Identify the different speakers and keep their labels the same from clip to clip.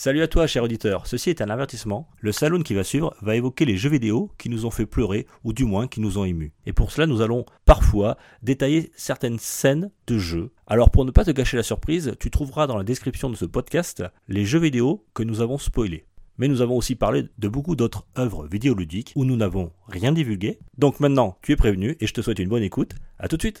Speaker 1: Salut à toi, cher auditeur. Ceci est un avertissement. Le salon qui va suivre va évoquer les jeux vidéo qui nous ont fait pleurer ou du moins qui nous ont émus. Et pour cela, nous allons parfois détailler certaines scènes de jeux. Alors pour ne pas te gâcher la surprise, tu trouveras dans la description de ce podcast les jeux vidéo que nous avons spoilés. Mais nous avons aussi parlé de beaucoup d'autres œuvres vidéoludiques où nous n'avons rien divulgué. Donc maintenant, tu es prévenu et je te souhaite une bonne écoute. À tout de suite.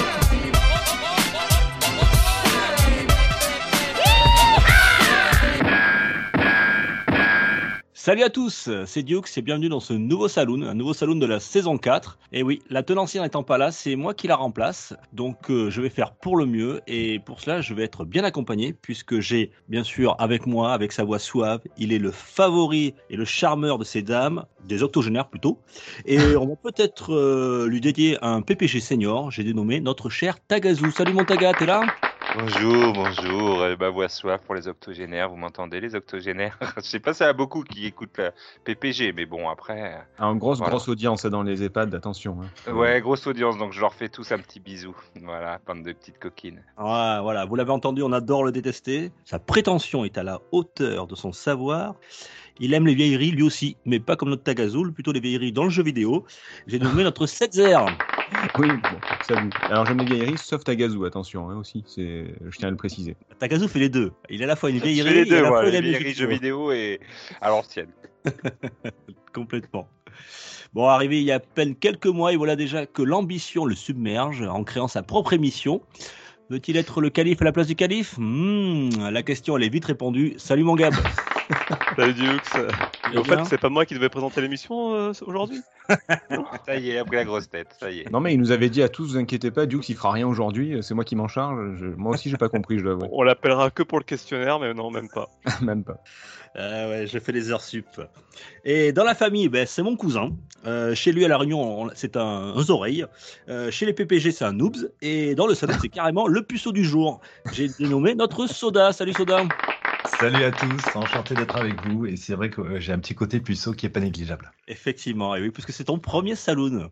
Speaker 1: Salut à tous, c'est Duke, et bienvenue dans ce nouveau saloon, un nouveau saloon de la saison 4. Et oui, la tenancière n'étant pas là, c'est moi qui la remplace, donc euh, je vais faire pour le mieux, et pour cela je vais être bien accompagné, puisque j'ai bien sûr avec moi, avec sa voix suave, il est le favori et le charmeur de ces dames, des octogénaires plutôt, et on va peut-être euh, lui dédier un PPG senior, j'ai dénommé notre cher Tagazu. Salut mon Taga, t'es là?
Speaker 2: Bonjour, bonjour. Euh, Ma voix soif pour les octogénaires. Vous m'entendez, les octogénaires? Je sais pas, ça a beaucoup qui écoutent la PPG, mais bon, après.
Speaker 3: Ah, une grosse,
Speaker 2: Voilà.
Speaker 3: grosse audience dans les EHPAD, attention. hein.
Speaker 2: Ouais, grosse audience, donc je leur fais tous un petit bisou. Voilà, bande de petites coquines.
Speaker 1: Ah, voilà, vous l'avez entendu, on adore le détester. Sa prétention est à la hauteur de son savoir. Il aime les vieilleries lui aussi, mais pas comme notre Tagazoul, plutôt les vieilleries dans le jeu vidéo. J'ai nommé notre 7
Speaker 3: Oui, bon, salut. Alors j'aime les vieilleries, sauf Tagazu, attention hein, aussi, c'est, je tiens à le préciser.
Speaker 1: Tagazu fait les deux. Il est à la fois une vieillerie
Speaker 2: les
Speaker 1: et
Speaker 2: deux,
Speaker 1: à la fois
Speaker 2: jeux vidéo et à l'ancienne.
Speaker 1: Complètement. Bon, arrivé il y a à peine quelques mois, et voilà déjà que l'ambition le submerge en créant sa propre émission. Veut-il être le calife à la place du calife? Hmm, La question, elle est vite répondue. Salut mon Gab.
Speaker 4: Salut Dux. Au fait, c'est pas moi qui devais présenter l'émission euh, aujourd'hui
Speaker 2: Ça y est, après la grosse tête, ça y est.
Speaker 3: Non mais il nous avait dit à tous, vous inquiétez pas, Dukes il fera rien aujourd'hui, c'est moi qui m'en charge. Je- Moi aussi j'ai pas compris, je dois avouer.
Speaker 4: On l'appellera que pour le questionnaire, mais non, même pas.
Speaker 3: Même pas.
Speaker 1: Ah ouais, je fais les heures sup. Et dans la famille, ben, c'est mon cousin. Euh, chez lui à La Réunion, on- c'est un, un oreille. Euh, chez les PPG, c'est un noobs. Et dans le salon, c'est carrément le puceau du jour. J'ai dénommé notre Soda. Salut Soda.
Speaker 5: Salut à tous, enchanté d'être avec vous. Et c'est vrai que euh, j'ai un petit côté puceau qui est pas négligeable.
Speaker 1: Effectivement, et oui, puisque c'est ton premier saloon.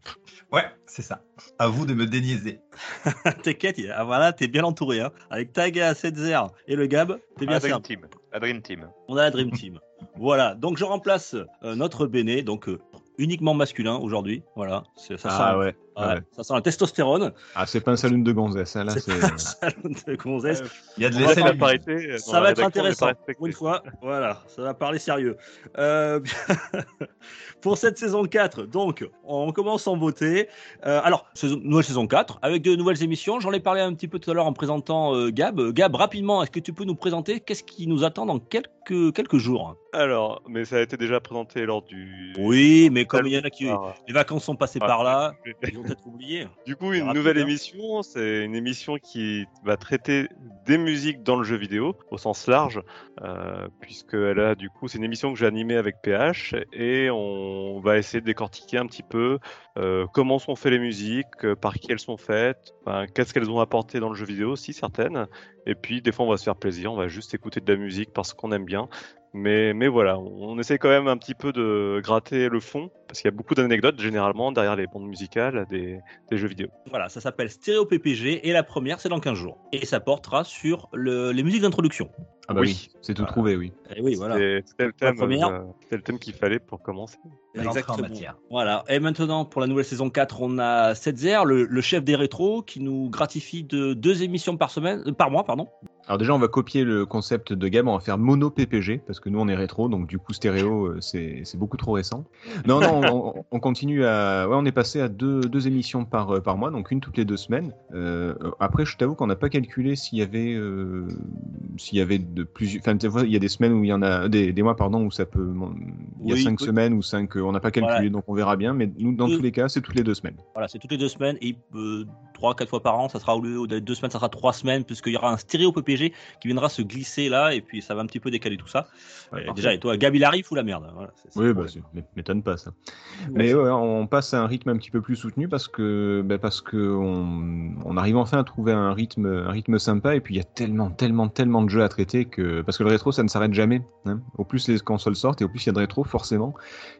Speaker 5: Ouais, c'est ça. À vous de me déniaiser.
Speaker 1: T'inquiète, ah, voilà, t'es bien entouré. Hein. Avec Taga, Setzer et le Gab, t'es bien
Speaker 2: A Dream
Speaker 1: servi.
Speaker 2: Team. A Dream Team.
Speaker 1: On a la Dream Team. voilà, donc je remplace euh, notre Béné, donc euh, uniquement masculin aujourd'hui. Voilà, c'est- ça,
Speaker 3: Ah
Speaker 1: sent,
Speaker 3: ouais. Ah ouais.
Speaker 1: ça sent la testostérone.
Speaker 3: Ah c'est pas un saloon de gonzesse, hein, là
Speaker 1: C'est
Speaker 3: c'est...
Speaker 1: un salon de gonzesse.
Speaker 5: Il y a de l'essai la parité.
Speaker 4: euh,
Speaker 1: Ça va être intéressant. Pour une fois, voilà, ça va parler sérieux. Euh, pour cette saison 4, donc, on commence en beauté. Euh, alors, saison- nouvelle saison 4, avec de nouvelles émissions. J'en ai parlé un petit peu tout à l'heure en présentant euh, Gab. Gab, rapidement, est-ce que tu peux nous présenter qu'est-ce qui nous attend dans quelques, quelques jours?
Speaker 4: Alors, mais ça a été déjà présenté lors du.
Speaker 1: Oui, mais comme il y en a qui.
Speaker 4: Ah,
Speaker 1: Les vacances sont passées
Speaker 4: Ah.
Speaker 1: par là, ils être oubliés.
Speaker 4: Du coup, une nouvelle émission, c'est une émission qui va traiter des musiques dans le jeu vidéo au sens large, euh, puisque elle a du coup, c'est une émission que j'ai animée avec PH et on va essayer de décortiquer un petit peu euh, comment sont faites les musiques, euh, par qui elles sont faites, enfin, qu'est-ce qu'elles ont apporté dans le jeu vidéo, si certaines. Et puis des fois, on va se faire plaisir, on va juste écouter de la musique parce qu'on aime bien. Mais, voilà, on essaie quand même un petit peu de gratter le fond, parce qu'il y a beaucoup d'anecdotes généralement derrière les bandes musicales des, jeux vidéo.
Speaker 1: Voilà, ça s'appelle Stéréo PPG et la première, c'est dans 15 jours. Et ça portera sur le- les musiques d'introduction.
Speaker 3: Ah bah
Speaker 4: Oui.
Speaker 3: oui, c'est tout trouvé, oui.
Speaker 1: Et oui, voilà.
Speaker 4: C'était- le, thème, euh, le thème qu'il fallait pour commencer.
Speaker 1: Exactement. Voilà. Et maintenant, pour la nouvelle saison 4, on a Setzer, le, le chef des rétros, qui nous gratifie de deux émissions par semaine, euh, par mois, pardon.
Speaker 3: Alors déjà on va copier le concept de Gab, on va faire mono PPG, parce que nous on est rétro, donc du coup stéréo euh, c'est beaucoup trop récent. Non, non, on, on continue à... Ouais, on est passé à deux, deux émissions par, par mois, donc une toutes les deux semaines. Euh, après je t'avoue qu'on n'a pas calculé s'il y avait... euh, s'il y avait de plusieurs... Enfin, des fois, il y a des semaines où il y en a... Des, des mois, pardon, où ça peut... Il y a
Speaker 1: Oui,
Speaker 3: cinq
Speaker 1: oui.
Speaker 3: semaines ou cinq... On n'a pas calculé,
Speaker 1: Voilà.
Speaker 3: donc on verra bien, mais nous, dans
Speaker 1: Deux-
Speaker 3: tous les cas, c'est toutes les deux semaines.
Speaker 1: Voilà, c'est toutes les deux semaines et euh, trois, quatre fois par an. Ça sera au lieu d'être deux semaines, ça sera trois semaines, puisqu'il y aura un stéréo PPG qui viendra se glisser là, et puis ça va un petit peu décaler tout ça.
Speaker 3: Ouais,
Speaker 1: déjà, et toi, Gab, il arrive ou la merde? Voilà, c'est- c'est
Speaker 3: Oui,
Speaker 1: le
Speaker 3: bah,
Speaker 1: problème.
Speaker 3: c'est- m'étonne pas ça. Mais ouais, on passe à un rythme un petit peu plus soutenu parce que, bah, parce que on, on arrive enfin à trouver un rythme, un rythme sympa. Et puis il y a tellement, tellement, tellement de jeux à traiter que parce que le rétro ça ne s'arrête jamais. hein. Au plus les consoles sortent et au plus il y a de rétro forcément.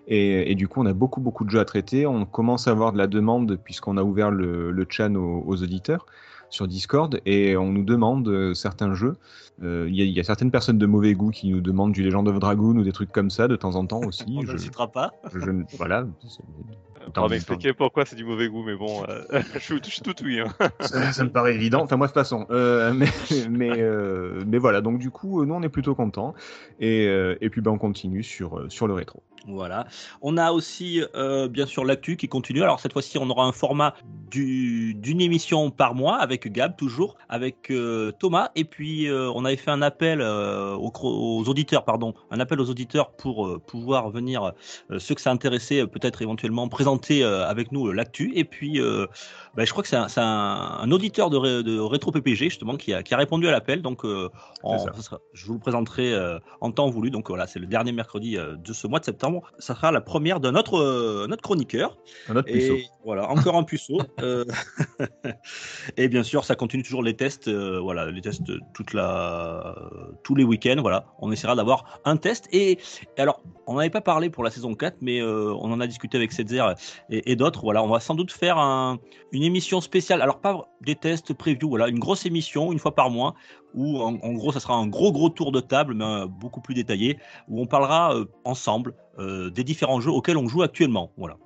Speaker 3: Et, du coup on a beaucoup, beaucoup de jeux à traiter. On commence à avoir de la demande puisqu'on a ouvert le, le chan aux auditeurs sur Discord et on nous demande euh, certains jeux. Euh, Il y, a- il y a certaines personnes de mauvais goût qui nous demandent du Legend of Dragoon ou des trucs comme ça de temps en temps aussi.
Speaker 1: On ne
Speaker 3: Je-
Speaker 1: le citera pas.
Speaker 3: je ne- voilà.
Speaker 4: On va m'expliquer pourquoi c'est du mauvais goût, mais bon, euh, je, suis- je suis tout oui. Hein.
Speaker 3: Ça, ça me paraît évident. Enfin bref, passons. Euh, mais mais, euh, mais voilà. Donc du coup, nous on est plutôt contents. Et, euh, et puis ben on continue sur sur le rétro.
Speaker 1: Voilà. On a aussi, euh, bien sûr, l'actu qui continue. Alors, cette fois-ci, on aura un format du- d'une émission par mois avec Gab, toujours, avec euh, Thomas. Et puis, euh, on avait fait un appel aux, auditeurs, pardon, un appel aux auditeurs pour pouvoir venir, ceux que ça intéressait, peut-être éventuellement présenter avec nous l'actu. Et puis, bah, je crois que c'est un, c'est un- un auditeur de, ré- de Rétro PPG, justement, qui a, qui a répondu à l'appel. Donc, en-
Speaker 3: ça.
Speaker 1: ça sera- je vous le présenterai en temps voulu. Donc, voilà, c'est le dernier mercredi de ce mois de septembre. Ça sera la première de notre, euh, notre chroniqueur.
Speaker 3: Un autre puceau.
Speaker 1: Et voilà, encore un puceau. Euh, et bien sûr, ça continue toujours les tests. euh, voilà, les tests toute la, tous les week-ends. Voilà, on essaiera d'avoir un test. Et, alors, on n'avait pas parlé pour la saison 4, mais on en a discuté avec Setzer et, et d'autres. Voilà, on va sans doute faire un- une émission spéciale. Alors, pas des tests preview, voilà, une grosse émission une fois par mois où en, en gros, ça sera un gros gros tour de table, mais beaucoup plus détaillé, où on parlera ensemble euh, des différents jeux auxquels on joue actuellement. Voilà.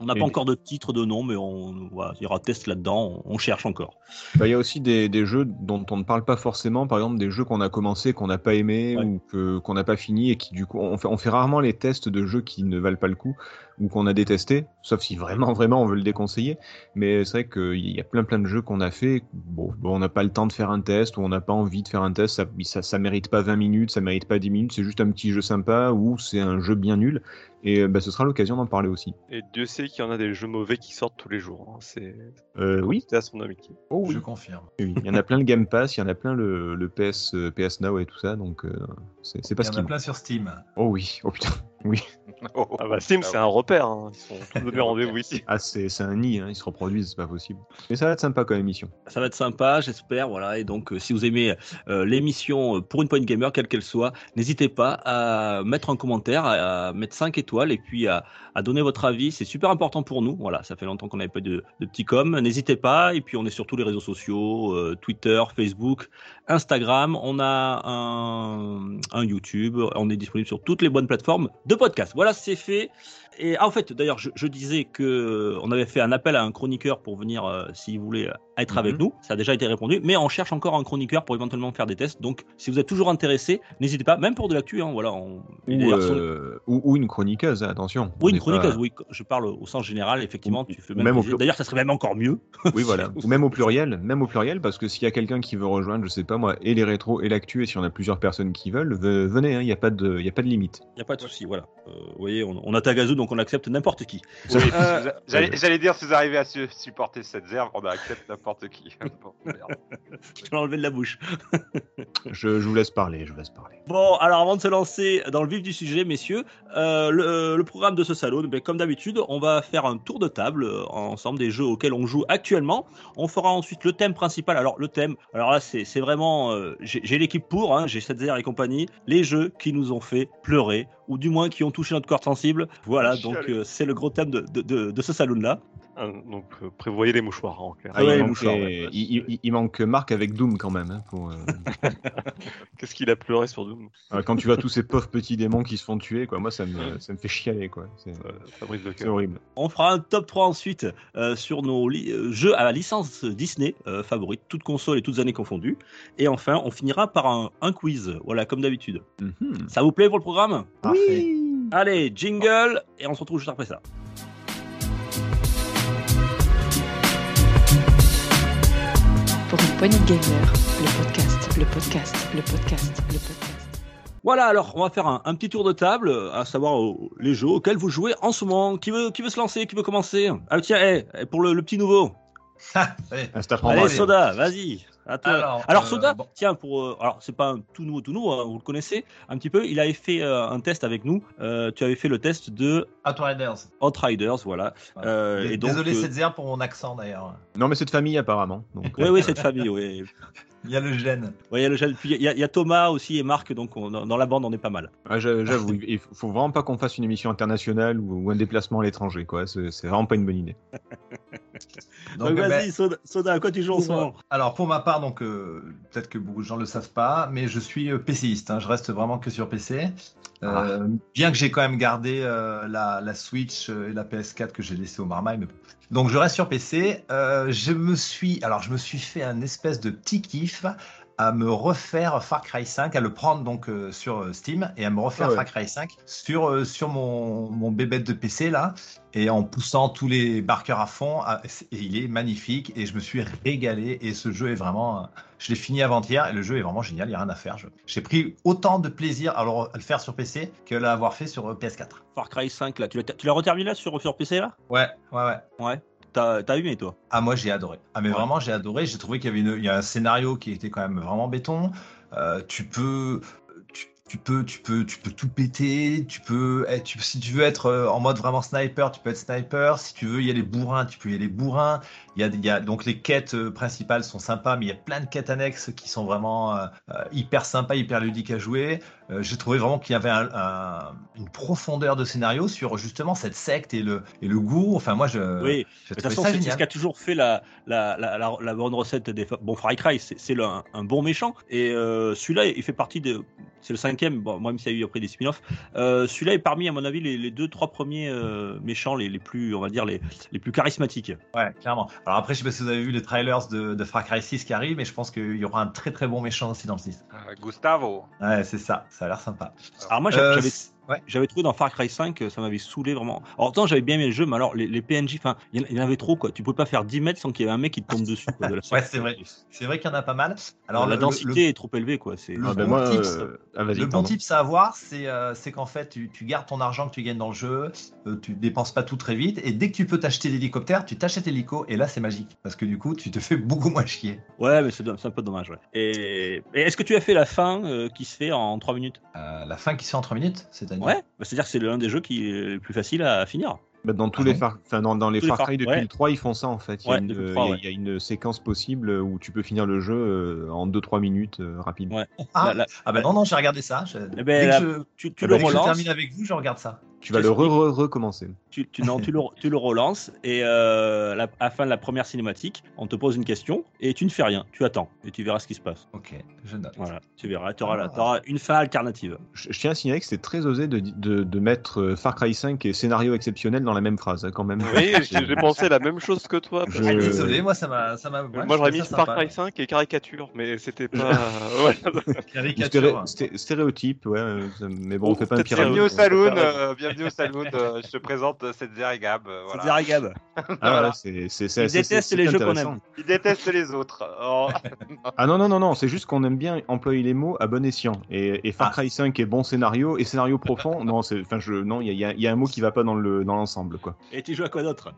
Speaker 1: On n'a pas encore de titre, de nom, mais on, voilà, il y aura test là-dedans, on, on cherche encore.
Speaker 3: Bah, Il y a aussi des, des jeux dont on ne parle pas forcément. Par exemple, des jeux qu'on a commencé, qu'on n'a pas aimé
Speaker 1: Ouais.
Speaker 3: ou que qu'on n'a pas fini et qui du coup on fait on fait rarement les tests de jeux qui ne valent pas le coup ou qu'on a détesté. Sauf si vraiment vraiment on veut le déconseiller. Mais c'est vrai qu'il y a plein plein de jeux qu'on a fait. Bon, bon, on n'a pas le temps de faire un test ou on n'a pas envie de faire un test. Ça, ça ça mérite pas 20 minutes, ça mérite pas 10 minutes. C'est juste un petit jeu sympa ou c'est un jeu bien nul. Et bah, ce sera l'occasion d'en parler aussi.
Speaker 4: Et Dieu sait qu'il y en a des jeux mauvais qui sortent tous les jours. hein. C'est
Speaker 3: Euh, oui.
Speaker 4: c'est à son amitié.
Speaker 3: Oh, oui.
Speaker 5: Je confirme.
Speaker 3: Oui, Il y en a plein le Game Pass, il y en a plein le, le PS, euh, PS Now et tout ça, donc euh, c'est pas
Speaker 5: Il
Speaker 3: ce
Speaker 5: y en a plein sur Steam.
Speaker 3: Oh oui, oh putain, oui.
Speaker 2: Oh,
Speaker 4: Ah bah Steam, c'est un repère. hein. Ils sont tous donnés rendez-vous ici.
Speaker 3: Ah, c'est c'est un nid, hein, ils se reproduisent, c'est pas possible. Mais ça va être sympa comme émission.
Speaker 1: Ça va être sympa, j'espère. Voilà. Et donc, euh, si vous aimez euh, l'émission euh, pour une point gamer, quelle qu'elle soit, n'hésitez pas à mettre un commentaire, à, à mettre 5 étoiles et puis à, à donner votre avis. C'est super important pour nous. Voilà, ça fait longtemps qu'on n'avait pas de, de petits com. N'hésitez pas. Et puis, on est sur tous les réseaux sociaux euh, Twitter, Facebook, Instagram. On a un, un YouTube. On est disponible sur toutes les bonnes plateformes de podcast. Voilà, c'est fait. Et ah, en fait, d'ailleurs, je, je disais que on avait fait un appel à un chroniqueur pour venir, euh, s'il voulait euh, être avec
Speaker 3: Mhm.
Speaker 1: nous. Ça a déjà été répondu, mais on cherche encore un chroniqueur pour éventuellement faire des tests. Donc, si vous êtes toujours intéressé, n'hésitez pas, même pour de l'actu. Hein, voilà. On...
Speaker 3: Ou, euh, ou, ou une chroniqueuse, hein, attention. On
Speaker 1: Oui, une chroniqueuse,
Speaker 3: pas-
Speaker 1: oui. Je parle au sens général, effectivement.
Speaker 3: Ou-
Speaker 1: Tu fais
Speaker 3: ou
Speaker 1: même
Speaker 3: même plur-
Speaker 1: D'ailleurs, ça serait même encore mieux.
Speaker 3: Oui, voilà. Ou même au pluriel, même au pluriel, parce que s'il y a quelqu'un qui veut rejoindre, je sais pas moi, et les rétros et l'actu, et si on a plusieurs personnes qui veulent, ve- venez, hein, il n'y a, pas de- il a pas de limite.
Speaker 1: Il n'y a pas de souci. Voilà. Euh, vous voyez, on, on a Tagazu, donc on accepte n'importe qui.
Speaker 2: Oui,
Speaker 1: Euh,
Speaker 2: a- J'allais j'allais dire, si vous arrivez à su- supporter cette zerve, on accepte n'importe qui. Bon, merde.
Speaker 1: Je vais l'enlever de la bouche.
Speaker 3: Je, je vous laisse parler, je vous laisse parler.
Speaker 1: Bon, alors avant de se lancer dans le vif du sujet, messieurs, euh, le, le programme de ce salon, ben, comme d'habitude, on va faire un tour de table euh, ensemble des jeux auxquels on joue actuellement. On fera ensuite le thème principal. Alors le thème, alors là c'est c'est vraiment, euh, j'ai j'ai l'équipe pour, hein, j'ai Setzer et compagnie, les jeux qui nous ont fait pleurer ou du moins qui ont touché notre corde sensible. Voilà, donc
Speaker 2: Chialer.
Speaker 1: euh, c'est le gros thème de, de, de, de ce salon là.
Speaker 4: Ah, Donc euh, prévoyez les mouchoirs hein, en clair.
Speaker 1: Ah ouais,
Speaker 3: il,
Speaker 1: les
Speaker 3: manque,
Speaker 1: mouchoirs,
Speaker 3: euh,
Speaker 1: ouais.
Speaker 3: il, il- il manque Marc avec Doom quand même. hein, pour, euh,
Speaker 4: Qu'est-ce qu'il a pleuré sur Doom?
Speaker 3: Euh, quand tu vois tous ces pauvres petits démons qui se font tuer, quoi, moi ça me, ça me fait chialer. quoi. C'est
Speaker 4: Euh,
Speaker 3: horrible.
Speaker 1: On fera un top 3 ensuite euh, sur nos li- jeux à la licence Disney euh, favorites, toutes consoles et toutes années confondues. Et enfin, on finira par un, un quiz, voilà, comme d'habitude.
Speaker 3: Mhm.
Speaker 1: Ça vous plaît pour le programme?
Speaker 5: Parfait.
Speaker 1: Allez, jingle, et on se retrouve juste après ça.
Speaker 6: De gamer, le podcast, le podcast, le podcast, le podcast.
Speaker 1: Voilà, alors on va faire un, un petit tour de table, euh, à savoir euh, les jeux auxquels vous jouez en ce moment. Qui veut, qui veut se lancer Qui veut commencer? Ah tiens, eh, eh, pour le, le petit nouveau. Allez. Soda, vas-y. À toi. Alors,
Speaker 5: Alors, euh,
Speaker 1: Soda,
Speaker 5: bon.
Speaker 1: tiens, pour, euh, alors c'est pas un tout nouveau, tout nouveau, hein, vous le connaissez un petit peu. Il avait fait euh, un test avec nous. Euh, tu avais fait le test de
Speaker 5: Outriders.
Speaker 1: Outriders, voilà.
Speaker 5: Voilà.
Speaker 1: Euh, et donc,
Speaker 5: Désolé,
Speaker 1: euh,
Speaker 5: pour mon accent d'ailleurs.
Speaker 3: Non, mais c'est de famille apparemment. Donc,
Speaker 1: Oui, oui, cette famille, oui.
Speaker 5: Il y a le gène.
Speaker 1: Ouais, il y a le gel- puis il y, a- il y a Thomas aussi et Marc, donc on- dans la bande, on est pas mal.
Speaker 3: ah, j'a- j'avoue, il faut vraiment pas qu'on fasse une émission internationale ou, ou un déplacement à l'étranger, quoi. C'est vraiment pas une bonne idée.
Speaker 1: Donc,
Speaker 5: Donc,
Speaker 1: vas-y,
Speaker 5: ben,
Speaker 1: Soda, Soda, à quoi tu joues en ce moment?
Speaker 5: Alors pour ma part, donc euh, peut-être que beaucoup de gens ne le savent pas, mais je suis euh, PCiste. hein, je reste vraiment que sur PC. Euh, Bien que j'ai quand même gardé euh, la, la Switch et la PS4 que j'ai laissée au Marmaille. mais- Donc je reste sur PC. Euh, je me suis, alors je me suis fait un espèce de petit kiff à me refaire Far Cry 5, à le prendre donc euh, sur euh, Steam et à me refaire
Speaker 3: Ah ouais.
Speaker 5: Far Cry 5 sur euh, sur mon mon bébête de PC là et en poussant tous les marqueurs à fond. Et il est magnifique et je me suis régalé. Et ce jeu est vraiment. Je l'ai fini avant-hier et le jeu est vraiment génial. Il n'y a rien à faire. Je- J'ai pris autant de plaisir à le à le faire sur PC que l'avoir fait sur euh, PS4.
Speaker 1: Far Cry 5, là, tu l'as tu l'as reterminé là sur, sur PC là?
Speaker 5: Ouais, ouais, ouais.
Speaker 1: Ouais. T'as aimé toi?
Speaker 5: Ah, moi j'ai adoré. Ah, mais
Speaker 1: Ouais.
Speaker 5: vraiment, j'ai adoré. J'ai trouvé qu'il y avait une- il y a un scénario qui était quand même vraiment béton. Euh, tu peux. Tu, tu peux, tu peux, tu peux tout péter. Tu peux, eh, tu- si tu veux être euh, en mode vraiment sniper, tu peux être sniper. Si tu veux y aller bourrin, tu peux y aller bourrin. Il y a, il y a donc les quêtes euh, principales sont sympas, mais il y a plein de quêtes annexes qui sont vraiment euh, euh, hyper sympas, hyper ludiques à jouer. Euh, j'ai trouvé vraiment qu'il y avait un- un- une profondeur de scénario sur justement cette secte et le, et le goût. Enfin, moi, je,
Speaker 1: Oui, de toute façon, c'est ce
Speaker 5: génial.
Speaker 1: qui a toujours fait la, la, la, la, la bonne recette des bons Far Cry. C'est un, un bon méchant. Et euh, celui-là, il fait partie de. C'est le cinquième, bon, même s'il y a eu après des spin-offs. Celui-là est parmi, à mon avis, les, les deux, trois premiers méchants les, les plus, on va dire, les, les plus charismatiques.
Speaker 5: Ouais, clairement. Alors après, je sais pas si vous avez vu les trailers de, de Far Cry 6 qui arrivent, mais je pense qu'il y aura un très très bon méchant aussi dans le 6.
Speaker 2: Euh, Gustavo.
Speaker 5: Ouais, c'est ça, ça a l'air sympa.
Speaker 1: Alors moi, j'avais
Speaker 5: Euh,
Speaker 1: j'avais-
Speaker 5: ouais.
Speaker 1: j'avais trouvé dans Far Cry 5, euh, ça m'avait saoulé vraiment. Alors, autant j'avais bien aimé le jeu, mais alors les, les PNJ, enfin, il y en- il y en avait trop, quoi. Tu pouvais pas faire 10 mètres sans qu'il y ait un mec qui te tombe dessus. quoi, de la
Speaker 5: Ouais, c'est vrai. C'est vrai qu'il y en a pas mal. Alors
Speaker 1: la
Speaker 5: le-
Speaker 1: densité
Speaker 5: le-
Speaker 1: est trop élevée, quoi. C'est
Speaker 5: le
Speaker 3: Ah, ben
Speaker 5: bon
Speaker 3: moi,
Speaker 5: tips-
Speaker 3: euh, ah, vas-y,
Speaker 5: Le bon à avoir, c'est euh, c'est qu'en fait, tu, tu gardes ton argent que tu gagnes dans le jeu, euh, tu dépenses pas tout très vite, et dès que tu peux t'acheter l'hélicoptère, tu t'achètes l'hélico, et là c'est magique, parce que du coup, tu te fais beaucoup moins chier.
Speaker 1: Ouais, mais c'est c'est un peu dommage, ouais. Et, et est-ce que tu as fait la fin euh, qui se fait en 3 minutes?
Speaker 5: Euh, la fin qui se fait en 3 minutes, c'est-à-dire
Speaker 1: Ouais, bah, c'est-à-dire que c'est l'un des jeux qui est le plus facile à finir.
Speaker 3: Bah, dans tous
Speaker 5: Ah
Speaker 3: les Far, enfin, dans, dans les Far
Speaker 1: Far-
Speaker 3: Cry depuis
Speaker 1: ouais.
Speaker 3: le 3, ils font ça en fait. Il y a,
Speaker 1: Ouais,
Speaker 3: une, euh,
Speaker 1: 3,
Speaker 3: il y a- une séquence possible où tu peux finir le jeu euh, en 2-3 minutes euh, rapide.
Speaker 5: Ah, ah ben non, non, j'ai regardé ça. Je-
Speaker 1: Eh ben,
Speaker 5: dès que je-
Speaker 1: tu, tu le
Speaker 5: bah, dès que je
Speaker 1: relances,
Speaker 5: termine avec vous, je regarde ça.
Speaker 3: Tu vas le
Speaker 1: sais-
Speaker 3: re- re- recommencer.
Speaker 1: tu, tu- non, tu, le, tu le relances et euh, la- à la fin de la première cinématique, on te pose une question et tu ne fais rien, tu attends et tu verras ce qui se passe.
Speaker 5: Ok, je note.
Speaker 1: Voilà, tu verras, tu auras,
Speaker 5: Ah.
Speaker 1: t'auras une fin alternative.
Speaker 3: Je, je tiens à signaler que c'était très osé de, de, de mettre euh, Far Cry 5 et scénario exceptionnel dans la même phrase, hein, quand même.
Speaker 4: Oui, j'ai pensé la même chose que toi. parce
Speaker 3: Je-
Speaker 5: Ah, désolé, moi ça m'a. ça m'a- ouais,
Speaker 4: Moi
Speaker 5: je
Speaker 4: j'aurais mis Far. Cry 5 et caricature, mais c'était pas. ouais.
Speaker 3: Ou
Speaker 5: Caricature.
Speaker 3: sté- stéréotype, ouais, euh, mais bon, on fait pas un pyramide.
Speaker 2: Bienvenue au
Speaker 4: Saloon,
Speaker 2: euh, bienvenue au saloon. euh, je te présente euh, Setzer et Gab. euh,
Speaker 1: C'est
Speaker 2: voilà.
Speaker 1: Gab.
Speaker 3: Ah,
Speaker 2: Voilà.
Speaker 3: voilà, c'est c'est- c'est-
Speaker 1: Il déteste les jeux qu'on aime.
Speaker 2: Il déteste les autres. Oh.
Speaker 3: Ah non, non, non, non, c'est juste qu'on aime bien employer les mots à bon escient. Et, et Far
Speaker 5: Ah.
Speaker 3: Cry 5 est bon scénario, et scénario profond, non, c'est, enfin, je, non, il y a, il y y a un mot qui va pas dans le dans l'ensemble, quoi.
Speaker 1: Et tu joues à quoi d'autre?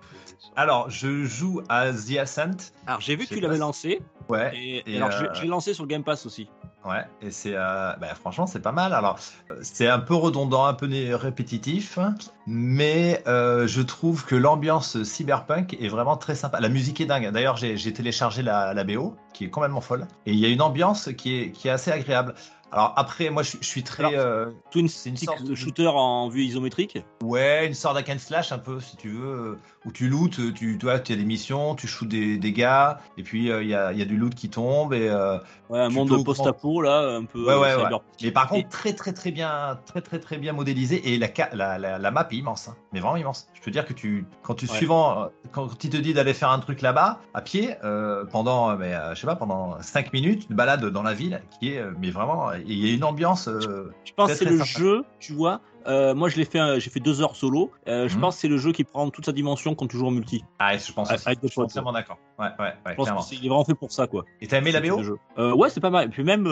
Speaker 5: Alors, je joue à The Ascent.
Speaker 1: Alors j'ai vu que tu l'avais lancé
Speaker 5: Ouais.
Speaker 1: et,
Speaker 5: et,
Speaker 1: alors
Speaker 5: euh,
Speaker 1: je, je l'ai lancé sur le Game Pass aussi.
Speaker 5: Ouais, et c'est euh, bah, franchement c'est pas mal. Alors c'est un peu redondant, un peu répétitif, mais euh, je trouve que l'ambiance cyberpunk est vraiment très sympa. La musique est dingue. D'ailleurs j'ai j'ai téléchargé la, la BO qui est complètement folle et il y a une ambiance qui est qui est assez agréable. Alors après moi je, je suis très
Speaker 1: Alors,
Speaker 5: euh,
Speaker 1: Twin
Speaker 5: c'est une sorte de-
Speaker 1: shooter en vue isométrique.
Speaker 5: ouais une sorte d'hack slash un peu si tu veux euh, où tu lootes, tu tu vois tu as des missions, tu shoots des, des gars et puis euh, il y, a, y a du loot qui tombe et euh,
Speaker 1: Ouais, un monde
Speaker 5: peux
Speaker 1: post-apo là, un peu.
Speaker 5: Ouais, ouais,
Speaker 1: euh,
Speaker 5: ouais. Mais par contre, très très très bien, très très très bien modélisé et la, la, la, la map est immense, hein. mais vraiment immense. Je peux dire que tu, quand tu suivant, euh, quand il te dit d'aller faire un truc là-bas à pied euh, pendant, euh, mais euh, je sais pas, pendant 5 minutes, une balade dans la ville qui est, euh, mais vraiment, il y a une ambiance. euh,
Speaker 1: Je pense que c'est le jeu, tu vois, Euh, moi, je l'ai fait, euh, j'ai fait deux heures solo. Euh, Je
Speaker 5: Mhm.
Speaker 1: pense que c'est le jeu qui prend toute sa dimension quand tu joues en multi.
Speaker 5: Ah, je pense
Speaker 1: avec
Speaker 5: Je suis entièrement d'accord. Ouais, ouais, ouais,
Speaker 1: Je pense
Speaker 5: clairement.
Speaker 1: que il est vraiment fait pour ça, quoi.
Speaker 5: Et t'as aimé la BO
Speaker 1: jeu. Ouais, c'est pas mal. Et puis même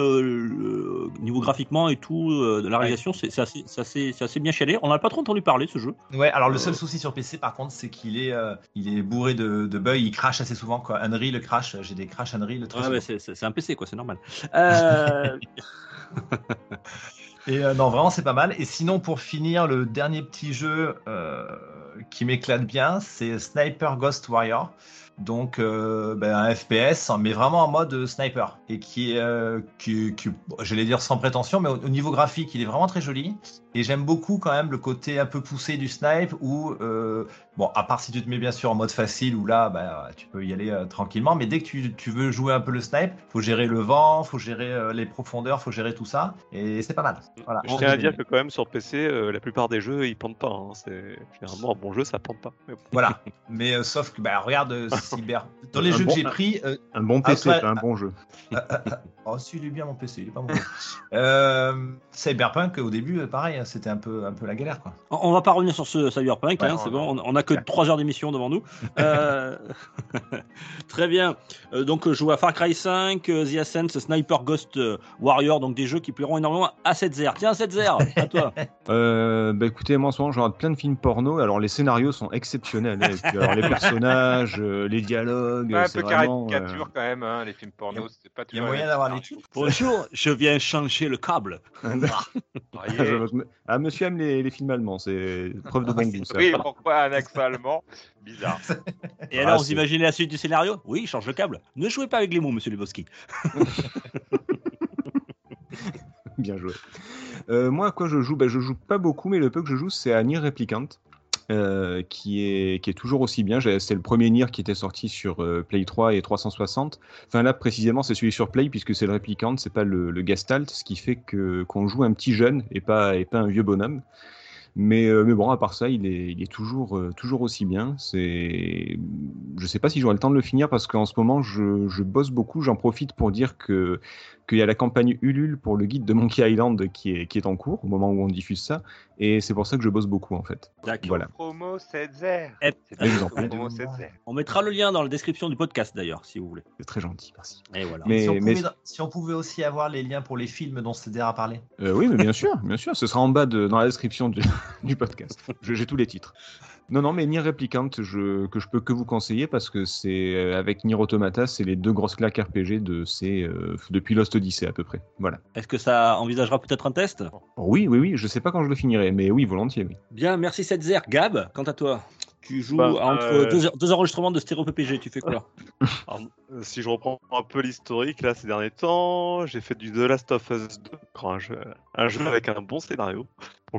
Speaker 1: niveau graphiquement et tout, de la réalisation, c'est assez, assez, assez bien chialé. On n'a pas trop entendu parler ce jeu.
Speaker 5: Ouais, alors le seul souci sur PC par contre, c'est qu'il est, il est bourré de, de bugs, il crache assez souvent quoi. Unreal crash, j'ai des crash Unreal très
Speaker 1: Ouais, c'est un PC, quoi, c'est normal. Euh,
Speaker 5: Et euh, non, vraiment c'est pas mal. Et sinon pour finir, le dernier petit jeu euh, qui m'éclate bien, c'est Sniper Ghost Warrior. Donc euh, ben, un FPS, mais vraiment en mode sniper. Et qui est, qui, j'allais dire sans prétention, mais au niveau graphique, il est vraiment très joli. Et j'aime beaucoup quand même le côté un peu poussé du snipe où, euh, bon, à part si tu te mets bien sûr en mode facile où là, bah, tu peux y aller euh, tranquillement, mais dès que tu, tu veux jouer un peu le snipe, faut gérer le vent, faut gérer euh, les profondeurs, faut gérer tout ça, et c'est pas mal. Voilà.
Speaker 4: Je tiens à dire que quand même sur PC, euh, la plupart des jeux ils pendent pas. hein. C'est généralement un bon jeu, ça pend pas. Mais bon.
Speaker 5: Voilà. Mais euh, sauf que, bah, regarde, Cyber. Dans les
Speaker 3: Un
Speaker 5: jeux
Speaker 3: bon-
Speaker 5: que j'ai pris, euh,
Speaker 3: Un bon PC,
Speaker 5: Après-
Speaker 3: pas un bon jeu.
Speaker 5: oh, si, il est bien mon PC, il est pas bon. euh, Cyberpunk, au début, pareil, hein, c'était un peu, un peu la galère, quoi.
Speaker 1: on on va pas revenir sur ce Cyberpunk,
Speaker 5: Ouais,
Speaker 1: hein,
Speaker 5: on
Speaker 1: c'est bon. On, on a que
Speaker 5: Ouais.
Speaker 1: 3 heures d'émission devant nous. Euh, Très bien. Euh, donc, je joue à Far Cry 5, euh, The Ascent, Sniper Ghost Warrior, donc des jeux qui plairont énormément à 7 Tiens, 7 à toi.
Speaker 3: Euh, bah écoutez, moi en ce moment, je regarde plein de films porno. Alors les scénarios sont exceptionnels. hein. Et puis, alors, les personnages, euh, les dialogues,
Speaker 2: Ouais, un
Speaker 3: c'est
Speaker 2: peu
Speaker 3: vraiment.
Speaker 2: caricature
Speaker 3: euh,
Speaker 2: quand même, hein, les films porno, c'est pas
Speaker 5: Il y a
Speaker 2: toujours
Speaker 5: moyen d'avoir
Speaker 2: scénarios.
Speaker 1: Bonjour, je viens changer le câble.
Speaker 2: Voyez.
Speaker 3: Ah, monsieur aime les, les films allemands, c'est preuve de bon goût. Ça.
Speaker 2: Oui, pourquoi un accent allemand? Bizarre.
Speaker 1: Et
Speaker 3: Ah,
Speaker 1: alors, vous
Speaker 3: c'est-
Speaker 1: imaginez la suite du scénario? Oui, change le câble. Ne jouez pas avec les mots, monsieur Lebowski.
Speaker 3: Bien joué. Euh, moi, à quoi je joue? Bah, Je joue pas beaucoup, mais le peu que je joue, c'est à Nier Replicant. Euh, qui, est, qui est toujours aussi bien. C'est le premier Nier qui était sorti sur euh, Play 3 et 360. Enfin là, précisément, c'est celui sur Play, puisque c'est le Replicant, c'est pas le, le ce qui fait que qu'on joue un petit jeune et pas, et pas un vieux bonhomme. Mais, euh, mais bon, à part ça, il est, il est toujours, euh, toujours aussi bien. C'est, je sais pas si j'aurai le temps de le finir parce qu'en ce moment, je, je bosse beaucoup. J'en profite pour dire que qu'il y a la campagne Ulule pour le guide de Monkey Island qui est, qui est en cours au moment où on diffuse ça. Et c'est pour ça que je bosse beaucoup en fait.
Speaker 1: D'accord.
Speaker 3: Voilà.
Speaker 2: Promo 7 0
Speaker 1: Et-
Speaker 2: C'est
Speaker 3: Mais je vous
Speaker 2: la
Speaker 3: en prie.
Speaker 2: promo 7 0
Speaker 1: On mettra le lien dans la description du podcast d'ailleurs, si vous voulez.
Speaker 3: C'est très gentil, merci.
Speaker 1: Et voilà.
Speaker 3: Mais-
Speaker 5: si, on
Speaker 3: mais-
Speaker 5: pouvait, si on pouvait aussi avoir les liens pour les films dont Cédère a parlé.
Speaker 3: Euh, oui, mais bien sûr, bien sûr. Ce sera en bas de, dans la description du, du podcast. J'ai tous les titres. Non, non, mais Nier Replicant, je, que je peux que vous conseiller parce que c'est euh, avec Nier Automata, c'est les deux grosses claques RPG de ces euh, depuis Lost Odyssey à peu près. Voilà.
Speaker 1: Est-ce que ça envisagera peut-être un test?
Speaker 3: Oui, oui, oui. Je sais pas quand je le finirai, mais oui, volontiers, oui.
Speaker 1: Bien, merci 7 Gab, quant à toi tu joues
Speaker 4: Bah,
Speaker 1: entre
Speaker 4: euh,
Speaker 1: deux, deux enregistrements de stéréo PPG, tu fais quoi?
Speaker 4: Alors, si je reprends un peu l'historique, là, ces derniers temps, j'ai fait du The Last of Us 2, un jeu, un jeu avec un bon scénario.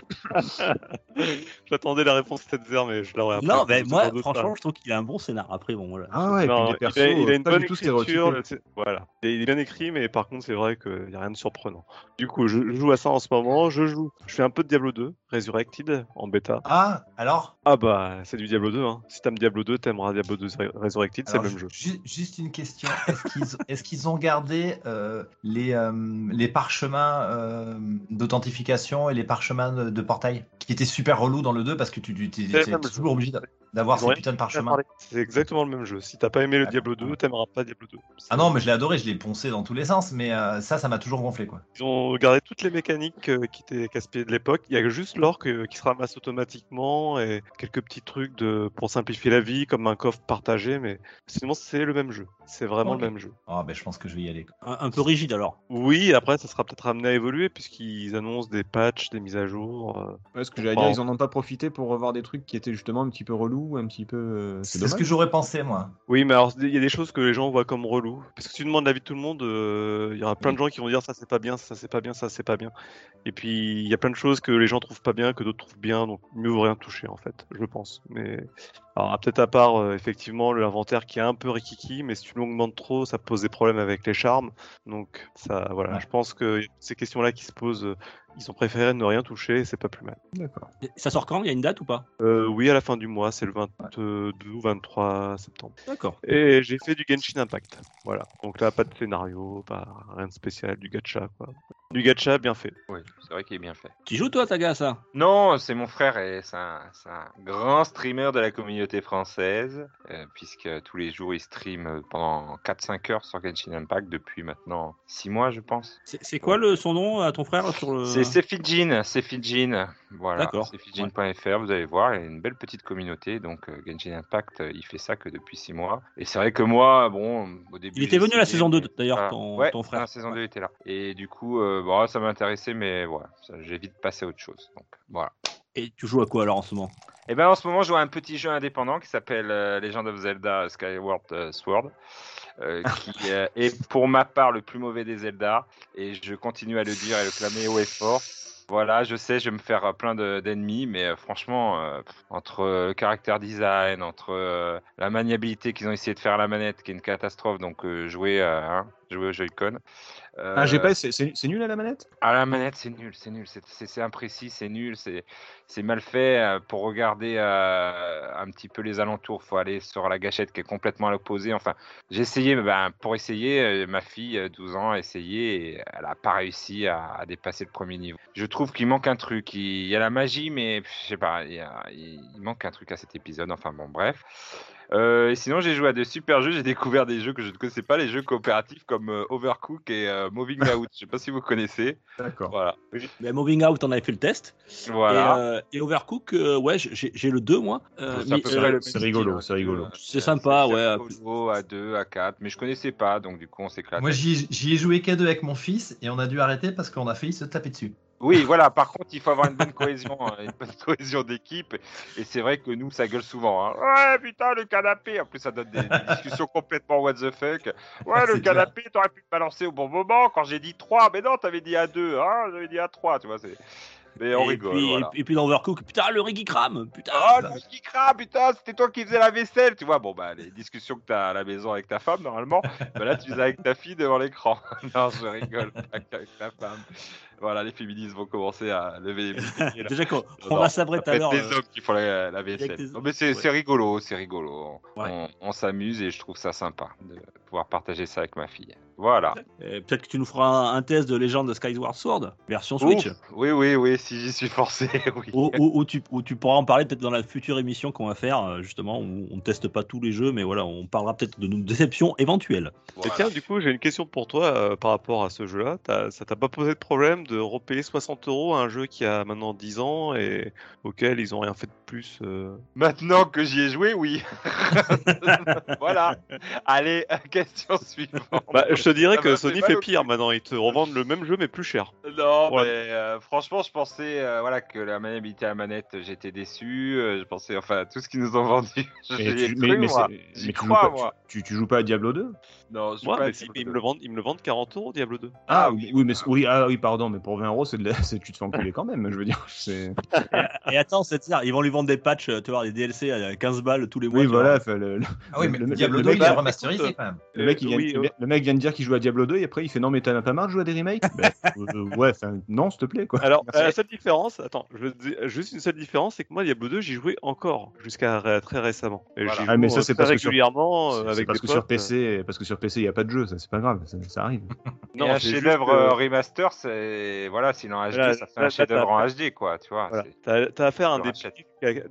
Speaker 4: J'attendais la réponse 7-0, mais je l'aurais.
Speaker 1: Non, mais moi,
Speaker 4: pas.
Speaker 1: franchement, je trouve qu'il a un bon scénar. Après, bon, voilà.
Speaker 3: Ah ouais, et
Speaker 4: Non,
Speaker 3: puis les persos,
Speaker 4: il, a, il a une bonne écriture. le- Voilà. Il est, bien écrit, mais par contre, c'est vrai qu'il n'y a rien de surprenant. Du coup, je, je joue à ça en ce moment. Je joue. Je fais un peu de Diablo 2, Resurrected, en bêta.
Speaker 5: Ah, alors?
Speaker 4: Ah bah, c'est du Diablo 2. Hein. Si t'aimes Diablo 2, t'aimeras Diablo 2 Resurrected, c'est le même jeu.
Speaker 5: ju- Juste une question. Est-ce qu'ils ont gardé euh, les, euh, les parchemins euh, d'authentification et les parchemins de, de portail qui étaient super relous dans le 2 parce que tu, tu
Speaker 4: même
Speaker 5: toujours obligé d'a- d'avoir ces putains de parchemins.
Speaker 4: C'est exactement le même jeu. Si t'as pas aimé le
Speaker 5: Ah,
Speaker 4: Diablo 2, t'aimeras pas Diablo 2.
Speaker 5: Ah non, mais je l'ai adoré, je l'ai poncé dans tous les sens, mais euh, ça, ça m'a toujours gonflé quoi.
Speaker 4: Ils ont gardé toutes les mécaniques euh, qui étaient casse-pieds de l'époque. Il y a juste l'or que- qui se ramasse automatiquement et quelques petits trucs de, pour simplifier la vie, comme un coffre partagé, mais sinon c'est le même jeu. C'est vraiment le même jeu.
Speaker 5: Ah ben je pense que je vais y aller.
Speaker 1: Un, un peu rigide alors.
Speaker 4: Oui, après ça sera peut-être amené à évoluer puisqu'ils annoncent des patchs, des mises à jour. euh.
Speaker 3: Ouais, ce que j'allais
Speaker 4: Bon.
Speaker 3: dire, ils en ont pas profité pour revoir des trucs qui étaient justement un petit peu relous, un petit peu. euh,
Speaker 5: C'est
Speaker 3: C'est
Speaker 5: ce que j'aurais pensé moi.
Speaker 4: Oui, mais alors il y a des choses que les gens voient comme relou. Parce que si tu demandes l'avis de tout le monde, euh, il y aura plein de gens qui vont dire ça c'est pas bien, ça c'est pas bien, ça c'est pas bien. Et puis il y a plein de choses que les gens trouvent pas bien, que d'autres trouvent bien, donc mieux vaut rien toucher en fait, je pense. Mais alors peut-être à part euh, effectivement l'inventaire qui est un peu rikiki, mais si tu l'augmentes trop, ça pose des problèmes avec les charmes. Donc ça, voilà,
Speaker 5: Ouais.
Speaker 4: je pense que ces questions-là qui se posent, euh, Ils ont préféré ne rien toucher, et c'est pas plus mal.
Speaker 3: D'accord.
Speaker 1: Ça sort quand? Il y a une date ou pas?
Speaker 4: Euh, oui, à la fin du mois, c'est le 22 ou 23 septembre.
Speaker 1: D'accord.
Speaker 4: Et j'ai fait du Genshin Impact. Voilà. Donc là, pas de scénario, pas rien de spécial, du gacha, quoi. Du gacha bien fait.
Speaker 2: Oui, c'est vrai qu'il est bien fait.
Speaker 1: Tu joues toi, Taga, à ça?
Speaker 2: Non, c'est mon frère et c'est un, grand streamer de la communauté française, euh, puisque tous les jours il stream pendant 4-5 heures sur Genshin Impact depuis maintenant 6 mois, je pense.
Speaker 1: C'est c'est quoi le, son nom à ton frère sur le...
Speaker 2: C'est c'est Fijin, c'est Fijin. Voilà,
Speaker 1: D'accord.
Speaker 2: c'est Fijin.fr, vous allez voir, il y a une belle petite communauté, donc euh, Genshin Impact, euh, il fait ça que depuis 6 mois. Et c'est vrai que moi, bon, au début...
Speaker 1: Il était venu à la saison 2
Speaker 2: mais-
Speaker 1: d'ailleurs,
Speaker 2: Ah,
Speaker 1: ton,
Speaker 2: ouais,
Speaker 1: ton frère.
Speaker 2: La saison 2 il était là. Et du coup, euh, bon, ça m'intéressait, mais voilà, j'ai vite passé à autre chose. Donc voilà.
Speaker 1: Et tu joues à quoi alors en ce moment?
Speaker 2: Et ben en ce moment, je joue à un petit jeu indépendant qui s'appelle euh, Legend of Zelda Skyward Sword. Euh, qui euh, est pour ma part le plus mauvais des Zelda et je continue à le dire et le clamer haut et fort. Voilà, je sais, je vais me faire euh, plein de- d'ennemis, mais franchement, entre le caractère design, entre la maniabilité qu'ils ont essayé de faire à la manette, qui est une catastrophe, donc euh, jouer, hein, jouer au Joy-Con. euh,
Speaker 3: Ah, j'ai pas, c'est nul à la manette?
Speaker 2: À la manette, c'est nul, c'est nul, c'est- imprécis, c'est nul, c'est mal fait. euh, Pour regarder euh, un petit peu les alentours, faut aller sur la gâchette qui est complètement à l'opposé. Enfin, j'ai essayé, ben, pour essayer, euh, ma fille, euh, 12 ans, a essayé et elle a pas réussi à, à dépasser le premier niveau. Je trouve qu'il manque un truc. Il, il y a la magie, mais je sais pas, il, y a- il- il manque un truc à cet épisode. Enfin bon, bref. Euh, sinon, j'ai joué à de super jeux. J'ai découvert des jeux que je ne connaissais pas, les jeux coopératifs comme euh, Overcook et euh, Moving Out. Je sais pas si vous connaissez.
Speaker 3: D'accord.
Speaker 2: Voilà.
Speaker 1: Mais Moving Out, on avait fait le test.
Speaker 2: Voilà.
Speaker 1: Et, euh, et Overcook, euh, ouais, j'ai le 2 moi. Euh,
Speaker 2: C'est à
Speaker 1: euh,
Speaker 3: rigolo,
Speaker 2: style,
Speaker 3: c'est rigolo.
Speaker 1: C'est sympa, ouais.
Speaker 2: rigolo, à 2, à 4, mais je connaissais pas, donc du coup on s'éclate.
Speaker 5: Moi, j'y j'y ai joué qu'à deux avec mon fils et on a dû arrêter parce qu'on a failli se taper dessus.
Speaker 2: Oui, voilà, par contre il faut avoir une bonne cohésion, hein, une bonne cohésion d'équipe, et c'est vrai que nous ça gueule souvent. hein. Ouais, putain, le canapé, en plus ça donne des, des discussions complètement what the fuck. Ouais, le canapé, t'aurais pu le balancer au bon moment, quand j'ai dit 3, mais non, t'avais dit à 2, hein, j'avais dit à 3, tu vois, c'est... Mais on
Speaker 1: et,
Speaker 2: rigole,
Speaker 1: puis,
Speaker 2: voilà.
Speaker 1: et puis dans Overcook, putain, le riz qui crame, putain.
Speaker 2: Oh, le qui crame, putain, c'était toi qui faisais la vaisselle, tu vois. Bon, bah, les discussions que t'as à la maison avec ta femme, normalement, bah là, tu faisais avec ta fille devant l'écran. non, je rigole, pas qu'avec ta femme. Voilà, les féministes vont commencer à lever les boucliers.
Speaker 1: Déjà qu'on va sabrer tout à l'heure.
Speaker 2: être des
Speaker 1: euh,
Speaker 2: hommes qui font la, la
Speaker 1: avec
Speaker 2: vaisselle. Non, mais c'est
Speaker 1: Ouais.
Speaker 2: c'est rigolo, c'est rigolo. On,
Speaker 1: Ouais.
Speaker 2: on- on s'amuse et je trouve ça sympa de pouvoir partager ça avec ma fille. Voilà.
Speaker 1: euh, Peut-être que tu nous feras un test de légende de Skyward Sword, version Switch.
Speaker 2: Ouf. Oui, oui, oui, si j'y suis forcé, oui.
Speaker 1: Où tu, où tu pourras en parler peut-être dans la future émission qu'on va faire, euh, justement, où on ne teste pas tous les jeux, mais voilà, on parlera peut-être de nos déceptions éventuelles.
Speaker 4: Et
Speaker 2: Voilà.
Speaker 4: tiens, du coup, j'ai une question pour toi euh, par rapport à ce jeu-là. Ça t'a pas posé de problème de repayer 60 euros à un jeu qui a maintenant 10 ans et auquel ils ont rien fait de plus euh
Speaker 2: Maintenant que j'y ai joué, oui. voilà. Allez, question suivante.
Speaker 4: Bah, je te dirais que Sony
Speaker 2: fait
Speaker 4: pire maintenant. Ils te revendent le même jeu mais plus cher.
Speaker 2: Non,
Speaker 4: Ouais.
Speaker 2: mais euh, franchement, je pensais euh, voilà, que la maniabilité à la manette, j'étais déçu. euh, je pensais, enfin, tout ce qu'ils nous ont vendu.
Speaker 3: Mais
Speaker 2: J'y ai
Speaker 3: tu,
Speaker 2: cru,
Speaker 3: mais, mais
Speaker 2: moi.
Speaker 3: c'est-
Speaker 2: J'y
Speaker 3: mais tu joues
Speaker 2: crois,
Speaker 3: pas-
Speaker 2: moi.
Speaker 3: tu, tu joues pas à Diablo 2
Speaker 2: Non, pas
Speaker 4: mais si, mais ils me le vendent, ils me le vendent 40 euros Diablo 2.
Speaker 2: Ah
Speaker 3: Ah
Speaker 2: oui.
Speaker 3: oui, mais oui, ah oui, pardon, mais pour 20 euros, c'est la- tu te fais enculer quand même. Je veux dire, c'est.
Speaker 1: Et attends, c'est ça, ils vont lui vendre des patchs, euh, tu vois, des DLC à 15 balles tous les mois.
Speaker 3: Oui, voilà.
Speaker 1: vois.
Speaker 3: le, le-
Speaker 5: Ah oui, mais
Speaker 3: Le-
Speaker 5: Diablo
Speaker 3: le
Speaker 5: 2,
Speaker 3: mec,
Speaker 5: il est remasterisé
Speaker 4: écoute,
Speaker 5: quand même.
Speaker 3: le mec, il vient,
Speaker 4: oui,
Speaker 3: le, le mec vient de dire qu'il joue à Diablo 2 et après il fait non, mais t'en as pas marre de jouer à des remakes? Ben, euh, Ouais, non, s'il te plaît, quoi.
Speaker 4: Alors,
Speaker 5: Merci.
Speaker 4: la seule différence, attends, je juste une seule différence, c'est que moi, Diablo 2, j'y jouais encore jusqu'à très récemment. Et
Speaker 2: Voilà.
Speaker 4: j'y
Speaker 3: Ah, mais ça,
Speaker 4: euh,
Speaker 3: c'est
Speaker 4: régulièrement euh,
Speaker 3: parce
Speaker 4: des
Speaker 3: que sur PC, parce que sur PC, il y a pas de jeu, ça c'est pas grave, ça, ça arrive.
Speaker 4: Non,
Speaker 2: un chef-d'œuvre
Speaker 4: que-
Speaker 2: euh, remaster, c'est voilà, sinon en HD,
Speaker 4: Voilà,
Speaker 2: ça fait
Speaker 4: là,
Speaker 2: un chef-d'œuvre en HD, quoi, tu vois.
Speaker 4: Voilà. T'as affaire à un des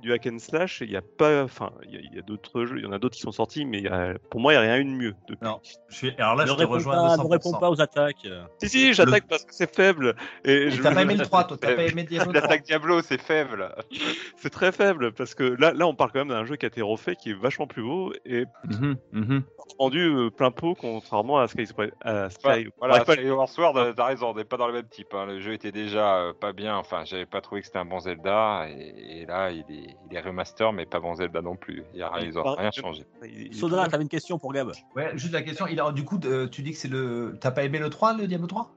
Speaker 4: du hack and slash. Il y a pas, enfin, il y a, il y a d'autres jeux. Il y en a d'autres qui sont sortis, mais il y a- pour moi, il y a rien eu de mieux. Depuis.
Speaker 5: Non. Je suis... Alors là,
Speaker 1: ne
Speaker 5: je te
Speaker 1: réponds
Speaker 5: rejoins
Speaker 1: pas,
Speaker 5: à
Speaker 1: ne
Speaker 5: 200%.
Speaker 1: réponds pas aux attaques.
Speaker 4: Si si, j'attaque parce que c'est faible. Et
Speaker 5: Et
Speaker 4: je-
Speaker 5: T'as pas aimé le 3, toi T'as pas aimé Diablo 3
Speaker 2: L'attaque Diablo, c'est faible.
Speaker 4: c'est très faible parce que là, là, on parle quand même d'un jeu qui a été refait, qui est vachement plus beau et
Speaker 3: Mhm, mhm.
Speaker 4: rendu euh, plein pot, contrairement à Sky. À Sky
Speaker 2: Ouais, voilà,
Speaker 4: pas-
Speaker 2: Skyward Sword, euh, t'as raison, on n'est pas dans le même type. hein. Le jeu était déjà euh, pas bien, enfin, j'avais pas trouvé que c'était un bon Zelda, et, et là, il est, il est remaster, mais pas bon Zelda non plus. Il y a, ils ont
Speaker 4: Par-
Speaker 2: rien changé.
Speaker 1: Sodra, t'avais une question pour Gab.
Speaker 5: Ouais, juste la question. Il a... Du coup, euh, tu dis que c'est le. T'as pas aimé le 3, le Diablo 3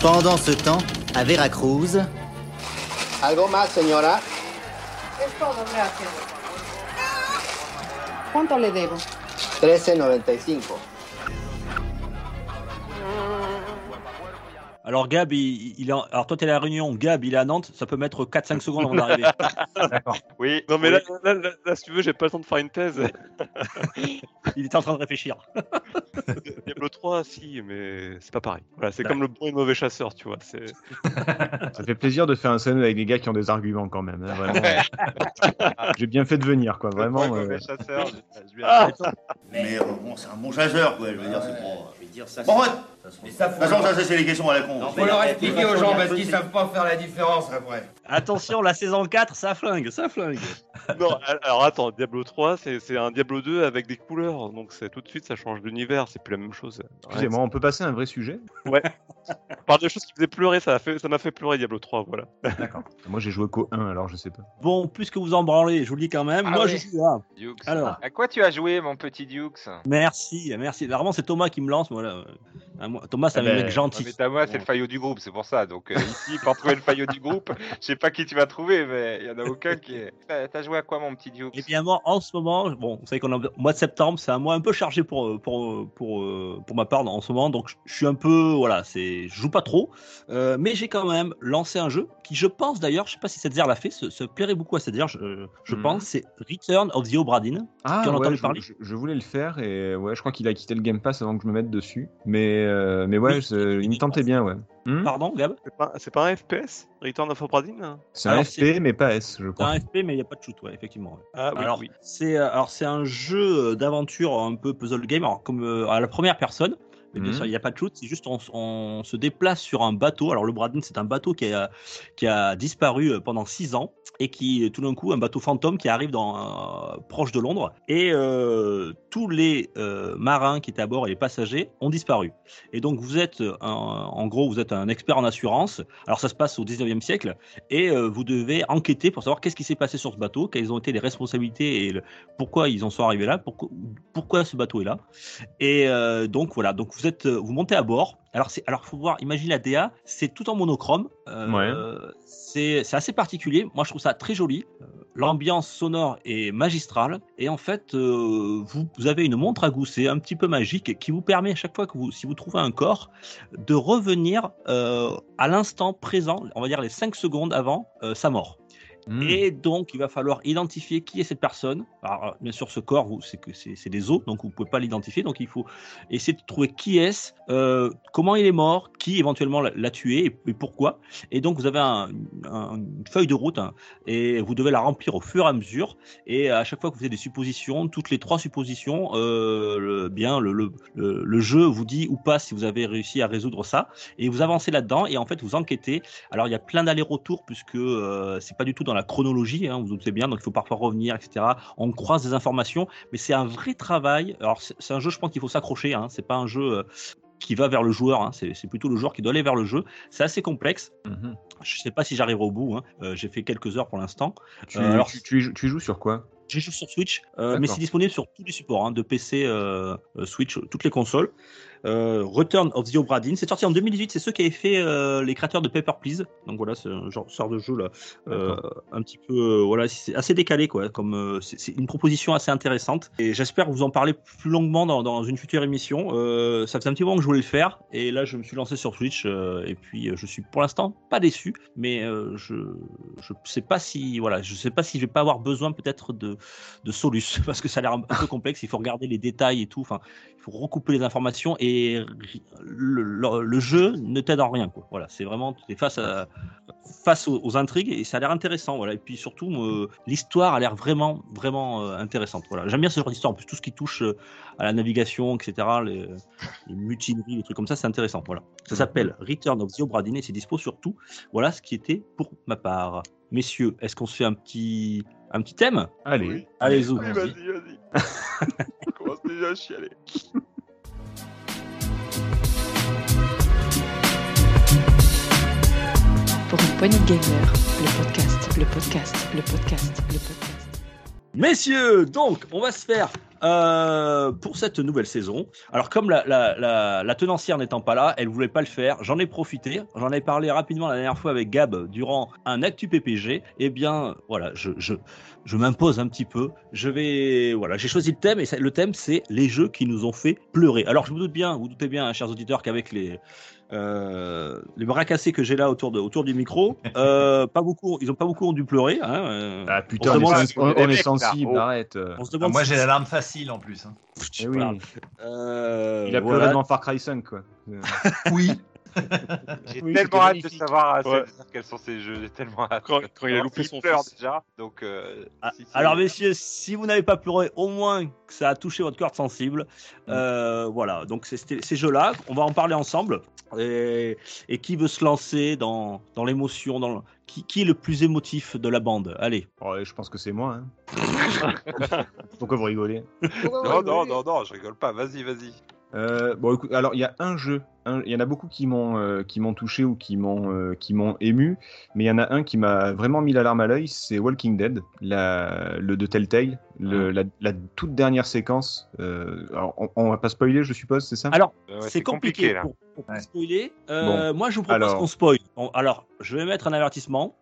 Speaker 7: Pendant ce temps, à Veracruz,
Speaker 8: ¿Algo más, señora?
Speaker 9: Es todo, gracias. ¿Cuánto le debo?
Speaker 8: 13.95.
Speaker 1: Alors Gab, il, il est en- alors toi t'es à la Réunion, Gab il est à Nantes, ça peut mettre 4-5 secondes avant d'arriver.
Speaker 5: D'accord.
Speaker 2: Oui.
Speaker 4: Non, mais
Speaker 2: oui.
Speaker 4: là, là, là, là, si tu veux, j'ai pas le temps de faire une thèse.
Speaker 1: il était en train de réfléchir.
Speaker 4: Diablo 3, si, mais c'est pas pareil. Voilà, c'est comme le bon et le mauvais chasseur, tu vois. C'est...
Speaker 3: Ça fait plaisir de faire un scène avec des gars qui ont des arguments quand même. hein, vraiment. J'ai bien fait de venir, quoi. Vraiment.
Speaker 2: Le
Speaker 3: euh,
Speaker 2: mauvais chasseur, je-
Speaker 1: Ah,
Speaker 10: Mais euh, bon, c'est un bon chasseur, quoi. Je veux dire, c'est pas.
Speaker 11: Dire ça.
Speaker 10: Bon, ouais.
Speaker 11: Mais ça,
Speaker 10: De toute façon, ça, c'est les questions à la con.
Speaker 11: faut leur expliquer aux gens parce qu'ils savent pas faire la différence après.
Speaker 1: Attention, la saison 4, ça flingue, ça flingue.
Speaker 4: non, alors attends, Diablo 3, c'est, c'est un Diablo 2 avec des couleurs. Donc c'est tout de suite, ça change d'univers, c'est plus la même chose.
Speaker 3: Excusez-moi, on peut passer à un vrai sujet?
Speaker 4: Ouais. On parle de choses qui faisaient pleurer, ça, a fait, ça m'a fait pleurer Diablo 3, voilà.
Speaker 5: D'accord.
Speaker 3: Moi, j'ai joué qu'au 1, alors je sais pas.
Speaker 1: Bon, puisque vous en branlez, je vous le dis quand même,
Speaker 2: Ah
Speaker 1: moi
Speaker 2: ouais.
Speaker 1: je suis là.
Speaker 2: Dukes.
Speaker 1: Alors.
Speaker 2: À quoi tu as joué, mon petit Dukes?
Speaker 1: Merci, merci. Vraiment, c'est Thomas qui me lance. Voilà. Ah, moi- Thomas, c'est
Speaker 2: Ah
Speaker 1: un
Speaker 2: ben,
Speaker 1: mec
Speaker 2: ouais,
Speaker 1: gentil.
Speaker 2: mais t'as moi, c'est le faillot du groupe, c'est pour ça. Donc euh, ici, pour trouver le faillot du groupe, je sais pas qui tu vas trouver, mais il y en a aucun qui est. T'as joué à quoi, mon petit Dukes
Speaker 1: Et bien moi, en ce moment, bon, vous savez qu'on est au mois de septembre, c'est un mois un peu chargé pour euh, pour euh, pour pour ma part en ce moment, donc je- suis un peu voilà, c'est je joue pas trop, euh, mais j'ai quand même lancé un jeu qui, je pense d'ailleurs, je sais pas si cette l'a fait, se, se plairait beaucoup à cette je, je
Speaker 3: Mhm.
Speaker 1: pense, c'est Return of the Obra Dinn.
Speaker 3: Ah,
Speaker 1: tu en as
Speaker 3: ouais,
Speaker 1: entendu
Speaker 3: je,
Speaker 1: parler
Speaker 3: je- je voulais le faire et ouais, je crois qu'il a quitté le Game Pass avant que je me mette dessus. Mais, euh, mais ouais,
Speaker 1: Oui,
Speaker 3: c'est-
Speaker 1: il
Speaker 3: me tentait bien, ouais. Hmm
Speaker 1: Pardon, Gab?
Speaker 4: C'est pas, c'est pas un FPS Return of Obra Dinn
Speaker 3: c'est un FP, mais pas S, je
Speaker 1: C'est
Speaker 3: crois.
Speaker 1: un FP, mais il n'y a pas de shoot, ouais, effectivement. ouais.
Speaker 4: Ah oui,
Speaker 1: alors,
Speaker 4: oui.
Speaker 1: c'est euh, alors c'est un jeu d'aventure un peu puzzle game, alors comme euh, à la première personne. Mais bien
Speaker 3: Mhm.
Speaker 1: sûr, il n'y a pas de shoot, c'est juste on, on se déplace sur un bateau. Alors le Bradin, c'est un bateau qui a, qui a disparu euh, pendant six ans et qui tout d'un coup un bateau fantôme qui arrive dans euh, proche de Londres et euh, tous les euh, marins qui étaient à bord et les passagers ont disparu. Et donc vous êtes un- en gros vous êtes un expert en assurance. Alors ça se passe au 19e siècle et vous devez enquêter pour savoir qu'est-ce qui s'est passé sur ce bateau, quelles ont été les responsabilités et le- pourquoi ils en sont arrivés là, pourquoi, pourquoi ce bateau est là. Et donc voilà, donc vous êtes, vous montez à bord. Alors c'est, alors faut voir, imagine la DA, c'est tout en monochrome. Euh, C'est, c'est assez particulier. Moi je trouve ça très joli. Euh, L'ambiance sonore est magistrale et en fait euh, vous, vous avez une montre à gousset un petit peu magique qui vous permet à chaque fois que vous, si vous trouvez un corps, de revenir euh, à l'instant présent, on va dire les 5 secondes avant euh, sa mort.
Speaker 3: Hmm.
Speaker 1: Et donc, il va falloir identifier qui est cette personne. Alors, bien sûr, ce corps, c'est des os, donc vous pouvez pas l'identifier. Donc, il faut essayer de trouver qui est-ce, euh, comment il est mort, qui éventuellement l'a- tué et, pourquoi. Et donc, vous avez un- un- une feuille de route hein, et vous devez la remplir au fur et à mesure. Et à chaque fois que vous faites des suppositions, toutes les trois suppositions, euh, le, bien le jeu vous dit ou pas si vous avez réussi à résoudre ça. Et vous avancez là-dedans et en fait, vous enquêtez. Alors, il y a plein d'allers-retours puisque euh, c'est pas du tout dans la chronologie, hein, vous vous doutez bien, donc il faut parfois revenir, etc. On croise des informations, mais c'est un vrai travail. Alors, c'est un jeu, je pense qu'il faut s'accrocher, hein, c'est pas un jeu. euh, qui va vers le joueur, hein, c'est plutôt le joueur qui doit aller vers le jeu. C'est assez complexe.
Speaker 3: Mhm.
Speaker 1: Je sais pas si j'arriverai au bout. hein. Euh, J'ai fait quelques heures pour l'instant.
Speaker 3: Tu,
Speaker 1: Euh, alors,
Speaker 3: tu, joues- tu y joues sur quoi?
Speaker 1: j'ai joué sur Switch, euh, mais c'est disponible sur tous les supports, hein, de PC, euh, Switch, toutes les consoles. Euh, Return of the Obra Dinn, c'est sorti en 2018, c'est ceux qui avaient fait euh, les créateurs de Paper Please. Donc voilà, c'est un genre sort de jeu là, euh, un petit peu, voilà, c'est assez décalé quoi. Comme c'est une proposition assez intéressante. Et j'espère vous en parler plus longuement dans, dans une future émission. Ça faisait un petit moment que je voulais le faire, et là je me suis lancé sur Switch, euh, et puis je suis pour l'instant pas déçu, mais je je sais pas si voilà, je sais pas si je vais pas avoir besoin peut-être de de Solus parce que ça a l'air un peu complexe. Il faut regarder les détails et tout. Enfin, faut recouper les informations et le, le- le jeu ne t'aide en rien. Quoi. Voilà, c'est vraiment es face à face aux, aux intrigues et ça a l'air intéressant. Voilà, et puis surtout euh, l'histoire a l'air vraiment vraiment euh, intéressante. Voilà, j'aime bien ce genre d'histoire. En plus, tout ce qui touche euh, à la navigation, etc. Les, les mutineries, les trucs comme ça, c'est intéressant. Voilà, ça s'appelle Return of the Obra Dinn et c'est dispo sur tout. Voilà ce qui était pour ma part. Messieurs, est-ce qu'on se fait un petit un petit thème?
Speaker 3: Allez.
Speaker 4: Oui.
Speaker 1: Allez, zou.
Speaker 4: Oui, vas-y, vas-y. On commence déjà à chialer.
Speaker 6: Pour une poignée de gamers, le podcast, le podcast, le podcast, le podcast.
Speaker 1: Messieurs, donc, on va se faire euh, pour cette nouvelle saison. Alors, comme la, la, la, la tenancière n'étant pas là, elle voulait pas le faire. J'en ai profité. J'en ai parlé rapidement la dernière fois avec Gab durant un Actu PPG. Eh bien, voilà, je, je, je m'impose un petit peu. Je vais, voilà, j'ai choisi le thème et ça- le thème c'est les jeux qui nous ont fait pleurer. Alors, je vous doute bien, vous doutez bien, hein, chers auditeurs, qu'avec les euh, les bras cassés que j'ai là autour, de, autour du micro, euh, pas beaucoup, ils ont pas beaucoup ont dû pleurer. Hein, euh.
Speaker 3: Ah putain,
Speaker 1: On
Speaker 3: est,
Speaker 1: si-
Speaker 3: on- on
Speaker 2: des
Speaker 3: est
Speaker 2: mecs, là.
Speaker 3: sensible,
Speaker 2: Oh.
Speaker 3: arrête.
Speaker 1: on se
Speaker 5: Ah, moi
Speaker 1: si-
Speaker 5: j'ai l'alarme facile en plus. hein.
Speaker 3: Eh oui.
Speaker 1: Euh,
Speaker 3: Il a pleuré
Speaker 1: voilà.
Speaker 3: devant Far Cry 5, quoi.
Speaker 5: Oui.
Speaker 2: J'ai
Speaker 3: Oui,
Speaker 2: tellement hâte de savoir euh,
Speaker 4: Ouais.
Speaker 2: quels sont ces jeux. J'ai tellement hâte.
Speaker 4: Quand- quand il a
Speaker 2: Alors,
Speaker 4: loupé son
Speaker 2: pleure
Speaker 4: fils.
Speaker 2: déjà. Donc, euh,
Speaker 1: Ah,
Speaker 2: si- si-
Speaker 1: Alors messieurs, si vous n'avez pas pleuré, au moins que ça a touché votre cœur sensible. Euh, voilà, donc ces jeux-là, on va en parler ensemble. Et, et qui veut se lancer dans, dans l'émotion dans le- qui, qui est le plus émotif de la bande? Allez.
Speaker 3: oh, je pense que c'est moi. Hein. Pourquoi vous rigolez?
Speaker 2: Non, non, non, non, je rigole pas. Vas-y, vas-y.
Speaker 3: Euh, bon, écoute, alors il y a un jeu, il y en a beaucoup qui m'ont euh, qui m'ont touché ou qui m'ont euh, qui m'ont ému, mais il y en a un qui m'a vraiment mis la larme à l'œil, c'est Walking Dead, la, le de Telltale, le, la, la toute dernière séquence. euh, alors, on, on va pas spoiler, je suppose, c'est ça?
Speaker 1: Alors,
Speaker 2: Euh, ouais,
Speaker 1: c'est compliqué,
Speaker 2: compliqué, là.
Speaker 1: pour, pour pas
Speaker 5: Ouais.
Speaker 1: spoiler. Euh, moi, je vous propose
Speaker 3: alors-
Speaker 1: qu'on spoil. Bon, alors, je vais mettre un avertissement.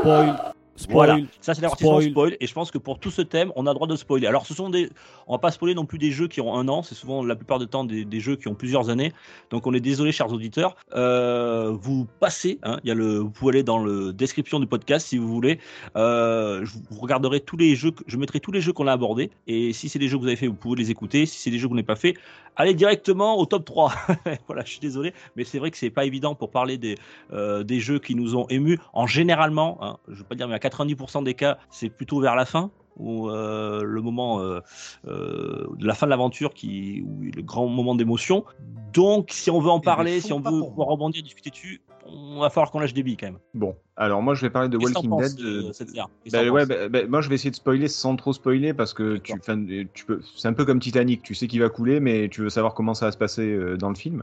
Speaker 12: Spoil. Spoil.
Speaker 1: Voilà, ça c'est l'avertissement
Speaker 12: Spoil.
Speaker 1: spoil. Et je pense que pour tout ce thème, on a le droit de spoiler. Alors, ce sont des, on va pas spoiler non plus des jeux qui ont un an. C'est souvent la plupart du temps des, des jeux qui ont plusieurs années. Donc, on est désolé, chers auditeurs. Euh, vous passez. hein, il y a le, vous pouvez aller dans le description du podcast si vous voulez. Euh, je vous regarderez tous les jeux. Je mettrai tous les jeux qu'on a abordés. Et si c'est des jeux que vous avez fait, vous pouvez les écouter. Si c'est des jeux que vous n'avez pas fait, allez directement au top 3. voilà, je suis désolé, mais c'est vrai que c'est pas évident pour parler des, euh, des jeux qui nous ont émus. En généralement, hein, je veux pas dire, mais 90% des cas, c'est plutôt vers la fin ou euh, le moment euh, euh, de la fin de l'aventure qui où le grand moment d'émotion. Donc, si on veut en parler,
Speaker 5: le
Speaker 1: si on veut pouvoir rebondir, discuter dessus, on va falloir qu'on lâche des billes quand même.
Speaker 3: Bon, alors moi je vais parler de Walking Dead.
Speaker 1: euh,
Speaker 3: euh,
Speaker 1: Qu'est-ce
Speaker 3: Bah ouais, bah, bah, moi je vais essayer de spoiler sans trop spoiler parce que tu, enfin, euh, tu peux, c'est un peu comme Titanic, tu sais qu'il va couler, mais tu veux savoir comment ça va se passer euh, dans le film.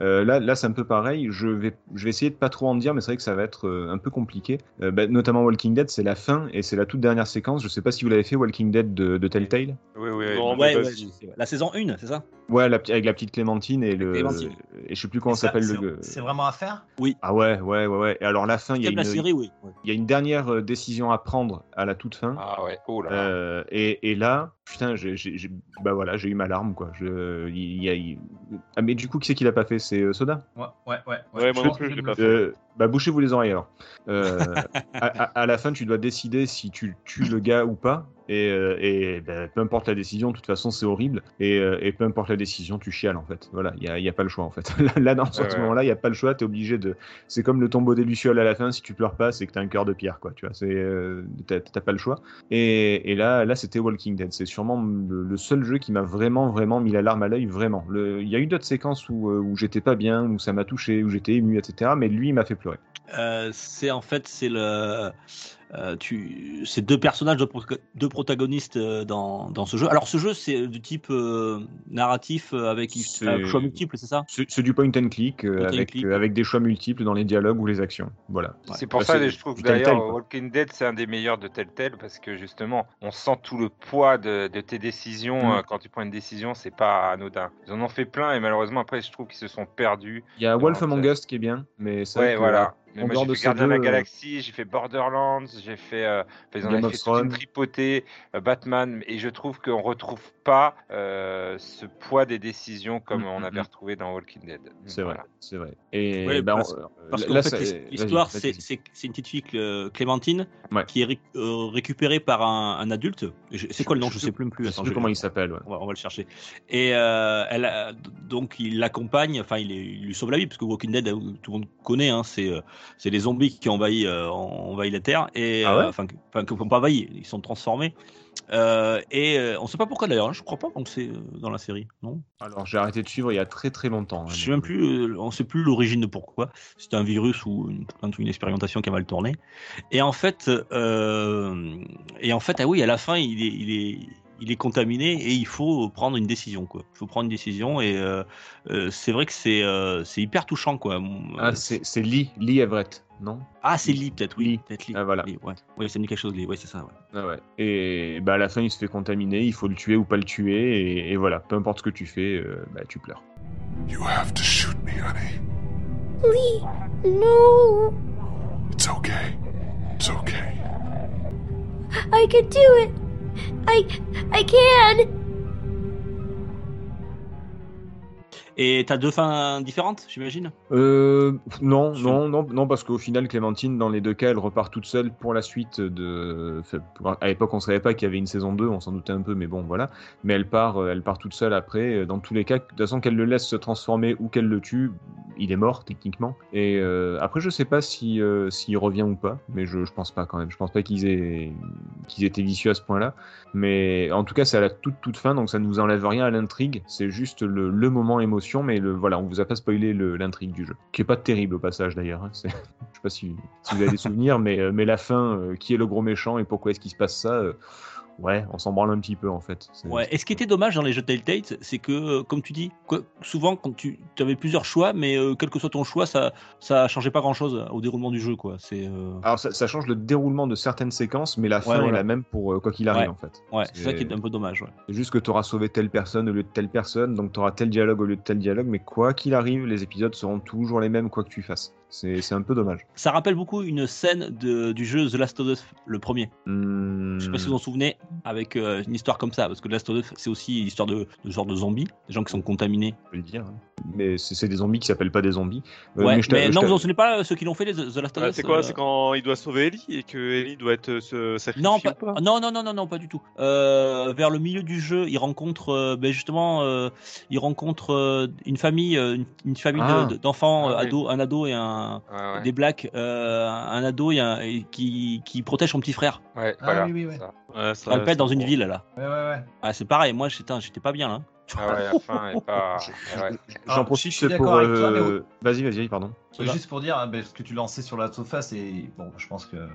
Speaker 3: Euh, là, là c'est un peu pareil. Je vais, je vais essayer de pas trop en dire, mais c'est vrai que ça va être euh, un peu compliqué. Euh, bah, notamment Walking Dead, c'est la fin et c'est la toute dernière séquence. Je sais pas si vous l'avez fait, Walking Dead de, de Telltale.
Speaker 2: Oui, oui, oui.
Speaker 1: Ouais, ouais, la saison 1, c'est ça?
Speaker 3: Ouais, la, avec la petite Clémentine et le,
Speaker 1: Clémentine.
Speaker 3: et je sais plus comment
Speaker 5: ça,
Speaker 3: s'appelle
Speaker 5: c'est-
Speaker 3: le.
Speaker 5: C'est vraiment à faire?
Speaker 3: Ah ouais, ouais, ouais, ouais. Et alors la fin, il y a une,
Speaker 1: série, oui. Ouais.
Speaker 3: il y a une dernière décision à prendre à la toute fin.
Speaker 2: Ah ouais. Oh là. là.
Speaker 3: Euh, et, et là, putain, j'ai, bah voilà, j'ai eu ma larme quoi. Je, il, y a, il- Ah mais du coup, qui c'est qui l'a pas fait? C'est euh, Soda?
Speaker 5: Ouais, ouais, ouais.
Speaker 4: Ouais, moi
Speaker 5: Je
Speaker 4: non plus, je l'ai pas fait.
Speaker 3: Bah bouchez-vous les oreilles alors. Euh, à, à- à la fin, tu dois décider si tu tues le gars ou pas. Et, euh, et bah, peu importe la décision, de toute façon, c'est horrible. Et, euh, et peu importe la décision, tu chiales en fait. Voilà, il y a, a pas le choix en fait. Là, dans ce
Speaker 2: Ouais,
Speaker 3: moment-là, il y a pas le choix. T'es obligé de. C'est comme le tombeau des lucioles à la fin. Si tu pleures pas, c'est que t'as un cœur de pierre, quoi. Tu vois, c'est euh, t'as pas le choix. Et, et là, là, c'était Walking Dead. C'est sûrement le, le seul jeu qui m'a vraiment, vraiment mis la larme à l'œil, vraiment. Il y a eu d'autres séquences où, euh, où j'étais pas bien, où ça m'a touché, où j'étais ému, etc. Mais lui, il m'a fait
Speaker 1: Euh, c'est en fait c'est le euh, tu c'est deux personnages deux, pro- deux protagonistes euh, dans, dans ce jeu alors ce jeu c'est du type euh, narratif avec choix multiples c'est ça?
Speaker 3: C'est du point and click, euh,
Speaker 1: and
Speaker 3: avec,
Speaker 1: click.
Speaker 3: euh, avec des choix multiples dans les dialogues ou les actions. Voilà.
Speaker 2: C'est pour
Speaker 3: Bah,
Speaker 2: ça que je trouve d'ailleurs. Walking Dead c'est un des meilleurs de Telltale parce que justement on sent tout le poids de, de tes décisions
Speaker 3: Mm.
Speaker 2: quand tu prends une décision c'est pas anodin. Ils en ont fait plein et malheureusement après je trouve qu'ils se sont perdus.
Speaker 3: Il y a Wolf Among Us qui est bien, mais
Speaker 2: Ouais
Speaker 3: que,
Speaker 2: voilà. Mais
Speaker 3: en
Speaker 2: moi
Speaker 3: dehors
Speaker 2: j'ai
Speaker 3: de
Speaker 2: fait Gardien de la Galaxie, j'ai fait Borderlands, j'ai fait, euh, fait toute une tripotée, euh, Batman et je trouve qu'on retrouve pas euh, ce poids des décisions comme
Speaker 3: Mm,
Speaker 2: on
Speaker 3: mm,
Speaker 2: avait
Speaker 3: mm.
Speaker 2: retrouvé dans Walking Dead.
Speaker 3: C'est vrai, c'est vrai. Et
Speaker 1: Ouais, parce- parce qu'en fait l'histoire c'est une petite fille euh, Clémentine
Speaker 3: Ouais.
Speaker 1: qui est réc- euh, récupérée par un, un adulte c'est quoi le nom? Je
Speaker 3: Je-
Speaker 1: sais plus plus
Speaker 3: Je sais
Speaker 1: Attends, je-
Speaker 3: comment il s'appelle. ouais.
Speaker 1: on va, on va le chercher. Et euh, elle a- donc il l'accompagne, enfin il, lui sauve la vie parce que Walking Dead, tout le monde connaît, hein, c'est euh, c'est les zombies qui envahissent, euh, envahissent la Terre et
Speaker 3: Ah ouais
Speaker 1: euh, enfin qui n'ont pas envahi, ils sont transformés. Euh, et euh, on sait pas pourquoi d'ailleurs, hein, je crois pas donc c'est euh, dans la série, non?
Speaker 3: Alors j'ai arrêté de suivre il y a très très longtemps. hein,
Speaker 1: Je sais même plus, on sait plus l'origine de pourquoi. C'était un virus ou une, une expérimentation qui a mal tourné. Et en fait, et en fait, ah oui, à la fin, il est, il est, il est contaminé et il faut prendre une décision, quoi. Il faut prendre une décision et euh, euh, c'est vrai que c'est, euh, c'est hyper touchant, quoi.
Speaker 3: Ah, c'est c'est Lee, Lee Everett, non?
Speaker 1: Ah, c'est Lee, peut-être, oui. Peut-être Lee.
Speaker 3: Ah, voilà.
Speaker 1: Lee, ouais. Oui, ça me dit quelque chose, Lee. Oui, c'est ça. Ouais.
Speaker 3: Ah ouais. Et bah, à la fin, il se fait contaminer, il faut le tuer ou pas le tuer, et, et voilà, peu importe ce que tu fais, euh, bah, tu pleures.
Speaker 13: You have to shoot me, honey.
Speaker 14: Lee, no.
Speaker 13: It's okay. It's okay.
Speaker 14: I can do it. I I can.
Speaker 1: Et t'as deux fins différentes, j'imagine?
Speaker 3: Euh, non, non, non, non, parce qu'au final, Clémentine, dans les deux cas, elle repart toute seule pour la suite de. enfin, pour- À l'époque, on savait pas qu'il y avait une saison 2, on s'en doutait un peu, mais bon, voilà. Mais elle part, euh, elle part toute seule après. Euh, Dans tous les cas, de toute façon, qu'elle le laisse se transformer ou qu'elle le tue, il est mort techniquement. Et euh, après, je sais pas si euh, s'il revient ou pas, mais je, je pense pas quand même. Je pense pas qu'ils aient qu'ils étaient vicieux à ce point-là. Mais en tout cas, c'est à la toute toute fin, donc ça ne nous enlève rien à l'intrigue. C'est juste le, le moment mais le, voilà, on vous a pas spoilé l'intrigue du jeu, qui est pas terrible au passage d'ailleurs. hein. Je sais pas si, si vous avez des souvenirs, mais, euh, mais la fin, euh, qui est le gros méchant et pourquoi est-ce qu'il se passe ça euh, Ouais, on s'en branle un petit peu en fait.
Speaker 1: Ouais. Et ce qui était dommage dans les jeux Telltale, c'est que, euh, comme tu dis, quoi- souvent quand tu avais plusieurs choix, mais euh, quel que soit ton choix, ça ça changeait pas grand-chose au déroulement du jeu, quoi. C'est euh,
Speaker 3: Alors ça, ça change le déroulement de certaines séquences, mais la fin
Speaker 1: voilà.
Speaker 3: est la même pour euh, quoi qu'il arrive
Speaker 1: Ouais.
Speaker 3: en fait.
Speaker 1: ouais, c'est ça qui est un peu dommage. Ouais.
Speaker 3: C'est juste que tu auras sauvé telle personne au lieu de telle personne, donc tu auras tel dialogue au lieu de tel dialogue, mais quoi qu'il arrive, les épisodes seront toujours les mêmes, quoi que tu fasses. C'est c'est un peu dommage.
Speaker 1: Ça rappelle beaucoup une scène de, du jeu The Last of Us, le premier.
Speaker 3: Hmm,
Speaker 1: Je sais pas si vous vous en souvenez, avec euh, une histoire comme ça, parce que The Last of Us, c'est aussi l'histoire de, de genre de zombies, des gens qui sont contaminés.
Speaker 3: je peux le dire. hein. Mais c'est c'est des zombies qui s'appellent pas des zombies. Euh,
Speaker 1: ouais,
Speaker 3: mais
Speaker 1: non, vous en souvenez pas euh, ceux qui l'ont fait, les The Last of
Speaker 4: Ah,
Speaker 1: Us
Speaker 4: c'est quoi
Speaker 1: euh,
Speaker 4: C'est quand il doit sauver Ellie et que Ellie doit être euh, se sacrifier
Speaker 1: Non,
Speaker 4: ou
Speaker 1: pas-
Speaker 4: pas
Speaker 1: non, non, non, non, non, pas du tout. Euh, vers le milieu du jeu, il rencontre, euh, ben justement, euh, il rencontre euh, une famille, une, une famille
Speaker 3: Ah.
Speaker 1: de- d'enfants,
Speaker 2: Ah
Speaker 1: euh,
Speaker 2: oui.
Speaker 1: un ado et un
Speaker 2: Ouais, ouais.
Speaker 1: des blacks, euh, un ado un, et qui, qui protège son petit frère.
Speaker 2: Ouais,
Speaker 5: Ah
Speaker 2: voilà.
Speaker 5: oui, oui, oui.
Speaker 2: ça.
Speaker 4: Ouais,
Speaker 1: Ça répète dans une ville là.
Speaker 5: Ouais, ouais, ouais.
Speaker 1: Ah, c'est pareil, moi j'étais, j'étais pas bien là.
Speaker 2: Ah ouais, la fin est pas. ouais.
Speaker 5: Alors,
Speaker 3: J'en profite
Speaker 5: je suis
Speaker 3: c'est pour.
Speaker 5: d'accord avec toi, mais au-
Speaker 3: euh, Vas-y, vas-y, pardon.
Speaker 5: Juste pour dire, hein, ben, ce que tu lançais sur la Sofa, et bon, je pense que euh,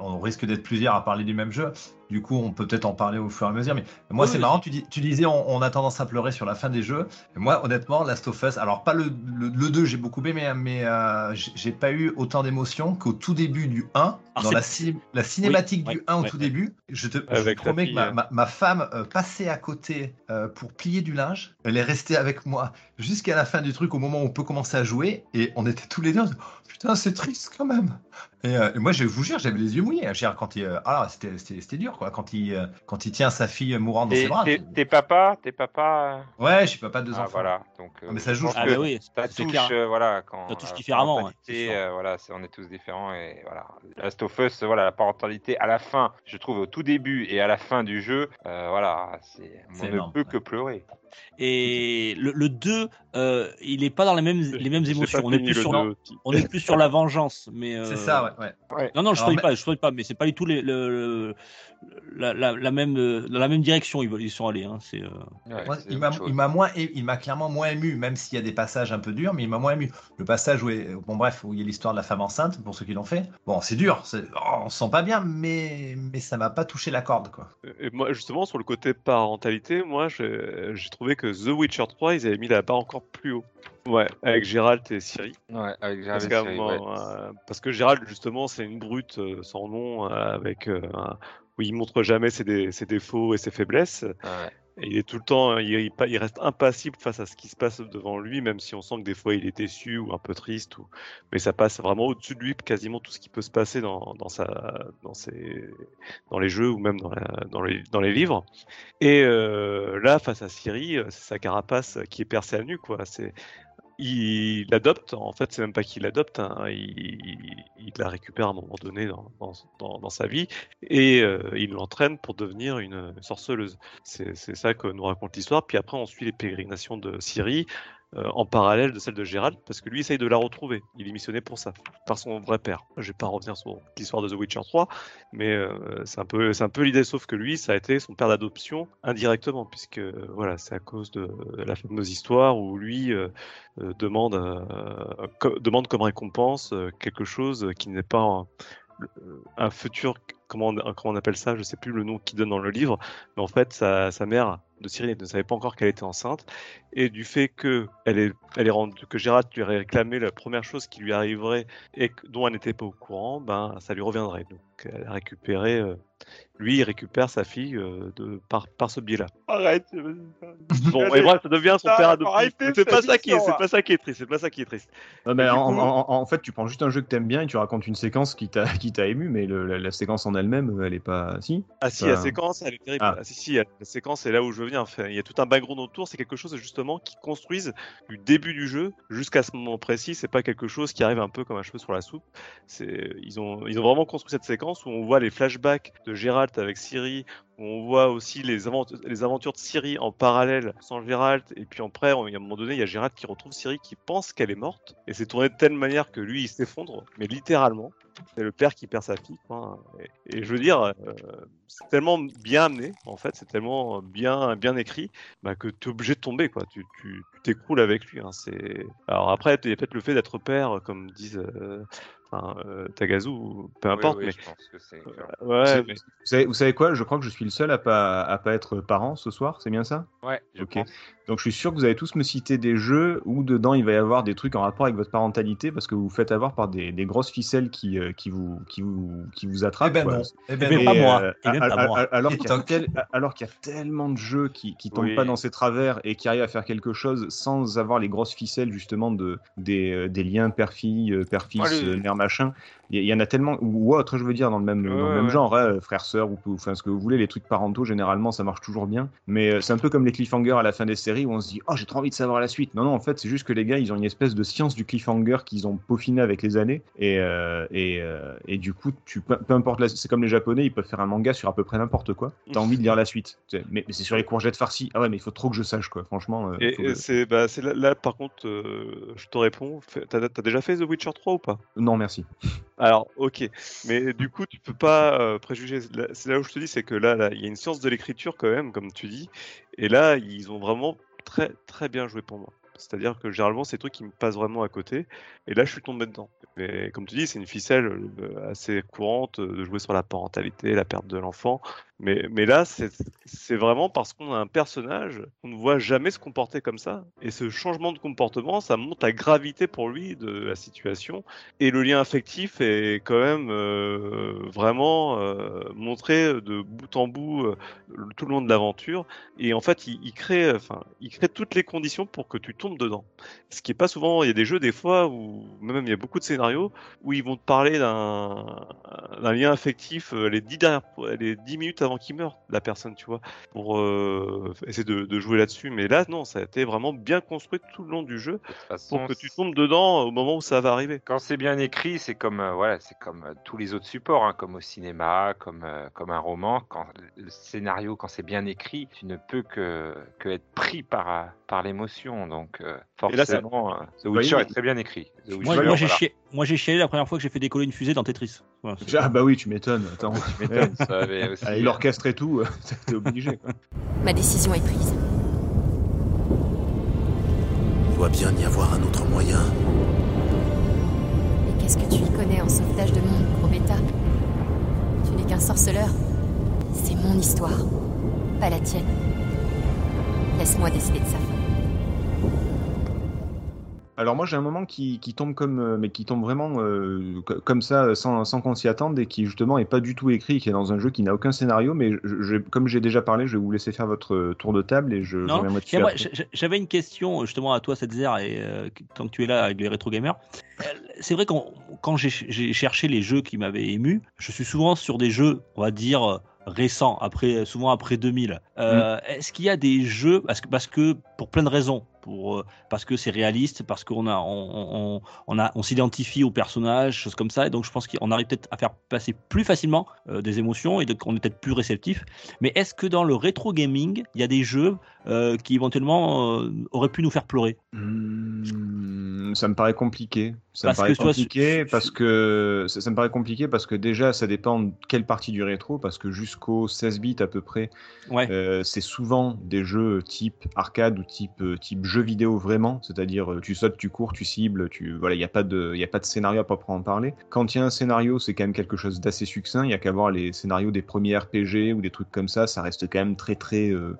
Speaker 5: on risque d'être plusieurs à parler du même jeu. Du coup, on peut peut-être en parler au fur et à mesure. Mais moi,
Speaker 1: Oui,
Speaker 5: c'est
Speaker 1: oui.
Speaker 5: marrant. Tu, dis, tu disais, on, on a tendance à pleurer sur la fin des jeux. Et moi, honnêtement, Last of Us, alors pas le, le, le 2, j'ai beaucoup aimé, hein, mais euh, j'ai pas eu autant d'émotions qu'au tout début du 1,
Speaker 1: Ah,
Speaker 5: dans
Speaker 1: c'est-
Speaker 5: la, ci- la cinématique
Speaker 1: Oui,
Speaker 5: du
Speaker 1: ouais,
Speaker 5: 1 au
Speaker 1: ouais,
Speaker 5: tout
Speaker 1: ouais.
Speaker 5: Je te je promets que ma,
Speaker 4: hein.
Speaker 5: ma- ma femme euh, passait à côté euh, pour plier du linge. Elle est restée avec moi jusqu'à la fin du truc, au moment où on peut commencer à jouer. Et on était tous les deux. on se dit, Oh, putain, c'est triste quand même. Et, euh, et moi, je vais vous jure, j'avais les yeux mouillés. hein. Quand il, euh, ah, c'était, c'était, c'était dur, quoi. Quand il, euh, quand il tient sa fille mourante dans ses bras.
Speaker 2: t'es- t'es papa? T'es papa?
Speaker 5: Ouais, je suis papa de deux
Speaker 2: Ah,
Speaker 5: enfants.
Speaker 2: voilà. Donc, euh,
Speaker 5: Ah, mais ça joue,
Speaker 1: Ah
Speaker 2: que
Speaker 1: oui,
Speaker 2: Ça
Speaker 1: c'est
Speaker 2: touche,
Speaker 1: clair.
Speaker 2: euh, voilà, quand
Speaker 1: Ça touche
Speaker 2: euh,
Speaker 1: différemment,
Speaker 2: euh, voilà, c'est- on est tous différents et voilà. Last of Us, voilà, la parentalité à la fin, je trouve au tout début et à la fin du jeu, euh, voilà, c'est,
Speaker 5: C'est
Speaker 2: on
Speaker 5: énorme,
Speaker 2: ne peut
Speaker 5: ouais.
Speaker 2: que pleurer.
Speaker 1: Et le, le 2, euh, il est pas dans les mêmes, les mêmes émotions. On est, plus
Speaker 4: le
Speaker 1: sur,
Speaker 4: deux.
Speaker 1: on est plus sur la vengeance. Mais euh,
Speaker 5: C'est ça, ouais. Ouais.
Speaker 1: Non, non, je ne
Speaker 5: mais-
Speaker 1: pas, je pas, mais c'est pas du tout les, le, le- la, la, la même, dans la même direction ils, sont allés. Hein. C'est, euh,
Speaker 2: Ouais,
Speaker 5: Moi,
Speaker 2: c'est
Speaker 5: il m'a,
Speaker 2: chose.
Speaker 5: il m'a moins, il m'a clairement moins ému, même s'il y a des passages un peu durs, mais il m'a moins ému. Le passage où, est- bon bref, où il y a l'histoire de la femme enceinte, pour ceux qui l'ont fait. Bon, c'est dur, c'est, oh, on se sent pas bien, mais, mais ça m'a pas touché la corde, quoi.
Speaker 4: Et moi, justement, sur le côté parentalité, moi, j'ai j'ai trouvé que The Witcher 3, ils avaient mis la barre encore plus haut. Ouais, avec Gérald et.
Speaker 2: Ouais, avec
Speaker 4: Parce,
Speaker 2: Siri, ouais.
Speaker 4: euh, parce que Gérald, justement, c'est une brute euh, sans nom, euh, avec un- où il montre jamais ses, dé- ses défauts et ses faiblesses.
Speaker 2: Ouais.
Speaker 4: Et il est tout le temps, il, il reste impassible face à ce qui se passe devant lui, même si on sent que des fois il est déçu ou un peu triste. Ou... Mais ça passe vraiment au-dessus de lui, quasiment tout ce qui peut se passer dans, dans, sa, dans, ses, dans les jeux ou même dans, la- dans, les, dans les livres. Et euh, là, face à Siri, c'est sa carapace qui est percée à nu, quoi. C'est il l'adopte, en fait, c'est même pas qu'il l'adopte, hein, il, la récupère à un moment donné dans, dans, sa vie et euh, il l'entraîne pour devenir une sorceleuse. C'est ça que nous raconte l'histoire. Puis après, on suit les pérégrinations de Ciri euh, en parallèle de celle de Gérald, parce que lui essaye de la retrouver. Il est missionné pour ça, par son vrai père. Je vais pas revenir sur l'histoire de The Witcher 3, mais euh, c'est un peu, l'idée, sauf que lui, ça a été son père d'adoption indirectement, puisque euh, voilà, c'est à cause de la fameuse histoire où lui demande, demande comme récompense quelque chose qui n'est pas un futur, comment on, comment on appelle ça, je sais plus le nom qu'il donne dans le livre, mais en fait, sa, sa mère de Cyril ne savait pas encore qu'elle était enceinte, et du fait que elle est, elle est rendue, que Gérard lui aurait réclamé la première chose qui lui arriverait et que- dont elle n'était pas au courant, ben ça lui reviendrait. Donc elle a récupéré, euh, lui il récupère sa fille euh, de par, par ce biais-là. Arrête. Bon, et bref, ça devient son père adoptif. C'est pas ça qui est,
Speaker 2: émission,
Speaker 4: c'est
Speaker 2: là.
Speaker 4: pas ça qui est triste, c'est pas ça qui est triste.
Speaker 3: Ouais, mais en,
Speaker 4: coup-
Speaker 3: en- en- en fait, tu prends juste un jeu que t'aimes bien et tu racontes une séquence qui t'a qui t'a ému, mais le- la, la séquence en elle-même, elle est pas. Si
Speaker 4: Ah si,
Speaker 3: Enfin,
Speaker 4: la séquence, elle est terrible.
Speaker 3: Ah.
Speaker 4: Ah, si, si, la séquence, c'est là où je veux venir. Enfin, il y a tout un background autour. C'est quelque chose justement qui construisent du début du jeu jusqu'à ce moment précis. C'est pas quelque chose qui arrive un peu comme un cheveu sur la soupe. Ils ont ils ont vraiment construit cette séquence où on voit les flashbacks de Geralt avec Ciri. On voit aussi les, aventures de Ciri en parallèle sans Geralt. Et puis après, a un moment donné, il y a Geralt qui retrouve Ciri qui pense qu'elle est morte. Et c'est tourné de telle manière que lui, il s'effondre, mais littéralement. C'est le père qui perd sa fille. quoi. Et, je veux dire, euh, c'est tellement bien amené, en fait, c'est tellement bien, écrit, bah, que tu es obligé de tomber, quoi. Tu t'écroules avec lui. hein. Alors après, il y a peut-être le fait d'être père, comme disent euh, enfin, euh, Tagazu, peu importe,
Speaker 2: oui,
Speaker 4: mais.
Speaker 2: je pense que c'est.
Speaker 4: Ouais,
Speaker 3: Vous-
Speaker 4: mais-
Speaker 3: vous, savez, vous savez quoi? Je crois que je suis le seul à pas, à pas être parent ce soir, c'est bien ça?
Speaker 2: Ouais, je
Speaker 3: Ok.
Speaker 2: pense.
Speaker 3: Donc je suis sûr que vous allez tous me citer des jeux où dedans il va y avoir des trucs en rapport avec votre parentalité parce que vous vous faites avoir par des, des grosses ficelles qui, euh, qui, vous, qui, vous, qui vous attrapent.
Speaker 5: Eh ben
Speaker 3: quoi.
Speaker 5: non. Eh ben
Speaker 1: Mais
Speaker 5: non.
Speaker 1: pas moi.
Speaker 3: euh,
Speaker 1: Et même
Speaker 3: a-
Speaker 1: pas moi.
Speaker 3: alors qu'il y, a tel- y tellement de jeux qui, qui tombent
Speaker 4: Oui.
Speaker 3: pas dans ces travers et qui arrivent à faire quelque chose sans avoir les grosses ficelles justement de, des, euh, des liens père-fille, père-fils, mère machin. Il y, en a tellement, ou autre, je veux dire, dans le même, dans le
Speaker 2: Ouais,
Speaker 3: même
Speaker 2: ouais.
Speaker 3: genre, hein, frère-sœur, ou, ou enfin ce que vous voulez, les trucs parentaux, généralement, ça marche toujours bien. Mais c'est un peu comme les cliffhangers à la fin des séries où on se dit, oh, j'ai trop envie de savoir la suite. Non, non, en fait, c'est juste que les gars, ils ont une espèce de science du cliffhanger qu'ils ont peaufiné avec les années. Et, euh, et, euh, et du coup, tu, peu, peu importe, la- c'est comme les Japonais, ils peuvent faire un manga sur à peu près n'importe quoi. T'as envie de lire la suite. Mais, mais c'est sur les courgettes farcies. Ah ouais, mais il faut trop que je sache, quoi. Franchement. euh,
Speaker 4: Et,
Speaker 3: faut
Speaker 4: et
Speaker 3: que-
Speaker 4: c'est bah, là, là, par contre, je te réponds. T'as as déjà fait The Witcher 3 ou pas?
Speaker 3: Non, merci.
Speaker 4: Alors, ok. Mais du coup, tu peux pas préjuger. C'est là où je te dis, c'est que là, là, il y a une science de l'écriture quand même, comme tu dis. Et là, ils ont vraiment très, très bien joué pour moi. C'est-à-dire que généralement, c'est des trucs qui me passent vraiment à côté. Et là, je suis tombé dedans. Mais comme tu dis, c'est une ficelle euh, assez courante euh, de jouer sur la parentalité, la perte de l'enfant. Mais, là, c'est vraiment parce qu'on a un personnage qu'on ne voit jamais se comporter comme ça. Et ce changement de comportement, ça montre la gravité pour lui de la situation. Et le lien affectif est quand même euh, vraiment euh, montré de bout en bout euh, tout le long de l'aventure. Et en fait, il, crée, enfin, il crée toutes les conditions pour que tu tombes dedans. Ce qui est pas souvent. Il y a des jeux des fois où même il y a beaucoup de scénarios où ils vont te parler d'un lien affectif les dix dernières, les dix minutes avant qu'il meure, la personne, tu vois, pour euh, essayer de, de jouer là-dessus. Mais là, non, ça a été vraiment bien construit tout le long du jeu
Speaker 2: façon,
Speaker 4: pour que tu tombes dedans au moment où ça va arriver.
Speaker 2: quand c'est bien écrit, c'est comme euh, voilà, c'est comme euh, tous les autres supports, hein, comme au cinéma, comme comme un roman. Quand le scénario, quand c'est bien écrit, tu ne peux que que être pris par par l'émotion. Donc
Speaker 4: là,
Speaker 2: forcément, euh, The Witcher est très bien écrit. The
Speaker 1: Moi,
Speaker 2: Witcher,
Speaker 1: moi, j'ai
Speaker 2: voilà.
Speaker 1: chié- moi, j'ai chialé la première fois que j'ai fait décoller une fusée dans Tetris. Voilà,
Speaker 3: Ah bah oui, tu m'étonnes. Attends.
Speaker 2: Tu m'étonnes, ça
Speaker 3: Avec l'orchestre et tout, t'es obligé. quoi.
Speaker 14: Ma décision est prise.
Speaker 15: Il doit bien y avoir un autre moyen.
Speaker 14: Et qu'est-ce que tu y connais en sauvetage de monde, gros bêta? Tu n'es qu'un sorceleur. C'est mon histoire, pas la tienne. Laisse-moi décider de sa fin.
Speaker 3: Alors moi j'ai un moment qui, qui tombe comme euh, mais qui tombe vraiment euh, co- comme ça sans, sans qu'on s'y attende et qui justement est pas du tout écrit qui est dans un jeu qui n'a aucun scénario mais je, je- comme j'ai déjà parlé je vais vous laisser faire votre euh, tour de table et je,
Speaker 1: j'avais une question justement à toi, Setzer, et euh, tant que tu es là avec les rétro gamers. Euh, C'est vrai que quand j'ai cherché les jeux qui m'avaient ému, je suis souvent sur des jeux, on va dire récents, après souvent après 2000. Euh, Est-ce qu'il y a des jeux parce que parce que pour plein de raisons, pour euh, parce que c'est réaliste, parce qu'on a on, on, on a on s'identifie aux personnages, choses comme ça, et donc je pense qu'on arrive peut-être à faire passer plus facilement euh, des émotions et donc on est peut-être plus réceptif. Mais est-ce que dans le rétro gaming, il y a des jeux euh, qui éventuellement euh, auraient pu nous faire pleurer?
Speaker 3: Hmm, ça me paraît compliqué. Ça
Speaker 1: Parce
Speaker 3: me paraît compliqué parce que ça, ça me paraît compliqué parce que déjà ça dépend de quelle partie du rétro parce que jusqu'au 16 bits à peu près,
Speaker 1: Ouais.
Speaker 3: c'est souvent des jeux type arcade ou type type jeu vidéo vraiment, c'est-à-dire euh, tu sautes, tu cours, tu cibles, tu voilà, il y a pas de y a pas de scénario à proprement parler. Quand il y a un scénario, c'est quand même quelque chose d'assez succinct, il y a qu'à voir les scénarios des premiers RPG ou des trucs comme ça, ça reste quand même très très euh,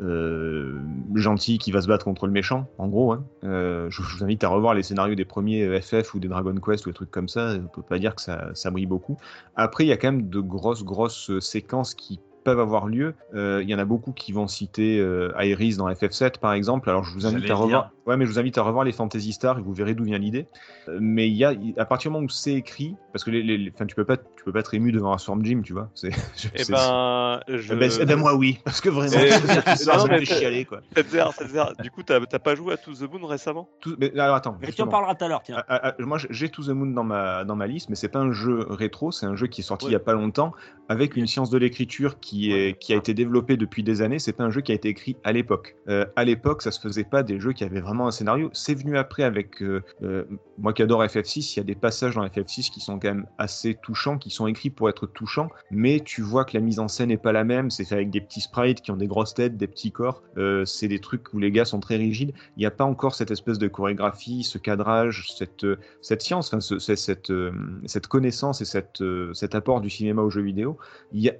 Speaker 3: euh, gentil qui va se battre contre le méchant, en gros. Hein. Je, vous invite à revoir les scénarios des premiers FF ou des Dragon Quest ou des trucs comme ça. On peut pas dire que ça, ça brille beaucoup. Après, il y a quand même de grosses, grosses séquences qui peuvent avoir lieu. Euh, Il y en a beaucoup qui vont citer euh, Iris dans FF7 par exemple. Alors je vous invite à revoir. Ouais, mais je vous invite à revoir les Fantasy Stars et vous verrez d'où vient l'idée. Euh, mais il y a, à partir du moment où c'est écrit, parce que les, les, les- enfin, tu peux pas, tu peux pas être ému devant un Storm Gym, tu vois. C'est.
Speaker 4: Eh
Speaker 3: c'est-
Speaker 4: ben, je...
Speaker 3: Eh ben, c'est- eh ben, moi oui, parce que vraiment, fait chialer quoi.
Speaker 4: Tetzer, Tetzer, du coup, t'as t'as pas joué à To The Moon récemment?
Speaker 3: Tout- mais alors attends.
Speaker 1: Mais tu en parleras tout à l'heure, tiens.
Speaker 3: Ah, ah, ah, moi, j'ai To the Moon dans ma, dans ma liste, mais c'est pas un jeu rétro, c'est un jeu qui est sorti
Speaker 4: Ouais.
Speaker 3: il y a pas longtemps, avec une science de l'écriture qui, est, qui a été développée depuis des années. C'est pas un jeu qui a été écrit à l'époque. Euh, à l'époque, ça se faisait pas des jeux qui avaient vraiment un scénario. C'est venu après avec euh, euh, moi qui adore FF6. Il y a des passages dans FF6 qui sont quand même assez touchants, qui sont écrits pour être touchants, mais tu vois que la mise en scène n'est pas la même. C'est fait avec des petits sprites qui ont des grosses têtes, des petits corps. C'est des trucs où les gars sont très rigides. Il n'y a pas encore cette espèce de chorégraphie, ce cadrage, cette, cette science, enfin, ce- ce- cette, cette connaissance et cette, cet apport du cinéma aux jeux vidéo.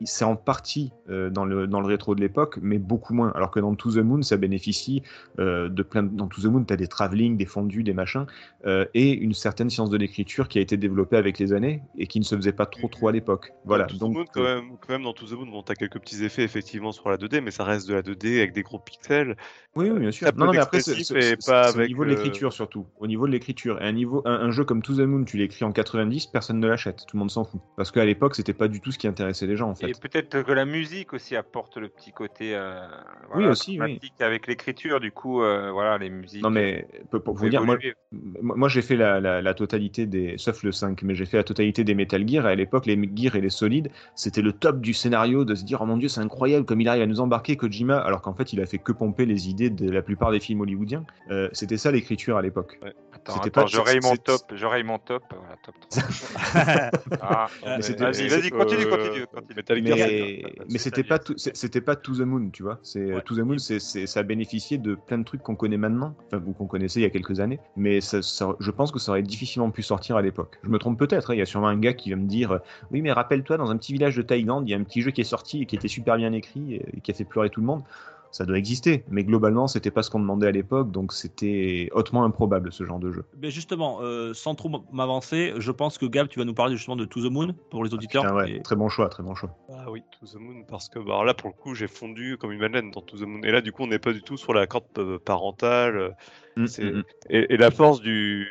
Speaker 3: C'est en partie euh, dans, le, dans le rétro de l'époque, mais beaucoup moins. Alors que dans To the Moon, ça bénéficie euh, de plein. de- Dans To the Moon, tu as des travelling, des fondus, des machins, euh, et une certaine science de l'écriture qui a été développée avec les années et qui ne se faisait pas trop trop à l'époque. Voilà.
Speaker 4: To the
Speaker 3: Donc,
Speaker 4: Moon, quand,
Speaker 3: euh,
Speaker 4: même, quand même, dans To The Moon, bon, t'as quelques petits effets effectivement sur la 2D, mais ça reste de la 2D avec des gros pixels.
Speaker 3: Oui, oui, bien sûr. Non, non, mais après, c'est au niveau de l'écriture surtout. Au niveau de l'écriture. Et un, niveau, un, un jeu comme To the Moon, tu l'écris en 90, personne ne l'achète. Tout le monde s'en fout. Parce qu'à l'époque, c'était pas du tout ce qui intéressait les gens, en fait.
Speaker 2: Et peut-être que la musique aussi apporte le petit côté euh,
Speaker 3: Oui, aussi, oui.
Speaker 2: avec l'écriture. Du coup, euh, voilà, les musiques.
Speaker 3: Non, mais pour, vous dire, moi, moi j'ai fait la, la, la totalité des. Sauf le 5, mais j'ai fait la totalité des Metal Gear. À l'époque, les Gear et les Solides, c'était le top du scénario de se dire Oh mon dieu, c'est incroyable comme il arrive à nous embarquer, Kojima, alors qu'en fait, il a fait que pomper les idées de la plupart des films hollywoodiens. Euh, c'était ça l'écriture à l'époque.
Speaker 2: Attends,
Speaker 3: C'était
Speaker 2: attends,
Speaker 3: pas-
Speaker 2: je raye mon top. Je raye mon top. Voilà, top 3. ah,
Speaker 3: Mais c'était-
Speaker 2: vas-y, vas-y, continue,
Speaker 4: Euh,
Speaker 2: continue.
Speaker 3: mais, mais c'était pas c'était pas To the Moon, tu vois. C'est To the Moon, c'est, ça a bénéficié de plein de trucs qu'on connaît maintenant, enfin ou qu'on connaissait il y a quelques années. Mais ça, ça- je pense que ça aurait difficilement pu sortir à l'époque. Je me trompe peut-être. hein, Il y a sûrement un gars qui va me dire, euh, oui, mais rappelle-toi, dans un petit village de Thaïlande, il y a un petit jeu qui est sorti et qui était super bien écrit et qui a fait pleurer tout le monde. Ça doit exister, mais globalement, c'était pas ce qu'on demandait à l'époque, donc c'était hautement improbable ce genre de jeu.
Speaker 1: Mais justement, euh, sans trop m'avancer, je pense que Gab, tu vas nous parler justement de To the Moon pour les auditeurs.
Speaker 3: Putain, ouais,
Speaker 1: Et-
Speaker 3: très bon choix, très bon choix.
Speaker 4: Ah oui, To the Moon, parce que bah, là, pour le coup, j'ai fondu comme une madeleine dans To the Moon. Et là, du coup, on n'est pas du tout sur la corde euh, parentale. euh,
Speaker 3: Mm, mm, mm.
Speaker 4: et, et la force du,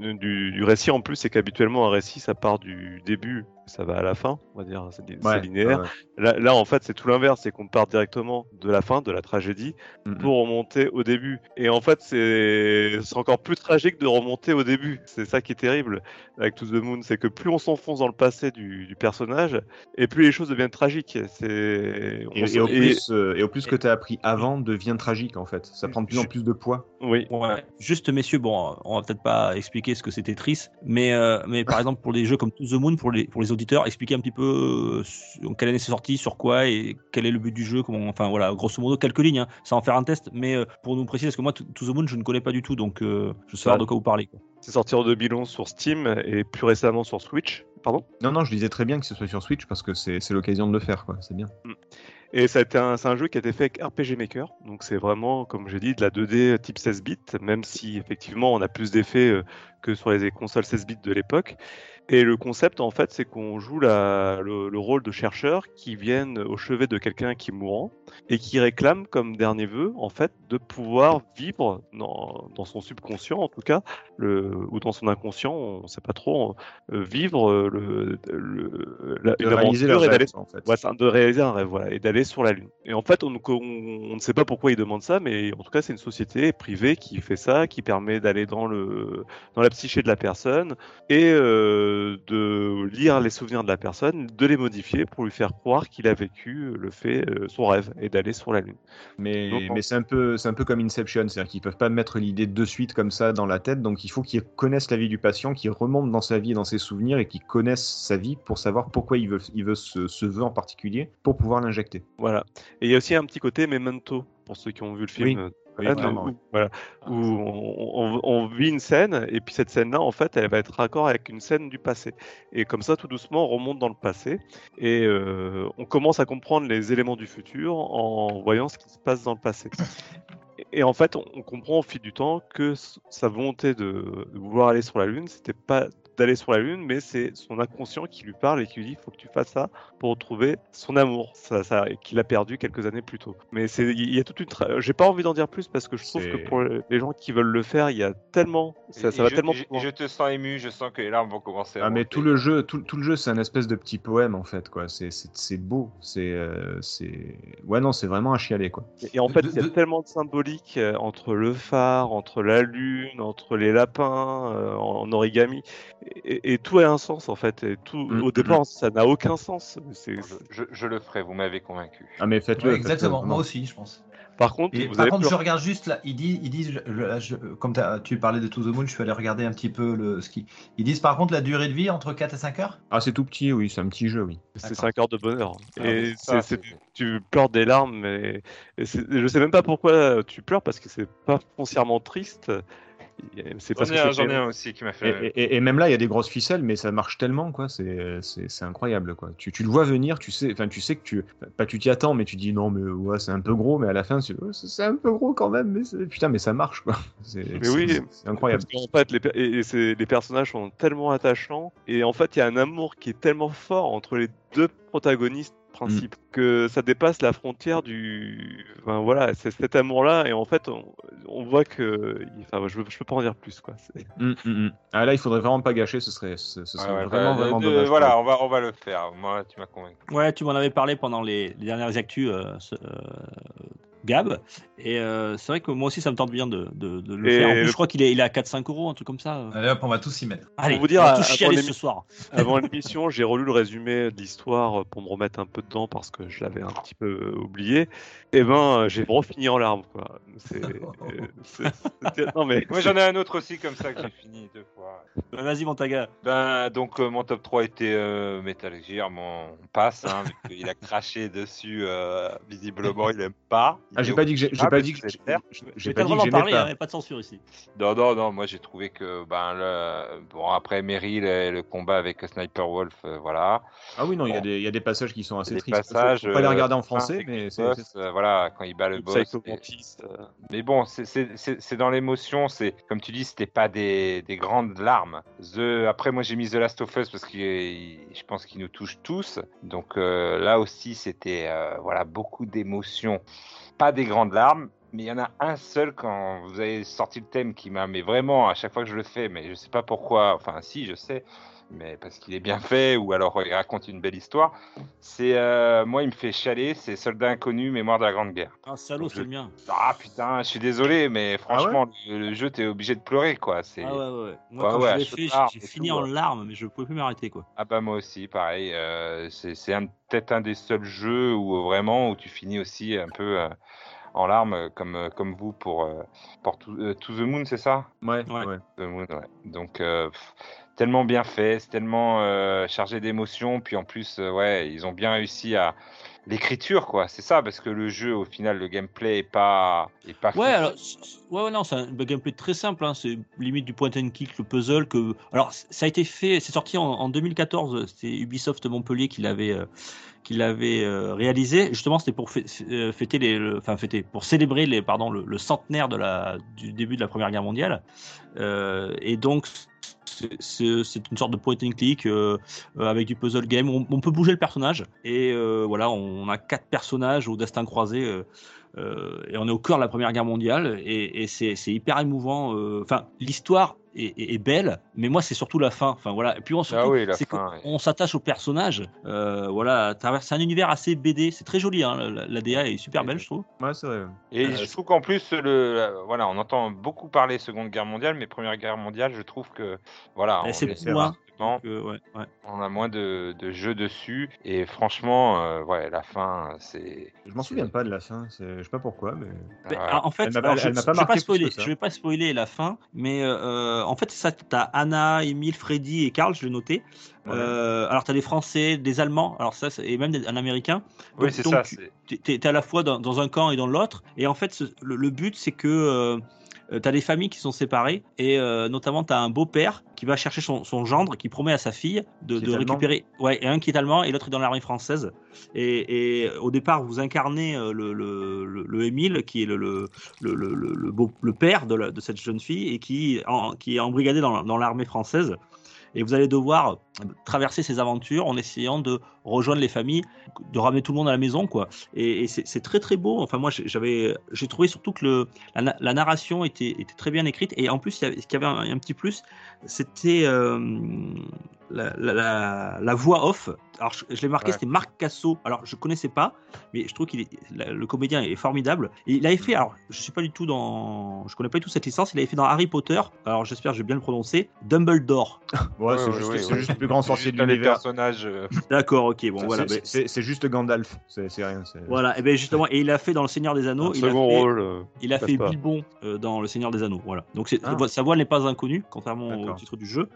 Speaker 4: du, du récit, en plus, c'est qu'habituellement, un récit, ça part du début, ça va à la fin, on va dire, c'est
Speaker 3: Ouais,
Speaker 4: linéaire.
Speaker 3: ouais.
Speaker 4: Là, là, en fait, c'est tout l'inverse, c'est qu'on part directement de la fin, de la tragédie,
Speaker 3: Mm,
Speaker 4: pour remonter au début. Et en fait, c'est encore plus tragique de remonter au début. C'est ça qui est terrible avec To the Moon, c'est que plus on s'enfonce dans le passé du, du personnage, et plus les choses deviennent tragiques. On
Speaker 3: Et, au
Speaker 4: et-
Speaker 3: plus, euh, et au plus que tu as appris avant devient tragique en fait. Ça prend de plus en plus de poids.
Speaker 4: Oui.
Speaker 1: Ouais. Juste, messieurs, bon, on va peut-être pas expliquer ce que c'est Tetris, mais, euh, mais par exemple, pour des jeux comme To the Moon, pour les, pour les auditeurs, expliquer un petit peu euh, quelle année c'est sorti, sur quoi et quel est le but du jeu, comment, enfin voilà, grosso modo, quelques lignes, hein, sans en faire un test, mais euh, pour nous préciser, parce que moi, To the Moon, je ne connais pas du tout, donc euh, je sais
Speaker 4: Ouais.
Speaker 1: de quoi vous parlez. quoi.
Speaker 4: C'est sorti en 2011 sur Steam et plus récemment sur Switch. Pardon?
Speaker 3: Non, non, je disais très bien que ce soit sur Switch parce que c'est c'est l'occasion de le faire, quoi. C'est bien.
Speaker 4: Et ça a été un, c'est un jeu qui a été fait avec RPG Maker. Donc c'est vraiment, comme j'ai dit, de la 2D type 16 bits, même si effectivement on a plus d'effets euh, que sur les consoles 16 bits de l'époque. Et le concept, en fait, c'est qu'on joue la- le, le rôle de chercheurs qui viennent au chevet de quelqu'un qui est mourant et qui réclame comme dernier vœu, en fait, de pouvoir vivre dans, dans son subconscient, en tout cas, le, ou dans son inconscient, on ne sait pas trop, euh, vivre euh, le, le- la-
Speaker 3: De
Speaker 4: une
Speaker 3: réaliser
Speaker 4: aventure
Speaker 3: leur
Speaker 4: et d'aller
Speaker 3: rêve, en fait.
Speaker 4: Ouais, c'est un- de réaliser un rêve, voilà, et d'aller sur la Lune. Et en fait, on, on- on ne sait pas pourquoi ils demandent ça, mais en tout cas, c'est une société privée qui fait ça, qui permet d'aller dans le dans la psyché de la personne et euh, de lire les souvenirs de la personne, de les modifier pour lui faire croire qu'il a vécu le fait, euh, son rêve, et d'aller sur la Lune.
Speaker 3: Mais,
Speaker 4: Donc, on-
Speaker 3: mais c'est un peu, un peu comme Inception, c'est-à-dire qu'ils peuvent pas mettre l'idée de suite comme ça dans la tête, donc il faut qu'ils connaissent la vie du patient, qu'ils remontent dans sa vie et dans ses souvenirs et qu'ils connaissent sa vie pour savoir pourquoi il veut, il veut ce, ce vœu en particulier pour pouvoir l'injecter.
Speaker 4: Voilà. Et il y a aussi un petit côté memento pour ceux qui ont vu le film.
Speaker 3: Oui. Oui,
Speaker 4: Anne,
Speaker 3: clairement,
Speaker 4: où,
Speaker 3: oui.
Speaker 4: voilà, où on, on- on vit une scène et puis cette scène-là, en fait, elle va être raccord avec une scène du passé. Et comme ça, tout doucement, on remonte dans le passé et euh, on commence à comprendre les éléments du futur en voyant ce qui se passe dans le passé. Et en fait, on, comprend au fil du temps que sa volonté de, de vouloir aller sur la Lune, c'était pas d'aller sur la Lune, mais c'est son inconscient qui lui parle et qui lui dit il faut que tu fasses ça pour retrouver son amour, ça, ça, qu'il a perdu quelques années plus tôt. Mais c'est, il y a toute une. tra- J'ai pas envie d'en dire plus parce que je trouve que pour les gens qui veulent le faire, il y a tellement. Ça, va
Speaker 2: je,
Speaker 4: tellement.
Speaker 2: je- je te sens ému, je sens que les larmes vont commencer à
Speaker 3: Ah mais tout le jeu, tout, tout le jeu, c'est un espèce de petit poème en fait quoi. C'est beau, c'est euh, c'est ouais non, c'est vraiment un chialer quoi.
Speaker 4: Et en fait, il y a
Speaker 5: de-
Speaker 4: tellement de symbolique euh, entre le phare, entre la lune, entre les lapins euh, en, en origami, et, et tout a un sens en fait. Et tout,
Speaker 3: Mm,
Speaker 4: au départ, ça n'a aucun sens.
Speaker 2: Je, je le ferai, vous m'avez convaincu.
Speaker 3: Ah mais faites-le.
Speaker 5: Ouais, exactement, moi aussi, je pense.
Speaker 4: Par contre,
Speaker 5: Et
Speaker 4: vous
Speaker 5: par
Speaker 4: avez
Speaker 5: contre, je regarde juste là, ils disent, ils disent je- je- je- comme tu parlais de To the Moon, je suis allé regarder un petit peu le ski. Ils disent par contre la durée de vie entre 4 et 5 heures?
Speaker 3: Ah c'est tout petit, oui, c'est un petit jeu, oui.
Speaker 4: C'est
Speaker 5: D'accord.
Speaker 4: 5 heures de bonheur.
Speaker 2: Ah,
Speaker 4: et
Speaker 2: mais
Speaker 4: tu pleures des larmes. Et, et je sais même pas pourquoi tu pleures parce que c'est pas foncièrement triste. C'est
Speaker 2: J'en ai un,
Speaker 4: c'est-
Speaker 2: j'en ai un aussi qui m'a
Speaker 3: Et,
Speaker 2: fait.
Speaker 3: et- et- et même là, il y a des grosses ficelles, mais ça marche tellement, quoi. C'est c'est- c'est incroyable, quoi. Tu, tu le vois venir, tu sais, enfin, tu sais que tu, pas tu t'y attends, mais tu dis non, mais ouais, c'est un peu gros, mais à la fin, c'est un peu gros quand même, mais c'est- putain, mais ça marche, quoi. C'est
Speaker 4: Mais oui,
Speaker 3: c'est- incroyable.
Speaker 4: Parce qu'en fait, les, per- et, et c'est- les personnages sont tellement attachants et en fait, il y a un amour qui est tellement fort entre les deux protagonistes principaux que ça dépasse la frontière du. Enfin, voilà, c'est cet amour-là et en fait, on, on voit que. Enfin, je, je peux pas en dire plus, quoi. C'est-
Speaker 3: hum, hum. Ah là, il faudrait vraiment pas gâcher, ce serait, ce, ce serait
Speaker 2: Ouais, ouais,
Speaker 3: vraiment,
Speaker 2: bah,
Speaker 3: vraiment
Speaker 2: de-
Speaker 3: dommage.
Speaker 2: Voilà,
Speaker 3: quoi.
Speaker 2: on va, on va le faire. Moi, tu m'as convaincu.
Speaker 1: Ouais, tu m'en avais parlé pendant les, les dernières actus, euh, ce- euh, Gab. Et euh, c'est vrai que moi aussi, ça me tente bien de, de- de le
Speaker 4: Et
Speaker 1: faire. En plus,
Speaker 4: le-
Speaker 1: je crois qu'il est, il est à 4-5 euros, un truc comme ça.
Speaker 5: Allez hop, on va tous y mettre.
Speaker 1: Allez,
Speaker 4: vous dire,
Speaker 1: on va
Speaker 4: à-
Speaker 1: tous chialer ce soir.
Speaker 4: Avant l'émission, j'ai relu le résumé de l'histoire pour me remettre un peu dedans parce que je l'avais un petit peu oublié. Et ben, euh, j'ai vraiment fini en larmes, quoi. C'est. euh, c'est- c'est- non mais.
Speaker 2: Moi, j'en ai un autre aussi comme ça que j'ai fini deux fois.
Speaker 1: Bah, Vas-y, mon taga.
Speaker 2: Ben, donc, euh, mon top 3 était euh, Metal Gear, mon passe, hein, vu qu'il a craché dessus, euh, visiblement, il aime pas. Il
Speaker 3: Ah, j'ai pas dit que j'ai
Speaker 2: Ah,
Speaker 3: pas dit que j'ai-
Speaker 1: Mais
Speaker 3: pas dit que
Speaker 1: parler, hein,
Speaker 3: pas.
Speaker 1: y a pas de censure ici.
Speaker 2: Non, non, non, moi j'ai trouvé que, ben, le... bon, après Meryl et le combat avec Sniper Wolf, euh, voilà.
Speaker 3: Ah oui, non, il y, a
Speaker 2: Bon.
Speaker 3: des- il y a des passages qui sont assez
Speaker 2: Des
Speaker 3: tristes.
Speaker 2: passages.
Speaker 3: Faut pas les
Speaker 2: euh,
Speaker 3: regarder en français,
Speaker 2: avec
Speaker 3: mais c'est.
Speaker 2: euh, voilà, quand il bat le boss.
Speaker 4: euh,
Speaker 2: Mais bon, c'est- dans l'émotion, c'est comme tu dis, c'était pas des, des grandes larmes. The, après, moi j'ai mis The Last of Us parce que je pense qu'il nous touche tous. Donc euh, là aussi, c'était euh, voilà beaucoup d'émotions, pas des grandes larmes. Mais il y en a un seul quand vous avez sorti le thème qui m'a, mais vraiment à chaque fois que je le fais, mais je sais pas pourquoi. Enfin, si, je sais, mais parce qu'il est bien fait ou alors il raconte une belle histoire. C'est euh, moi, il me fait chialer. C'est Soldat inconnu, Mémoire de la Grande Guerre.
Speaker 1: Ah, salaud, c'est le mien.
Speaker 2: Ah putain, je suis désolé, mais franchement, le, le jeu, t'es obligé de pleurer, quoi. C'est...
Speaker 1: Ah ouais, ouais. Moi,
Speaker 2: Ouais,
Speaker 1: quand
Speaker 2: ouais,
Speaker 1: je l'ai fait, j'ai fini
Speaker 2: tout,
Speaker 1: en
Speaker 2: ouais.
Speaker 1: larmes, mais je pouvais plus m'arrêter, quoi.
Speaker 2: Ah bah moi aussi, pareil. euh, c'est, c'est un, peut-être un des seuls jeux où euh, vraiment où tu finis aussi un peu euh, en larmes, comme, comme vous pour, pour to, To the Moon, c'est ça?
Speaker 3: Ouais,
Speaker 1: Ouais.
Speaker 3: ouais.
Speaker 2: The Moon, ouais. Donc euh, pff, tellement bien fait, c'est tellement euh, chargé d'émotions, puis en plus, euh, ouais, ils ont bien réussi à l'écriture, quoi. C'est ça, parce que le jeu, au final, le gameplay est pas, est pas.
Speaker 1: Ouais, alors, ouais, non, c'est un gameplay très simple. Hein, c'est limite du point and click, le puzzle. Que, alors, ça a été fait, c'est sorti en, en 2014. C'était Ubisoft Montpellier qui l'avait, euh, qui l'avait réalisé. Justement, c'était pour fê- fêter les, le- enfin fêter, pour célébrer les, pardon, le, le centenaire de la, du début de la Première Guerre mondiale. Et donc, c'est- une sorte de point and click euh, euh, avec du puzzle game. On, peut bouger le personnage et euh, voilà, on a quatre personnages au destin croisé. et on est au cœur de la Première Guerre mondiale et, et c'est hyper émouvant. Enfin, l'histoire est, est- est belle, mais moi c'est surtout la fin. Enfin voilà. Et puis on, surtout,
Speaker 2: Ah oui, la
Speaker 1: c'est
Speaker 2: fin,
Speaker 1: qu'on- on s'attache aux personnages. Euh, voilà, à travers- c'est un univers assez BD. C'est très joli. Hein, la, la DA est super belle, je trouve.
Speaker 3: Ouais, c'est vrai.
Speaker 2: Et
Speaker 1: Euh,
Speaker 2: je trouve qu'en plus, le, euh, voilà, on entend beaucoup parler Seconde Guerre mondiale, mais Première Guerre mondiale, je trouve que voilà, on,
Speaker 1: c'est
Speaker 2: est-
Speaker 1: euh, ouais, ouais.
Speaker 2: on a moins de, de jeux dessus. Et franchement, euh, ouais, la fin, c'est.
Speaker 3: Je m'en souviens pas de la fin, c'est- je sais pas pourquoi, mais.
Speaker 1: Mais. En fait,
Speaker 3: Elle
Speaker 1: alors, je,
Speaker 3: elle pas
Speaker 1: je vais spoiler, je pas spoiler la fin, mais euh, en fait, c'est ça, tu as Anna, Emile, Freddy et Karl, je l'ai noté.
Speaker 3: Ouais.
Speaker 1: Euh, alors, tu as des Français, des Allemands, alors ça, c'est- et même un Américain.
Speaker 2: Oui, c'est ça.
Speaker 1: tu- es, à la fois dans, dans un camp et dans l'autre. Et en fait, ce- le, le but, c'est que tu as des familles qui sont séparées. Et euh, notamment, tu as un beau-père qui va chercher son, son gendre, qui promet à sa fille de, récupérer. Ouais, et un qui est allemand et l'autre est dans l'armée française. Et, et au départ, vous incarnez euh, le, le, le, le Émile, qui est le, le, le, le, le, beau- le père de, la- de cette jeune fille et qui, en- qui est embrigadé dans, dans l'armée française. et vous allez devoir traverser ces aventures en essayant de rejoindre les familles, de ramener tout le monde à la maison, quoi. Et, et c'est très très beau. Enfin, moi, j'ai- j'avais, j'ai trouvé surtout que le, la, na- la narration était, était très bien écrite, et en plus, il y avait, ce qui avait un, un petit plus, c'était euh, la, la- la- la voix off. Alors, je, je l'ai marqué,
Speaker 2: Ouais.
Speaker 1: c'était Marc Casso. Alors, je connaissais pas, mais je trouve qu'il le comédien est formidable. Et il avait fait, alors, je suis pas du tout dans, je connais pas du tout cette licence. Il avait fait dans Harry Potter. Alors, j'espère que je vais bien le prononcer. Dumbledore.
Speaker 3: Ouais, c'est
Speaker 2: Ouais,
Speaker 3: juste,
Speaker 2: ouais,
Speaker 3: c'est
Speaker 2: ouais.
Speaker 3: juste le plus grand
Speaker 2: C'est
Speaker 3: sorcier
Speaker 2: juste
Speaker 3: de l'univers.
Speaker 2: personnages. euh,
Speaker 1: D'accord, ok, bon,
Speaker 3: C'est-
Speaker 1: voilà.
Speaker 3: c'est-
Speaker 1: ben,
Speaker 3: C'est c'est juste Gandalf, c'est c'est rien. c'est-
Speaker 1: Voilà, et bien justement, et il a fait dans Le Seigneur des Anneaux,
Speaker 4: Un
Speaker 1: il a
Speaker 4: second
Speaker 1: fait,
Speaker 4: rôle. euh,
Speaker 1: il a fait
Speaker 4: pas.
Speaker 1: Bilbon euh, dans Le Seigneur des Anneaux. Voilà. Donc c'est-
Speaker 3: Ah.
Speaker 1: sa voix n'est pas inconnue, contrairement au titre du jeu.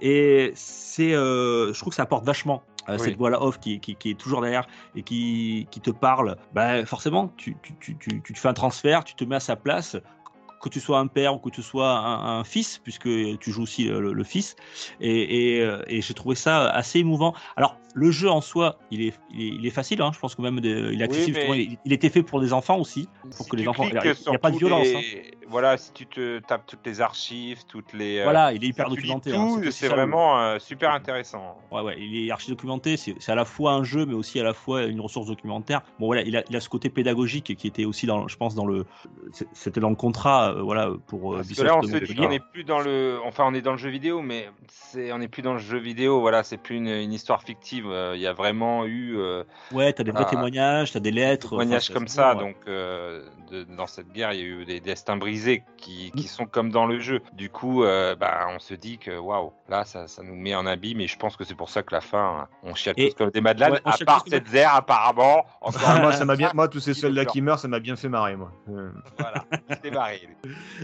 Speaker 1: Et c'est, euh, je trouve que ça apporte vachement euh,
Speaker 2: Oui.
Speaker 1: cette voix-là off qui, qui- qui est toujours derrière et qui, qui te parle. Bah, forcément, tu, tu, tu, tu, tu te fais un transfert, tu te mets à sa place. Que tu sois un père ou que tu sois un, un fils, puisque tu joues aussi le, le fils, et, et, euh, et j'ai trouvé ça assez émouvant. Alors, le jeu en soi, il est, il est, il est facile, hein, je pense que même de- il est accessible.
Speaker 2: mais-
Speaker 1: il, il était fait pour des enfants aussi, pour
Speaker 2: si
Speaker 1: que les enfants. Il n'y a, pas de violence.
Speaker 2: les-
Speaker 1: hein.
Speaker 2: Voilà, si tu te tapes toutes les archives, toutes les. euh,
Speaker 1: Voilà, il est hyper documenté. hein,
Speaker 2: c'est vraiment euh, super intéressant.
Speaker 1: Ouais, ouais, il est archi documenté. C'est à la fois un jeu, mais aussi à la fois une ressource documentaire. Bon, voilà, il a, il a ce côté pédagogique qui était aussi dans, je pense, dans le, c'était dans le contrat, euh, voilà, pour.
Speaker 2: Parce que là, on se dit qu'on n'est plus dans le. Enfin, on est dans le jeu vidéo, mais c'est on n'est plus dans le jeu vidéo. Voilà, c'est plus une, une histoire fictive. Il y a vraiment eu.
Speaker 1: Ouais, t'as des vrais témoignages, t'as des lettres.
Speaker 2: témoignages
Speaker 1: enfin,
Speaker 2: comme ça.
Speaker 1: ouais.
Speaker 2: Donc, de- dans cette guerre, il y a eu des destins brisés qui, qui sont comme dans le jeu. Du coup, euh, bah, on se dit que waouh, là, ça, ça nous met en abîme. Et je pense que c'est pour ça que la fin, on chiale
Speaker 1: Et-
Speaker 2: tous comme des madeleines.
Speaker 1: Ouais,
Speaker 2: à part cette zère, apparemment. Encore
Speaker 3: Ah, moi, ça m'a bien, moi, tous ces soldats qui meurent, ça m'a bien fait marrer, moi.
Speaker 2: Voilà, c'est barré.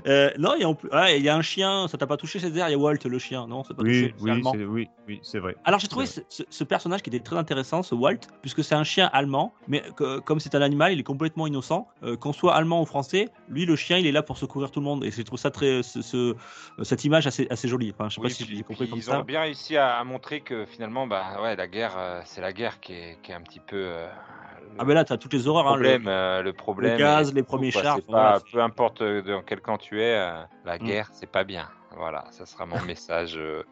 Speaker 1: Euh, non, il y, a en plus- ah, il y a un chien. Ça t'a pas touché cette il y a Walt le chien, non? C'est pas
Speaker 3: Oui,
Speaker 1: touché, c'est
Speaker 3: oui, oui, oui, c'est vrai.
Speaker 1: Alors j'ai trouvé ce, personnage qui était très intéressant, ce Walt, puisque c'est un chien allemand, mais que- comme c'est un animal, il est complètement innocent. Euh, Qu'on soit allemand ou français, lui le chien, il est là pour secourir tout le monde. Et je trouve ça très, ce- ce- cette image assez, assez jolie. Enfin, je sais
Speaker 2: Oui,
Speaker 1: pas si
Speaker 2: puis-
Speaker 1: j'ai compris comme
Speaker 2: ils
Speaker 1: ça.
Speaker 2: ont bien réussi à, à montrer que finalement, bah ouais, la guerre, euh, c'est la guerre qui est, qui est un petit peu. euh, le
Speaker 1: Ah ben là, t'as toutes les horreurs. hein, le-
Speaker 2: problème, euh, le problème.
Speaker 1: gaz, les premiers chars, voilà,
Speaker 2: peu importe dans quel camp tu es, la
Speaker 1: Mm.
Speaker 2: guerre, c'est pas bien. Voilà, ça sera mon message euh,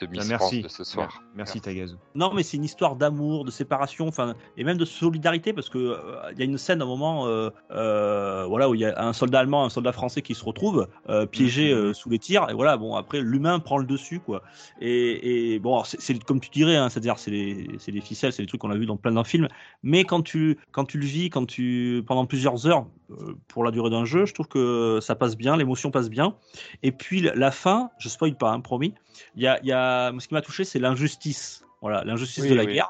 Speaker 2: de Miss France
Speaker 3: merci.
Speaker 2: de ce soir.
Speaker 3: Merci, Tagazu.
Speaker 1: Non, mais c'est une histoire d'amour, de séparation, enfin, et même de solidarité, parce que euh, il y a une scène à un moment, euh, euh, voilà, où il y a un soldat allemand, un soldat français qui se retrouvent euh, piégés
Speaker 3: Mhm.
Speaker 1: euh, sous les tirs, et voilà, bon, après l'humain prend le dessus, quoi. Et, et bon, alors, c'est c'est comme tu dirais, hein, c'est-à-dire c'est les, c'est les ficelles, c'est les trucs qu'on a vu dans plein de films, mais quand tu, quand tu le vis, quand tu, pendant plusieurs heures, pour la durée d'un jeu, je trouve que ça passe bien, l'émotion passe bien. Et puis la- fin, je spoil pas, hein, promis. Il y a, y a, ce qui m'a touché, c'est l'injustice. Voilà, l'injustice
Speaker 2: Oui,
Speaker 1: de la
Speaker 2: oui,
Speaker 1: guerre.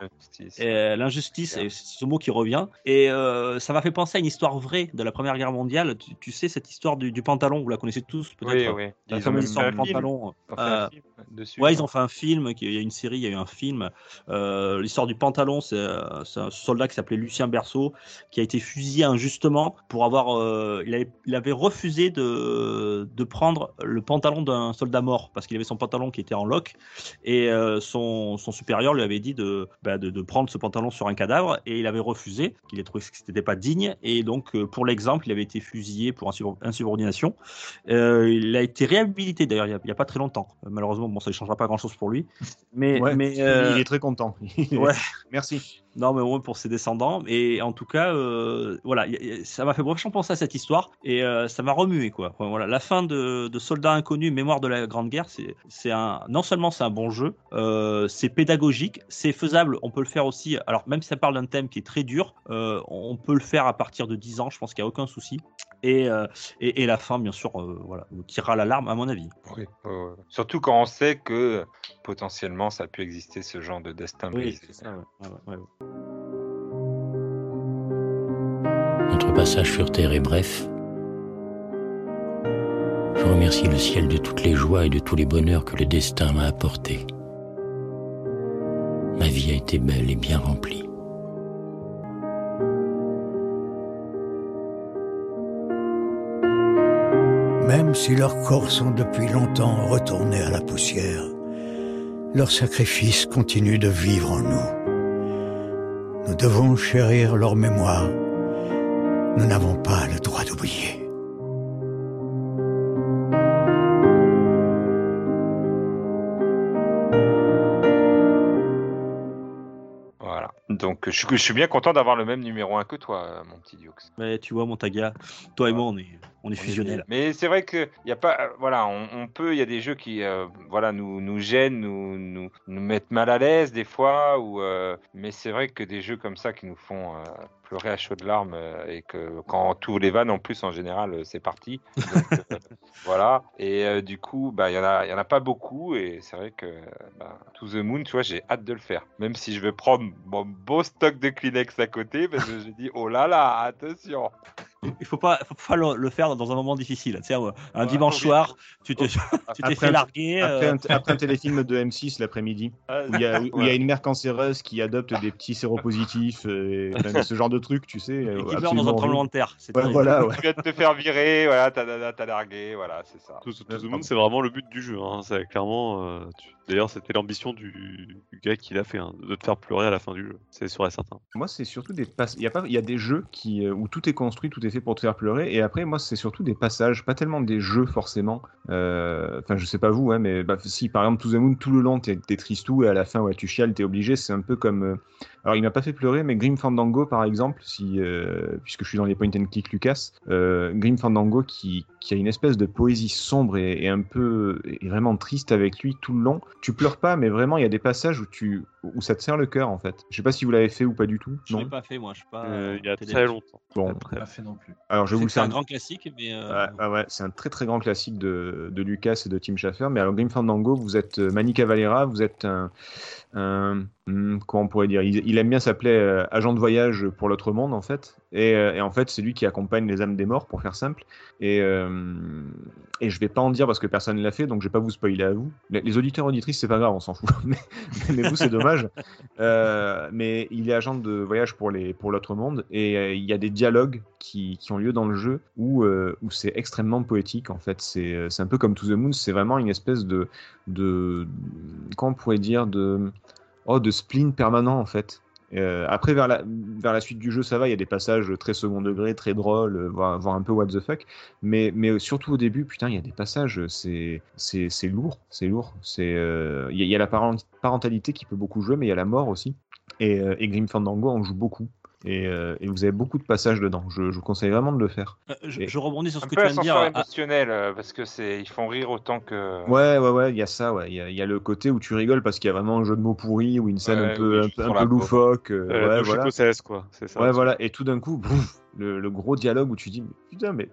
Speaker 2: l'injustice.
Speaker 1: Et c'est ce mot qui revient. Et euh, ça m'a fait penser à une histoire vraie de la Première Guerre mondiale. Tu, tu sais, cette histoire du, du pantalon, vous la connaissez tous peut-être?
Speaker 2: Oui.
Speaker 1: La fameuse histoire du
Speaker 2: film.
Speaker 1: pantalon. Euh,
Speaker 2: film dessus,
Speaker 1: ouais, ils ont fait un film, qui- il y a une série, il y a eu un film. Euh, L'histoire du pantalon, c'est euh, un soldat qui s'appelait Lucien Berceau, qui a été fusillé injustement pour avoir. euh, il, avait, il avait refusé de, de prendre le pantalon d'un soldat mort, parce qu'il avait son pantalon qui était en lock, et euh, son, son supérieur lui avait dit de, bah, de, de prendre ce pantalon sur un cadavre, et il avait refusé, qu'il ait trouvé que c'était pas digne, et donc euh, pour l'exemple, il avait été fusillé pour insubor- insubordination. Euh, il a été réhabilité d'ailleurs il n'y a, pas très longtemps. Euh, malheureusement, bon, ça ne changera pas grand chose pour lui. Mais,
Speaker 3: Ouais,
Speaker 1: mais
Speaker 3: il est très content.
Speaker 1: ouais.
Speaker 3: Merci.
Speaker 1: Non, mais au moins pour ses descendants. Et en tout cas, euh, voilà, ça m'a fait vachement penser à cette histoire et euh, ça m'a remué quoi. Enfin, voilà, la fin de, de Soldats inconnus, Mémoire de la Grande Guerre, c'est, un, non seulement c'est un bon jeu, euh, c'est pédagogique, c'est faisable. On peut le faire aussi. Alors même si ça parle d'un thème qui est très dur, on peut le faire à partir de 10 ans. Je pense qu'il n'y a aucun souci. Et, et, et la fin, bien sûr, voilà, vous tirera l'alarme à mon avis.
Speaker 2: Oui. Surtout quand on sait que potentiellement ça a pu exister ce genre de destin
Speaker 1: Oui,
Speaker 2: brisé.
Speaker 1: c'est ça. ouais, ouais.
Speaker 16: Notre passage sur Terre est bref. Je remercie le ciel de toutes les joies et de tous les bonheurs que le destin m'a apportés. Ma vie a été belle et bien remplie.
Speaker 17: Même si leurs corps sont depuis longtemps retournés à la poussière, leur sacrifice continue de vivre en nous devons chérir leur mémoire. Nous n'avons pas le droit d'oublier.
Speaker 2: Voilà. Donc, je, suis bien content d'avoir le même numéro 1 que toi, euh, mon petit Diox.
Speaker 1: Mais tu vois, mon taga, toi et moi, on est, on est fusionnels.
Speaker 2: Mais c'est vrai que y a pas, euh, voilà, on, on peut, il y a des jeux qui, euh, voilà, nous, nous gênent, nous, nous, nous mettent mal à l'aise des fois, ou, euh, mais c'est vrai que des jeux comme ça qui nous font euh, pleurer à chaudes larmes euh, et que quand on ouvre les vannes en plus en général euh, c'est parti. Donc, euh, voilà. Et euh, du coup, bah il y en a, il y en a pas beaucoup et c'est vrai que bah, To the Moon, tu vois, j'ai hâte de le faire. Même si je vais prendre mon beau stock de Kleenex à côté parce que j'ai dit oh là là, attention.
Speaker 1: Il faut pas, faut pas le, le faire dans un moment difficile. Tu sais, un
Speaker 2: Ouais,
Speaker 1: dimanche
Speaker 2: oui.
Speaker 1: soir, tu t'es, tu t'es fait larguer.
Speaker 3: Après,
Speaker 1: euh,
Speaker 3: un, après un téléfilm de M6 l'après-midi,
Speaker 2: Ah,
Speaker 3: où il y, a- où il y a
Speaker 2: ouais.
Speaker 3: une mère cancéreuse qui adopte des petits séropositifs, et, enfin, ce genre de truc, tu sais.
Speaker 1: Et qui meurt dans un tremblement de terre. C'est
Speaker 3: Ouais,
Speaker 1: terrible.
Speaker 3: voilà, ouais.
Speaker 2: Tu viens de te faire virer, voilà, t'as, t'as largué, voilà, c'est ça.
Speaker 4: To, To the Moon, c'est vraiment le but du jeu. Hein. C'est clairement. euh, tu- D'ailleurs, c'était l'ambition du, du gars qui l'a fait, hein, de te faire pleurer à la fin du jeu. C'est sûr et certain.
Speaker 3: Moi, c'est surtout des passages. Il y a pas, il y a des jeux qui euh, où tout est construit, tout est fait pour te faire pleurer. Et après, moi, c'est surtout des passages, pas tellement des jeux forcément. Euh, Enfin, je sais pas vous, hein, mais bah, si par exemple To the Moon, tout le long, t'es t'es tristou et à la fin, ouais, tu chiales, t'es obligé. C'est un peu comme. euh, Alors, il m'a pas fait pleurer, mais Grim Fandango, par exemple, si euh, puisque je suis dans les point and click Lucas, euh, Grim Fandango qui, qui a une espèce de poésie sombre et, et un peu et vraiment triste avec lui tout le long. Tu pleures pas, mais vraiment, il y a des passages où tu où ça te serre le cœur en fait. Je sais pas si vous l'avez fait ou pas du tout.
Speaker 1: Je l'ai pas fait, moi. Je suis pas.
Speaker 4: Euh, il y a
Speaker 1: télé-
Speaker 4: très longtemps.
Speaker 3: Bon,
Speaker 5: Pas fait non plus.
Speaker 3: alors je vais vous le
Speaker 1: C'est un grand classique, mais. euh,
Speaker 3: Ouais, ouais, ouais, c'est un très très grand classique de, de Lucas et de Tim Schafer. Mais alors, Grim Fandango, vous êtes euh, Manny Cavalera, vous êtes un. un- comment on pourrait dire? Il, aime bien s'appeler euh, agent de voyage pour l'autre monde, en fait. Et, euh, et en fait, c'est lui qui accompagne les âmes des morts, pour faire simple. Et, euh, et je vais pas en dire parce que personne ne l'a fait, donc je vais pas vous spoiler à vous. Les, les auditeurs auditrices, c'est pas grave, on s'en fout. Mais, vous, c'est dommage. Euh, mais il est agent de voyage pour les pour l'autre monde et il y a des dialogues qui, qui ont lieu dans le jeu où où c'est extrêmement poétique en fait. C'est un peu comme To the Moon, c'est vraiment une espèce de de comment on pourrait dire? De oh de spleen permanent en fait. Euh, après, vers la, vers la suite du jeu, ça va, il y a des passages très second degré, très drôles, euh, voire, un peu what the fuck. Mais, mais surtout au début, putain, il y a des passages, c'est lourd, c'est lourd. C'est euh, Il y, a- la parent- parentalité qui peut beaucoup jouer, mais il y a la mort aussi. Et, et Grim Fandango en joue beaucoup. Et, euh, et vous avez beaucoup de passages dedans. Je, je vous conseille vraiment de le faire.
Speaker 1: euh, je,
Speaker 3: Et-
Speaker 1: je rebondis sur ce
Speaker 2: Un
Speaker 1: que
Speaker 2: peu
Speaker 1: tu viens de dire. Ah,
Speaker 2: émotionnel euh, parce que c'est, ils font rire autant que.
Speaker 3: Ouais, ouais, ouais, il y a ça, ouais. Il y a, il y a le côté où tu rigoles parce qu'il y a vraiment un jeu de mots pourri ou une scène
Speaker 2: Ouais,
Speaker 3: un peu,
Speaker 2: oui,
Speaker 3: un peu, un loufoque. euh,
Speaker 4: Euh,
Speaker 3: ouais,
Speaker 4: de
Speaker 3: voilà.
Speaker 4: quoi. C'est ça.
Speaker 3: Ouais, voilà. Et tout d'un coup, bouf, le, le gros dialogue où tu dis, mais putain, mais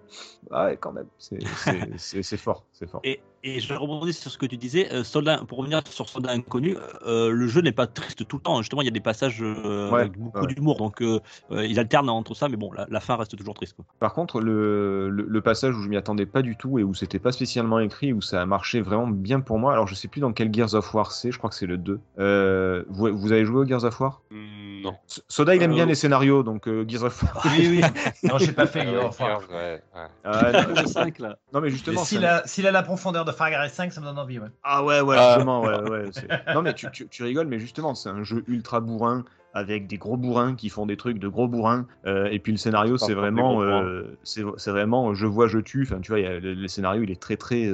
Speaker 3: ah ouais, quand même, c'est- fort, c'est fort.
Speaker 1: Et, et je rebondis sur ce que tu disais, euh, Soldat, pour revenir sur Soldat Inconnu, euh, le jeu n'est pas triste tout le temps. Justement, il y a des passages euh,
Speaker 3: Ouais,
Speaker 1: avec beaucoup
Speaker 3: ouais.
Speaker 1: d'humour, donc euh, euh, il alterne entre ça, mais bon, la, la fin reste toujours triste. Quoi.
Speaker 3: Par contre, le, le, le passage où je m'y attendais pas du tout et où c'était pas spécialement écrit, où ça a marché vraiment bien pour moi, alors je sais plus dans quel Gears of War c'est, je crois que c'est le 2. Euh, vous, vous avez joué au Gears of War?
Speaker 4: Mm, non.
Speaker 3: Soda, il aime
Speaker 1: Euh,
Speaker 3: bien les scénarios, donc euh, Gears of War.
Speaker 5: Oui, oui. Non, j'ai pas fait.
Speaker 2: Ah ouais,
Speaker 5: Gears of War.
Speaker 2: Gears, ouais, ouais.
Speaker 3: Ah, non,
Speaker 1: Le 5, là.
Speaker 3: non, mais justement,
Speaker 5: S'il a, la profondeur de Far Cry 5, ça me donne envie. Ouais.
Speaker 3: Ah ouais, ouais,
Speaker 2: Ah.
Speaker 3: justement, ouais, ouais. Non, mais tu, tu, tu rigoles, mais justement, c'est un jeu ultra bourrin avec des gros bourrins qui font des trucs de gros bourrins. euh, et puis le scénario, c'est vraiment, euh, c'est c'est vraiment, je vois, je tue. Enfin, tu vois, il y a- le, le scénario, il est très, très.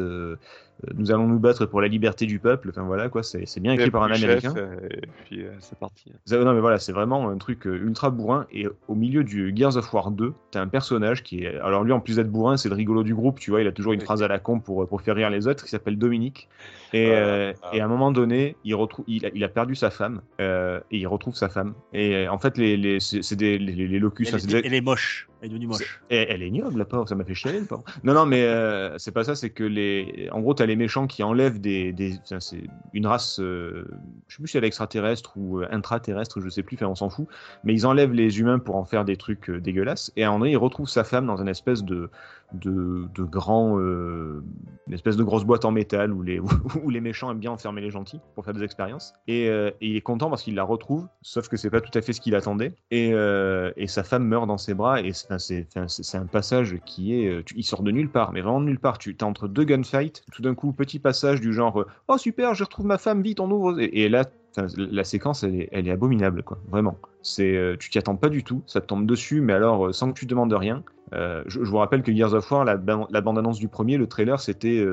Speaker 3: Euh, nous allons nous battre pour la liberté du peuple. Enfin voilà, quoi. C'est c'est bien écrit par un américain.
Speaker 4: chef, et puis euh, c'est parti.
Speaker 3: Non mais voilà, c'est vraiment un truc euh, ultra bourrin et au milieu du Gears of War 2, t'as un personnage qui est alors lui en plus d'être bourrin, c'est le rigolo du groupe, tu vois, il a toujours une
Speaker 2: Oui.
Speaker 3: phrase à la con pour pour faire rire les autres, qui s'appelle Dominique. Et,
Speaker 2: Voilà.
Speaker 3: euh,
Speaker 2: Ah.
Speaker 3: et à un moment donné, il retrouve il a, il a perdu sa femme euh, et il retrouve sa femme. Et en fait les les c'est c'est des les, les locus,
Speaker 1: Elle,
Speaker 3: c'est des-
Speaker 1: elle est moche. Elle est devenue moche.
Speaker 3: et elle est ignoble, la pauvre, ça m'a fait chialer, le pauvre. Non, non, mais euh, c'est pas ça, c'est que les. En gros, t'as les méchants qui enlèvent des. des... enfin, c'est une race. euh, Je sais plus si elle est extraterrestre ou euh, intraterrestre, je sais plus, enfin, on s'en fout. Mais ils enlèvent les humains pour en faire des trucs dégueulasses. Et André, il retrouve sa femme dans une espèce de. De, de grand. euh, une espèce de grosse boîte en métal où les, où les méchants aiment bien enfermer les gentils pour faire des expériences. Et, euh, et il est content parce qu'il la retrouve, sauf que c'est pas tout à fait ce qu'il attendait. Et, euh, et sa femme meurt dans ses bras. Et c'est un passage qui est. il sort de nulle part, mais vraiment de nulle part. Tu es entre deux gunfights, tout d'un coup, petit passage du genre Oh super, je retrouve ma femme, vite, on ouvre. Et, là, la séquence, elle est, abominable, quoi. Vraiment. C'est, euh, tu t'y attends pas du tout, ça te tombe dessus, mais alors euh, sans que tu demandes rien. Euh, je, vous rappelle que Gears of War, la, ban- la bande-annonce du premier, le trailer, c'était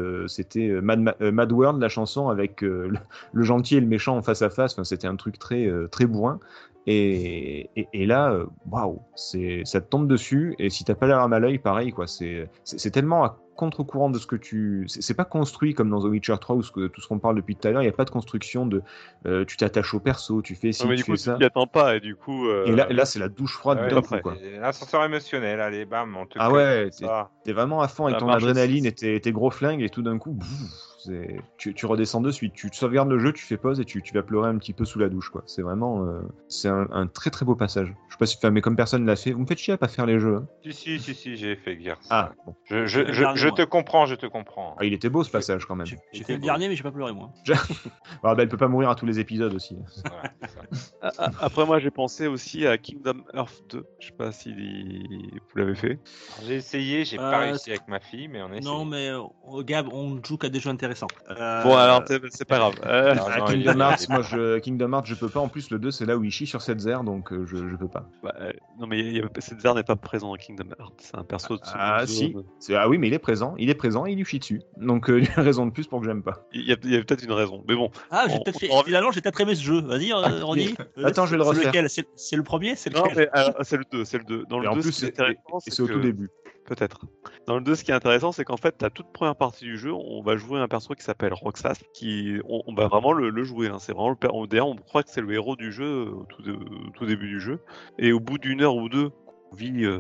Speaker 3: Mad, Ma- Mad World, la chanson avec le, gentil et le méchant en face à face. Enfin, c'était un truc très très bourrin. Et, là, waouh, c'est ça te tombe dessus. Et si t'as pas l'air à l'œil, pareil, quoi. C'est tellement à contre-courant de ce que tu. C'est c'est pas construit comme dans The Witcher 3 ou ce que, tout ce qu'on parle depuis tout à l'heure. Il n'y a pas de construction de. euh, tu t'attaches au perso, tu fais ci,
Speaker 4: Non, mais
Speaker 3: tu
Speaker 4: du
Speaker 3: fais ça.
Speaker 4: attends pas, et du coup. euh,
Speaker 3: Et là, là c'est la douche froide
Speaker 2: Ouais,
Speaker 3: d'un coup, quoi.
Speaker 2: L'ascenseur émotionnel, allez, bam, on te
Speaker 3: Ah ouais, t'es t'es vraiment à fond avec ton adrénaline et tes, tes gros flingues et tout d'un coup, bouf, tu, tu redescends de suite. Tu te sauvegardes le jeu, tu fais pause et tu, tu vas pleurer un petit peu sous la douche. quoi. C'est vraiment euh, c'est un, un très très beau passage. Je sais pas si, mais comme personne l'a fait, vous me faites chier à pas faire les jeux. hein.
Speaker 2: Si, si, si, si, j'ai fait Gears.
Speaker 3: Ah, bon.
Speaker 2: Je, je, je,
Speaker 1: dernier,
Speaker 2: je
Speaker 1: moi.
Speaker 2: te comprends, je te comprends.
Speaker 3: Ah, il était beau ce passage quand même.
Speaker 1: J'ai fait le dernier, mais j'ai pas pleuré moi.
Speaker 3: Ah, bah, elle peut pas mourir à tous les épisodes aussi.
Speaker 4: a- a- Après, moi, j'ai pensé aussi à Kingdom Hearts 2. Je sais pas si vous l'avez fait.
Speaker 2: J'ai essayé, j'ai pas
Speaker 1: Euh,
Speaker 2: réussi avec ma fille, mais on essayé.
Speaker 1: Non, mais euh, Gab, on joue qu'à des jeux intéressants. Euh,
Speaker 4: Bon, alors, c'est pas grave. Euh,
Speaker 2: Ah,
Speaker 3: Ah,
Speaker 2: non, il-
Speaker 3: Kingdom
Speaker 2: il-
Speaker 3: Hearts,
Speaker 2: il-
Speaker 3: moi je, Kingdom Hearts, je peux pas. En plus, le 2, c'est là où il chie sur cette zère, donc euh, je, je peux pas.
Speaker 4: bah, euh, non, mais il y a- cette zère n'est pas présent dans Kingdom Hearts. C'est un perso de
Speaker 3: Ah, si. C'est- Ah oui, mais il est présent. Il est présent et il lui chie dessus. Donc, euh, raison de plus pour que j'aime pas.
Speaker 4: Il y a, il y a peut-être une raison. Mais bon.
Speaker 1: Ah, j'ai peut-être fait...
Speaker 4: en-
Speaker 1: finalement, j'ai peut-être aimé ce jeu. Vas-y, euh, Ronny. Euh,
Speaker 3: Attends, je vais le
Speaker 1: c'est
Speaker 3: refaire.
Speaker 1: lequel? C'est le premier? C'est
Speaker 4: alors, c'est le 2. C'est le 2. Dans le
Speaker 3: en
Speaker 4: 2,
Speaker 3: plus,
Speaker 4: ce qui est
Speaker 3: c'est-
Speaker 4: intéressant,
Speaker 3: et
Speaker 4: c'est
Speaker 3: au tout début.
Speaker 4: Peut-être. Dans le 2, ce qui est intéressant, c'est qu'en fait, la toute première partie du jeu, on va jouer un perso qui s'appelle Roxas, qui on, on va vraiment le, jouer. hein. C'est vraiment le on- on croit que c'est le héros du jeu euh, au tout, début du jeu. Et au bout d'une heure ou deux qu'on vit euh,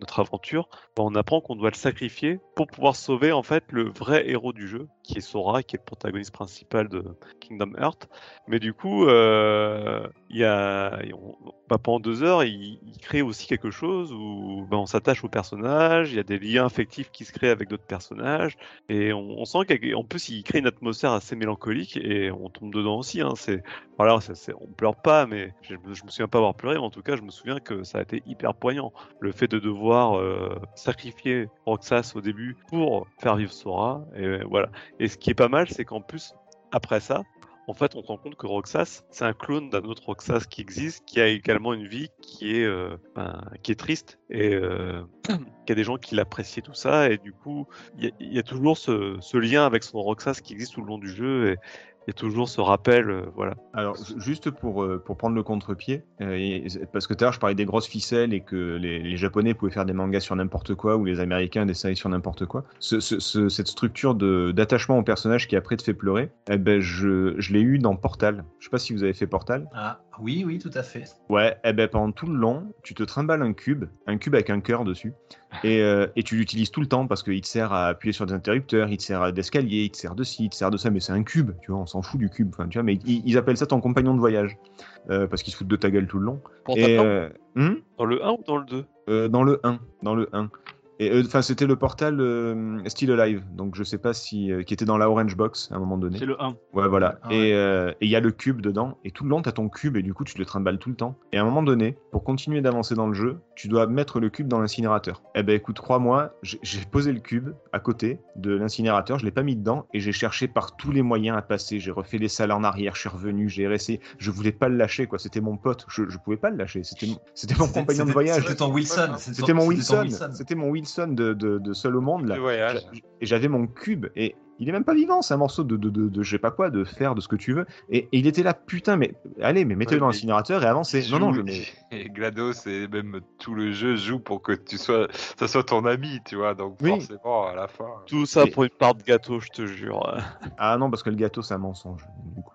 Speaker 4: notre aventure, bah, on apprend qu'on doit le sacrifier pour pouvoir sauver en fait le vrai héros du jeu, qui est Sora, qui est le protagoniste principal de Kingdom Hearts. Mais du coup, euh, il y a, on- bah, pendant deux heures, il, crée aussi quelque chose où bah, on s'attache au personnage, il y a des liens affectifs qui se créent avec d'autres personnages, et on, sent qu'en plus, il crée une atmosphère assez mélancolique, et on tombe dedans aussi. Hein, c'est, voilà, on pleure pas, mais je, je me souviens pas avoir pleuré, mais en tout cas, je me souviens que ça a été hyper poignant. Le fait de devoir euh, sacrifier Roxas au début pour faire vivre Sora, et voilà. Et ce qui est pas mal, c'est qu'en plus, après ça, en fait, on se rend compte que Roxas, c'est un clone d'un autre Roxas qui existe, qui a également une vie qui est, euh, ben, qui est triste et euh, qu'il y a des gens qui l'apprécient tout ça. Et du coup, il y, a- il y a toujours ce, ce lien avec son Roxas qui existe tout le long du jeu. Et il y a toujours ce rappel, euh, voilà.
Speaker 3: Alors, ju- juste pour, euh, pour prendre le contre-pied, euh, parce que tout à l'heure je parlais des grosses ficelles et que les, les Japonais pouvaient faire des mangas sur n'importe quoi ou les Américains des séries sur n'importe quoi. Ce- ce- ce- cette structure de- d'attachement au personnage qui après te fait pleurer, eh ben, je, je l'ai eu dans Portal. Je sais pas si vous avez fait Portal.
Speaker 5: Ah, oui, oui, tout à fait.
Speaker 3: Ouais, eh ben, pendant tout le long, tu te trimbales un cube, un cube avec un cœur dessus, et, euh, et tu l'utilises tout le temps parce qu'il te sert à appuyer sur des interrupteurs, il te sert d'escalier, il te sert de ci, il te sert de ça, mais c'est un cube, tu vois, on s'en fout du cube, enfin, tu vois, mais ils, ils appellent ça ton compagnon de voyage, euh, parce qu'ils se foutent de ta gueule tout le long. Et,
Speaker 4: ta
Speaker 3: euh, hmm?
Speaker 4: Dans le 1 ou dans le 2
Speaker 3: Euh, Dans le 1, dans le 1. Et euh, enfin, c'était le portal euh, Still Alive, donc je sais pas si euh, qui était dans la Orange Box à un moment donné.
Speaker 1: C'est le 1.
Speaker 3: Ouais, voilà.
Speaker 1: Ah
Speaker 3: Et il y a le cube dedans, et tout le long, t'as ton cube, et du coup, tu le trimbales tout le temps. Et à un moment donné, pour continuer d'avancer dans le jeu, tu dois mettre le cube dans l'incinérateur. Eh ben, écoute, crois-moi, j'ai j'ai posé le cube à côté de l'incinérateur, je l'ai pas mis dedans, et j'ai cherché par tous les moyens à passer. J'ai refait les salles en arrière, je suis revenu, j'ai resté. Je voulais pas le lâcher, quoi. C'était mon pote, je, je pouvais pas le lâcher. C'était mon- compagnon de voyage.
Speaker 5: c'était ton Wilson, c'était
Speaker 3: mon. Wilson. C'était mon Wilson de, de, de seul au monde, là. Et j'avais mon cube, et il est même pas vivant, c'est un morceau de, de, de, de je sais pas quoi, de fer, de ce que tu veux. Et, et il était là, putain, mais allez, mais mettez-le
Speaker 2: Ouais,
Speaker 3: dans
Speaker 2: mais
Speaker 3: l'incinérateur et avancez. Non, non, je mets.
Speaker 2: Et GLaDOS et même tout le jeu joue pour que tu sois, ça soit ton ami, tu vois. Donc
Speaker 3: Oui.
Speaker 2: forcément, à la fin.
Speaker 4: Tout ça
Speaker 3: Et-
Speaker 4: pour une part de gâteau, je te jure.
Speaker 3: Ah non, parce que le gâteau, c'est un mensonge. du coup.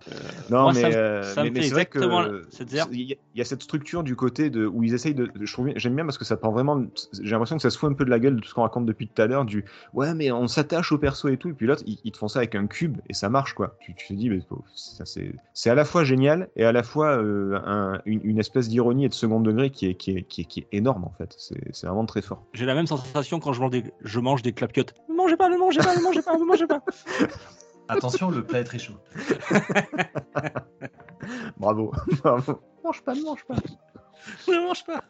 Speaker 3: Non,
Speaker 1: Moi,
Speaker 3: mais,
Speaker 1: ça me-
Speaker 3: euh,
Speaker 1: ça
Speaker 3: mais, mais c'est vrai que il y, a- il y a cette structure du côté de où ils essayent de. Je trouve, j'aime bien parce que ça prend vraiment. J'ai l'impression que ça se fout un peu de la gueule de tout ce qu'on raconte depuis tout à l'heure. Du ouais, mais on s'attache au perso et tout. Et puis l'autre, ils, ils te font ça avec un cube et ça marche quoi. Tu, tu te dis, mais oh, ça, c'est c'est à la fois génial et à la fois euh, un- une, une espèce d'ironie et de second degré qui est, qui est, qui est, qui est énorme en fait. C'est c'est vraiment très fort.
Speaker 1: J'ai la même sensation quand je mange des, je mange des clapiotes. Ne mangez pas, ne mangez pas, ne mangez pas, ne mangez pas.
Speaker 5: Attention, le plat est très chaud.
Speaker 3: Bravo, bravo. Mange pas, ne mange pas.
Speaker 1: Ne mange pas.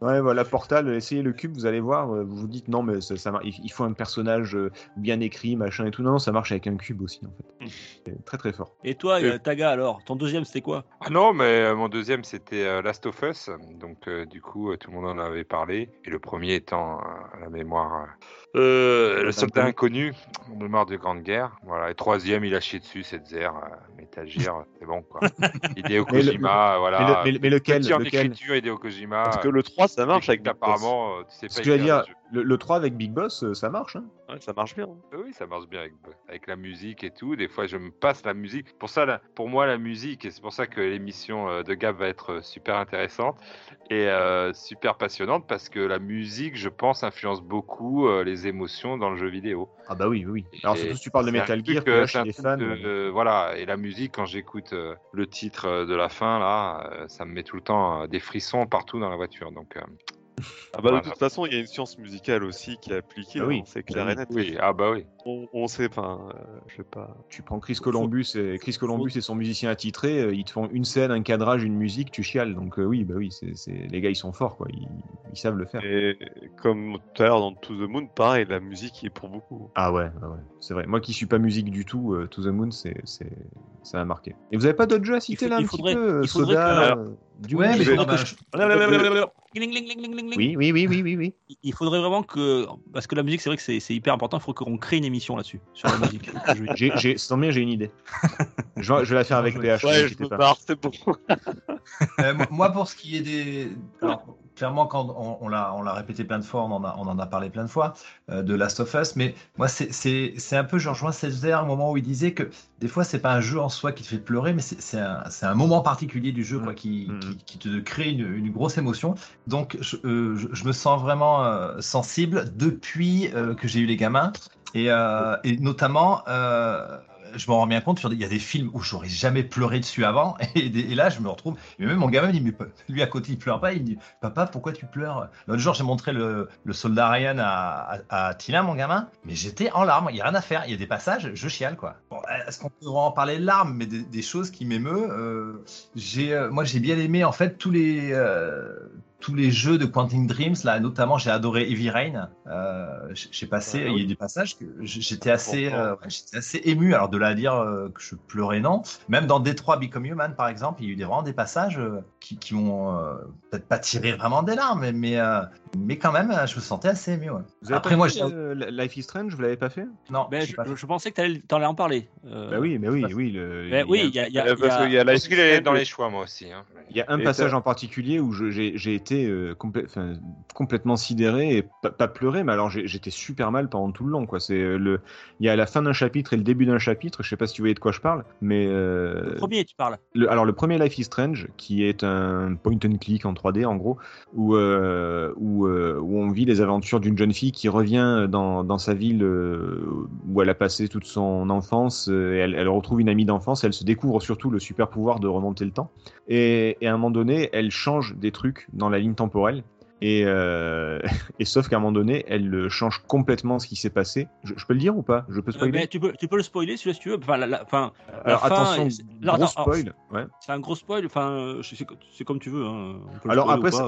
Speaker 3: Ouais, voilà, Portal, essayez le cube, vous allez voir, euh, vous vous dites non, mais ça, il faut un personnage euh, bien écrit, machin et tout. Non, non, ça marche avec un cube aussi, en fait. C'est très très fort.
Speaker 1: Et toi,
Speaker 2: Euh.
Speaker 1: Taga, alors, ton deuxième, c'était quoi?
Speaker 2: Ah non, mais mon deuxième c'était Last of Us, donc euh, du coup tout le monde en avait parlé, et le premier étant euh, la mémoire, euh, euh, le soldat inconnu, mémoire de Grande Guerre, voilà. Et troisième il a chié dessus cette zère, euh, Metal Gear, c'est bon quoi. Hideo
Speaker 3: Mais le-
Speaker 2: Kojima, voilà.
Speaker 3: mais le- mais le- mais lequel-
Speaker 2: Petit en
Speaker 3: lequel?
Speaker 2: écriture, Hideo Kojima.
Speaker 4: Parce que le 3, ça marche avec Big Boss.
Speaker 2: Apparemment, euh, tu sais
Speaker 3: Ce
Speaker 2: pas
Speaker 3: que je veux dire. Le, le 3 avec Big Boss, euh, ça marche. Hein
Speaker 4: Ouais, ça marche bien.
Speaker 2: Oui, ça marche bien avec, avec la musique et tout. Des fois, je me passe la musique. Pour ça, la- pour moi, la musique, et c'est pour ça que l'émission euh, de Gab va être euh, super intéressante et euh, super passionnante parce que la musique, je pense, influence beaucoup euh, les émotions dans le jeu vidéo.
Speaker 3: Ah bah oui, oui. Alors
Speaker 2: Et
Speaker 3: surtout si tu parles de Metal Gear,
Speaker 2: de- euh, voilà, et la musique, quand j'écoute euh, le titre de la fin, là, euh, ça me met tout le temps euh, des frissons partout dans la voiture. Donc, euh,
Speaker 4: Ah bah. De toute façon, il y a une science musicale aussi qui est appliquée,
Speaker 3: Ah oui.
Speaker 4: hein, c'est clair et net.
Speaker 2: oui, ah bah oui.
Speaker 4: On, on sait, enfin, euh, je sais pas.
Speaker 3: Tu prends Chris Columbus et Chris Columbus et son musicien attitré, euh, ils te font une scène, un cadrage, une musique, tu chiales. Donc euh, oui, bah oui, c'est les gars ils sont forts quoi, ils, ils savent le faire.
Speaker 4: Et comme tout à l'heure dans To the Moon, pareil, la musique y est pour beaucoup.
Speaker 3: Ah ouais, ouais, ouais, c'est vrai. Moi qui suis pas musique du tout, euh, To the Moon, c'est ça m'a marqué. Et vous avez pas d'autres jeux à citer
Speaker 1: faut-
Speaker 3: là un
Speaker 1: il
Speaker 3: petit
Speaker 1: faudrait-
Speaker 3: peu euh,
Speaker 1: il faudrait
Speaker 3: Soda,
Speaker 1: que-
Speaker 3: euh, du
Speaker 5: Ouais, mais
Speaker 3: faudrait
Speaker 5: bah.
Speaker 3: Oui, oui, oui, oui, oui, oui.
Speaker 1: Il- faudrait vraiment que. Parce que la musique, c'est vrai que c'est c'est hyper important. Il faut qu'on crée une émission là-dessus, sur la musique.
Speaker 3: J'ai, j'ai, tombe bien, j'ai une idée. Je vais, je vais la faire avec PH.
Speaker 4: Ouais, je me
Speaker 3: pas.
Speaker 4: barre, c'est bon.
Speaker 5: Euh, moi- moi, pour ce qui est des. Alors, clairement, quand on, on l'a, on l'a répété plein de fois, on en a, on en a parlé plein de fois, euh, de Last of Us, mais moi, c'est, c'est, c'est un peu, je rejoins César au moment où il disait que des fois, c'est pas un jeu en soi qui te fait pleurer, mais c'est, c'est, un, c'est un moment particulier du jeu quoi, qui, qui, qui te crée une, une grosse émotion. Donc, je, euh, je, je me sens vraiment euh, sensible depuis que j'ai eu les gamins, et, euh, et notamment. euh, je m'en rends bien compte, il y a des films où j'aurais jamais pleuré dessus avant, et, là je me retrouve. Et même mon gamin me dit, mais lui à côté il pleure pas, il me dit, papa pourquoi tu pleures? L'autre jour j'ai montré le, le soldat Ryan à, à, Tina, mon gamin, mais j'étais en larmes, il y a rien à faire, il y a des passages, je chiale quoi. Est-ce qu'on peut vraiment parler de larmes, mais des, choses qui m'émeut euh, euh, Moi j'ai bien aimé en fait tous les, euh, tous les jeux de Quantum Dreams, là notamment j'ai adoré Heavy Rain, euh, j'ai passé, il y a des passages que j'étais assez, euh, j'étais assez ému, alors de là à dire euh, que je pleurais non, même dans Détroit Become Human par exemple, il y a eu des, vraiment des passages euh, qui, qui m'ont euh, peut-être pas tiré vraiment des larmes, mais, mais, euh, mais quand même je me sentais assez ému. ouais.
Speaker 3: Vous avez
Speaker 5: Après
Speaker 3: pas
Speaker 5: moi
Speaker 3: fait,
Speaker 5: j'ai...
Speaker 3: euh, Life is Strange, vous l'avez pas fait?
Speaker 5: Non,
Speaker 1: Ben, je,
Speaker 5: pas fait.
Speaker 1: je pensais que t'en allais en parler. Euh,
Speaker 3: Bah oui, mais oui, oui. Le,
Speaker 1: Ben oui, il y a- il y a- y a-
Speaker 4: Parce qu'il y a
Speaker 2: dans les choix, moi aussi. hein.
Speaker 3: Il y a un
Speaker 4: Et
Speaker 3: passage en particulier où je- j'ai j'ai été euh, complè- complètement sidéré et pas, pas pleuré, mais alors j'étais super mal pendant tout le long. Quoi. C'est euh, le, il y a la fin d'un chapitre et le début d'un chapitre. Je sais pas si tu voyez de quoi je parle, mais euh,
Speaker 1: Le premier, tu parles.
Speaker 3: le- alors le premier Life is Strange, qui est un point and click en 3D en gros, où, euh, où, où on vit les aventures d'une jeune fille qui revient dans, dans sa ville où elle a passé toute son enfance, et elle, elle retrouve une amie d'enfance, elle se découvre surtout le super pouvoir de remonter le temps, et, à un moment donné, elle change des trucs dans la ligne temporelle. Et, euh, et sauf qu'à un moment donné, elle euh, change complètement ce qui s'est passé. Je, je peux le dire ou pas? Je peux
Speaker 1: Euh,
Speaker 3: spoiler?
Speaker 1: tu, peux, tu peux le spoiler si tu veux. Enfin, la, la- enfin, la
Speaker 3: Alors
Speaker 1: fin,
Speaker 3: attention,
Speaker 1: c'est-
Speaker 3: gros
Speaker 1: alors,
Speaker 3: spoil. Ouais.
Speaker 1: C'est un gros spoil. Enfin, c'est comme tu veux. hein.
Speaker 3: Alors après, ça-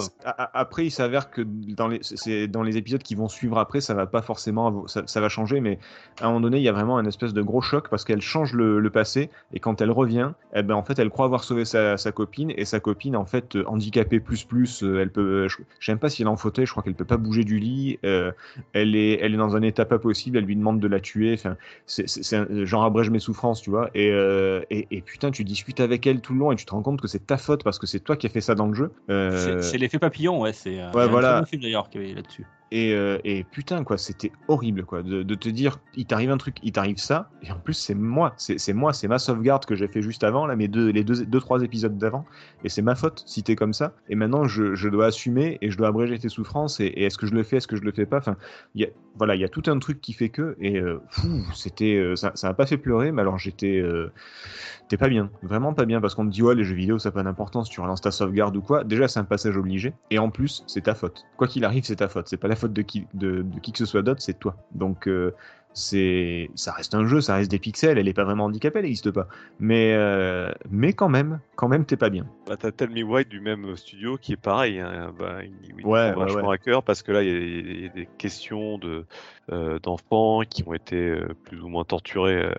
Speaker 3: après, il s'avère que dans les, dans les épisodes qui vont suivre après, ça va pas forcément, ça, ça va changer, mais à un moment donné, il y a vraiment un espèce de gros choc parce qu'elle change le, le passé et quand elle revient, eh ben en fait, elle croit avoir sauvé sa, sa copine et sa copine en fait handicapée plus plus, elle peut, je, je pas si elle est en fauteuil, je crois qu'elle peut pas bouger du lit, euh, elle est, elle est dans un état pas possible, elle lui demande de la tuer, enfin, c'est, un- genre abrège mes souffrances, tu vois, et, euh, et, et putain, tu discutes avec elle tout le long et tu te rends compte que c'est ta faute parce que c'est toi qui as fait ça dans le jeu. Euh,
Speaker 1: C'est- l'effet papillon, ouais. C'est un
Speaker 3: voilà.
Speaker 1: bon film d'ailleurs qui est là-dessus.
Speaker 3: Et, euh, et putain, quoi, c'était horrible, quoi, de, te dire, il t'arrive un truc, il t'arrive ça, et en plus, c'est moi, c'est moi, c'est ma sauvegarde que j'ai fait juste avant, là, mes deux, les deux, deux, trois épisodes d'avant, et c'est ma faute si t'es comme ça, et maintenant, je, je dois assumer, et je dois abréger tes souffrances, et, est-ce que je le fais, est-ce que je le fais pas, enfin, il y a, voilà, il y a tout un truc qui fait que, et euh, c'était, euh, ça, ça m'a pas fait pleurer, mais alors j'étais, euh, t'es pas bien, vraiment pas bien, parce qu'on te dit, ouais, les jeux vidéo, ça n'a pas d'importance, tu relances ta sauvegarde ou quoi, déjà, c'est un passage obligé, et en plus, c'est ta faute. Quoi qu'il arrive, c'est ta faute, c'est pas la faute de qui, de, de qui que ce soit d'autre, c'est toi. Donc, euh, c'est, ça reste un jeu, ça reste des pixels, elle est pas vraiment handicapée, elle n'existe pas. Mais, euh, mais quand même, quand même, t'es pas bien.
Speaker 4: Bah, t'as Tell Me White du même studio qui est pareil. hein, bah, il, il
Speaker 3: Ouais,
Speaker 4: vachement
Speaker 3: ouais.
Speaker 4: à cœur parce que là, il y a- il y, a des questions de, euh, d'enfants qui ont été plus ou moins torturés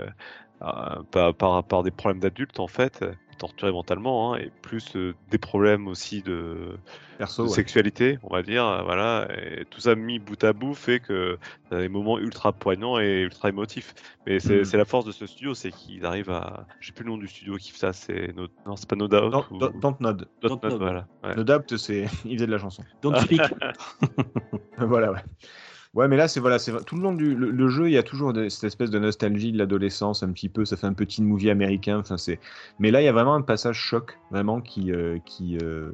Speaker 4: par, par, par des problèmes d'adultes, en fait, euh, torturés mentalement, hein, et plus euh, des problèmes aussi de,
Speaker 3: Perso,
Speaker 4: de
Speaker 3: ouais.
Speaker 4: sexualité, on va dire. euh, Voilà, et tout ça mis bout à bout fait que t'as des moments ultra poignants et ultra émotifs. Mais c'est c'est la force de ce studio, c'est qu'ils arrivent à. Je sais plus le nom du studio qui fait ça, c'est no... non, c'est pas No Doubt.
Speaker 3: Don't,
Speaker 4: ou-
Speaker 3: don't- don't nod.
Speaker 4: Don't Nod, voilà. ouais.
Speaker 3: No doubt, c'est, il faisait de la chanson.
Speaker 1: Don't speak.
Speaker 3: voilà, ouais. Ouais, mais là, c'est voilà, c'est tout le long du le, jeu, il y a toujours cette espèce de nostalgie de l'adolescence, un petit peu. Ça fait un petit movie américain. Enfin, c'est. Mais là, il y a vraiment un passage choc, vraiment qui, euh, qui, euh,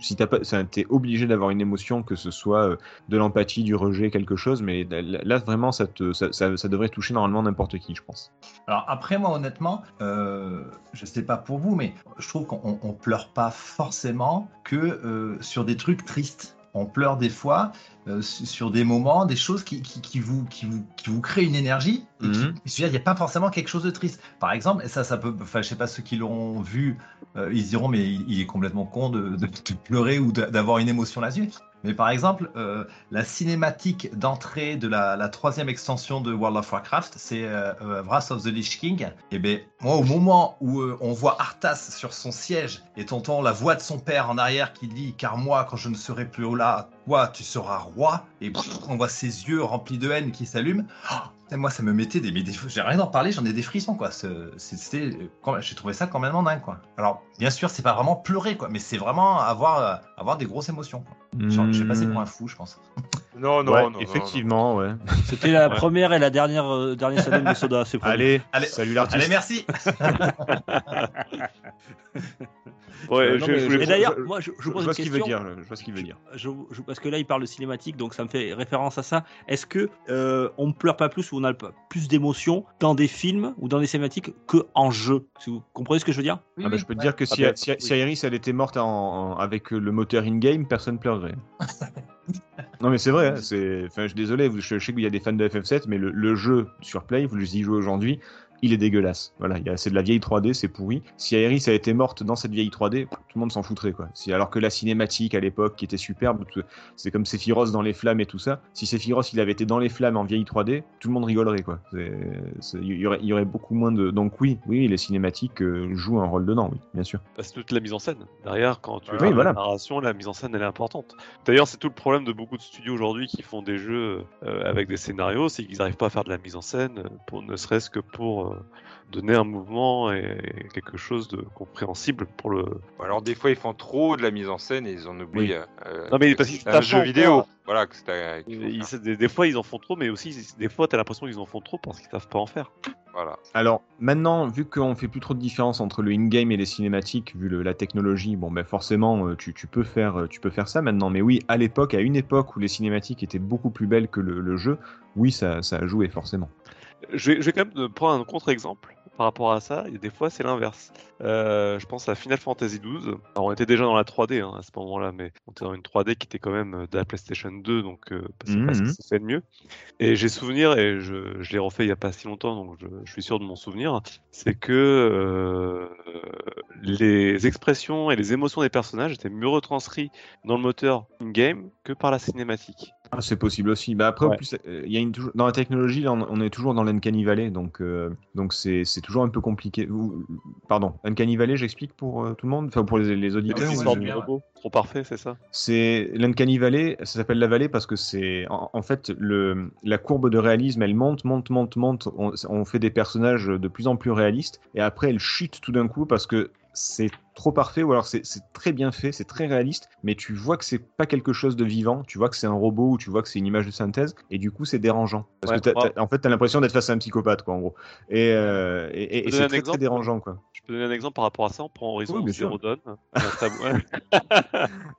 Speaker 3: si t'as pas, t'es obligé d'avoir une émotion, que ce soit euh, de l'empathie, du rejet, quelque chose. Mais là, vraiment, ça, ça, devrait toucher normalement n'importe qui, je pense.
Speaker 5: Alors après, moi, honnêtement, je sais pas pour vous, mais je trouve qu'on on pleure pas forcément que sur des trucs tristes. On pleure des fois euh, su- sur des moments, des choses qui, qui, qui vous, qui, vous, qui vous créent une énergie. Qui- veux dire, il n'y a pas forcément quelque chose de triste. Par exemple, et ça, ça peut, enfin, je sais pas ceux qui l'auront vu, euh, ils diront, mais il, il est complètement con de, de- de pleurer ou d'avoir une émotion là-dessus. Mais par exemple, euh, la cinématique d'entrée de la, troisième extension de World of Warcraft, c'est euh, euh, Wrath of the Lich King. Et ben moi, au moment où on voit Arthas sur son siège et t'entends la voix de son père en arrière qui dit Car moi, quand je ne serai plus là, toi, tu seras roi. Et on voit ses yeux remplis de haine qui s'allument. Oh, moi, ça me mettait des. mais des- J'ai rien d'en parler, j'en ai des frissons, quoi. C'était. J'ai trouvé ça quand même dingue, quoi. Alors, bien sûr, c'est pas vraiment pleurer, quoi, mais c'est vraiment avoir, euh, avoir des grosses émotions. quoi. Genre, Je vais passer pour un fou, je pense.
Speaker 2: Non, non,
Speaker 3: Ouais,
Speaker 2: non, non,
Speaker 3: effectivement, ouais.
Speaker 1: C'était la
Speaker 3: Ouais.
Speaker 1: première et la dernière euh, dernier salon de soda. C'est.
Speaker 3: Allez,
Speaker 5: Allez,
Speaker 3: salut l'artiste.
Speaker 5: Allez, merci.
Speaker 4: Ouais,
Speaker 3: Euh, non,
Speaker 4: je-
Speaker 1: Et d'ailleurs,
Speaker 3: je-
Speaker 1: moi, je, je
Speaker 3: je
Speaker 1: pose
Speaker 3: vois
Speaker 1: une
Speaker 3: ce qu'il veut
Speaker 1: question.
Speaker 3: dire. Je vois ce qu'il veut dire.
Speaker 1: Je, je- parce que là, il parle de cinématique, donc ça me fait référence à ça. Est-ce que euh, on ne pleure pas plus ou on a plus d'émotions dans des films ou dans des cinématiques que en jeu? Si vous comprenez ce que je veux dire?
Speaker 3: Ah bah, je peux te dire que si,
Speaker 4: Ah bah,
Speaker 3: si,
Speaker 4: oui.
Speaker 3: si Iris elle était morte en, en- avec le moteur in-game, personne pleurerait. non mais c'est vrai, hein, c'est... Enfin, je suis désolé, je, je sais qu'il y a des fans de FF7, mais le, le jeu sur Play, vous y jouez aujourd'hui, il est dégueulasse. Voilà, c'est de la vieille 3D, c'est pourri. Si Iris a été morte dans cette vieille 3D, tout le monde s'en foutrait quoi. Si, alors que la cinématique à l'époque qui était superbe, c'est comme Sephiroth dans les flammes et tout ça. Si Sephiroth il avait été dans les flammes en vieille 3D, tout le monde rigolerait quoi. Il y, aurait, il y aurait beaucoup moins de. Donc oui, oui, les cinématiques euh, jouent un rôle dedans, oui, bien sûr.
Speaker 4: Bah, c'est toute la mise en scène. Derrière, quand tu
Speaker 3: Oui, voilà.
Speaker 4: la narration, la mise en scène, elle est importante. D'ailleurs, c'est tout le problème de beaucoup de studios aujourd'hui qui font des jeux euh, avec des scénarios, c'est qu'ils n'arrivent pas à faire de la mise en scène, euh, pour, ne serait-ce que pour euh, donner un mouvement et quelque chose de compréhensible pour le.
Speaker 2: Alors des fois ils font trop de la mise en scène et ils en oublient.
Speaker 4: Oui.
Speaker 2: euh,
Speaker 4: Non, mais
Speaker 2: que
Speaker 4: parce qu'ils
Speaker 2: c'est un jeu vidéo. Voilà, que c'est un-
Speaker 4: Ils- des, des fois, ils en font trop, mais aussi, des fois, t'as l'impression qu'ils en font trop parce qu'ils savent pas en faire.
Speaker 2: Voilà.
Speaker 3: Alors maintenant, vu qu'on fait plus trop de différence entre le in-game et les cinématiques, vu le- la technologie, bon ben forcément euh, tu, tu peux faire euh, tu peux faire ça maintenant. Mais oui, à l'époque, à une époque où les cinématiques étaient beaucoup plus belles que le, le jeu, oui ça, ça a joué forcément.
Speaker 4: Je vais, je vais quand même prendre un contre-exemple par rapport à ça. Et des fois, c'est l'inverse. Euh, je pense à Final Fantasy XII. Alors, on était déjà dans la 3D hein, à ce moment-là, mais on était dans une 3D qui était quand même euh, de la PlayStation 2, donc euh, c'est pas ce qui s'est fait de mieux. Et j'ai souvenir, et je, je l'ai refait il y a pas si longtemps, donc je, je suis sûr de mon souvenir, c'est que euh, les expressions et les émotions des personnages étaient mieux retranscrits dans le moteur in-game que par la cinématique.
Speaker 3: Ah, c'est possible aussi. Bah après, en
Speaker 4: Ouais.
Speaker 3: plus, euh, il y a une, dans la technologie, là, on, on est toujours dans l'Uncanny Valley, donc euh, donc c'est toujours un peu compliqué. Ou- Pardon, Uncanny Valley, j'explique pour euh, tout le monde, enfin pour les, les auditeurs.
Speaker 4: Une
Speaker 3: ou
Speaker 4: sorte
Speaker 3: les-
Speaker 4: de robot trop parfait, c'est ça?
Speaker 3: C'est l'Uncanny Valley, ça s'appelle la vallée parce que c'est en, en fait le, la courbe de réalisme, elle monte, monte, monte, monte. On, on fait des personnages de plus en plus réalistes et après elle chute tout d'un coup parce que c'est trop parfait ou alors c'est très bien fait, c'est très réaliste, mais tu vois que c'est pas quelque chose de vivant, tu vois que c'est un robot ou tu vois que c'est une image de synthèse et du coup c'est dérangeant parce
Speaker 4: Ouais,
Speaker 3: que t'as-
Speaker 4: ouais.
Speaker 3: t'as- en fait t'as l'impression d'être face à un psychopathe quoi en gros et, euh, et, et- c'est très, très dérangeant quoi.
Speaker 4: Je peux donner un exemple par rapport à ça. On prend Horizon
Speaker 3: Oui.
Speaker 4: Zero Dawn.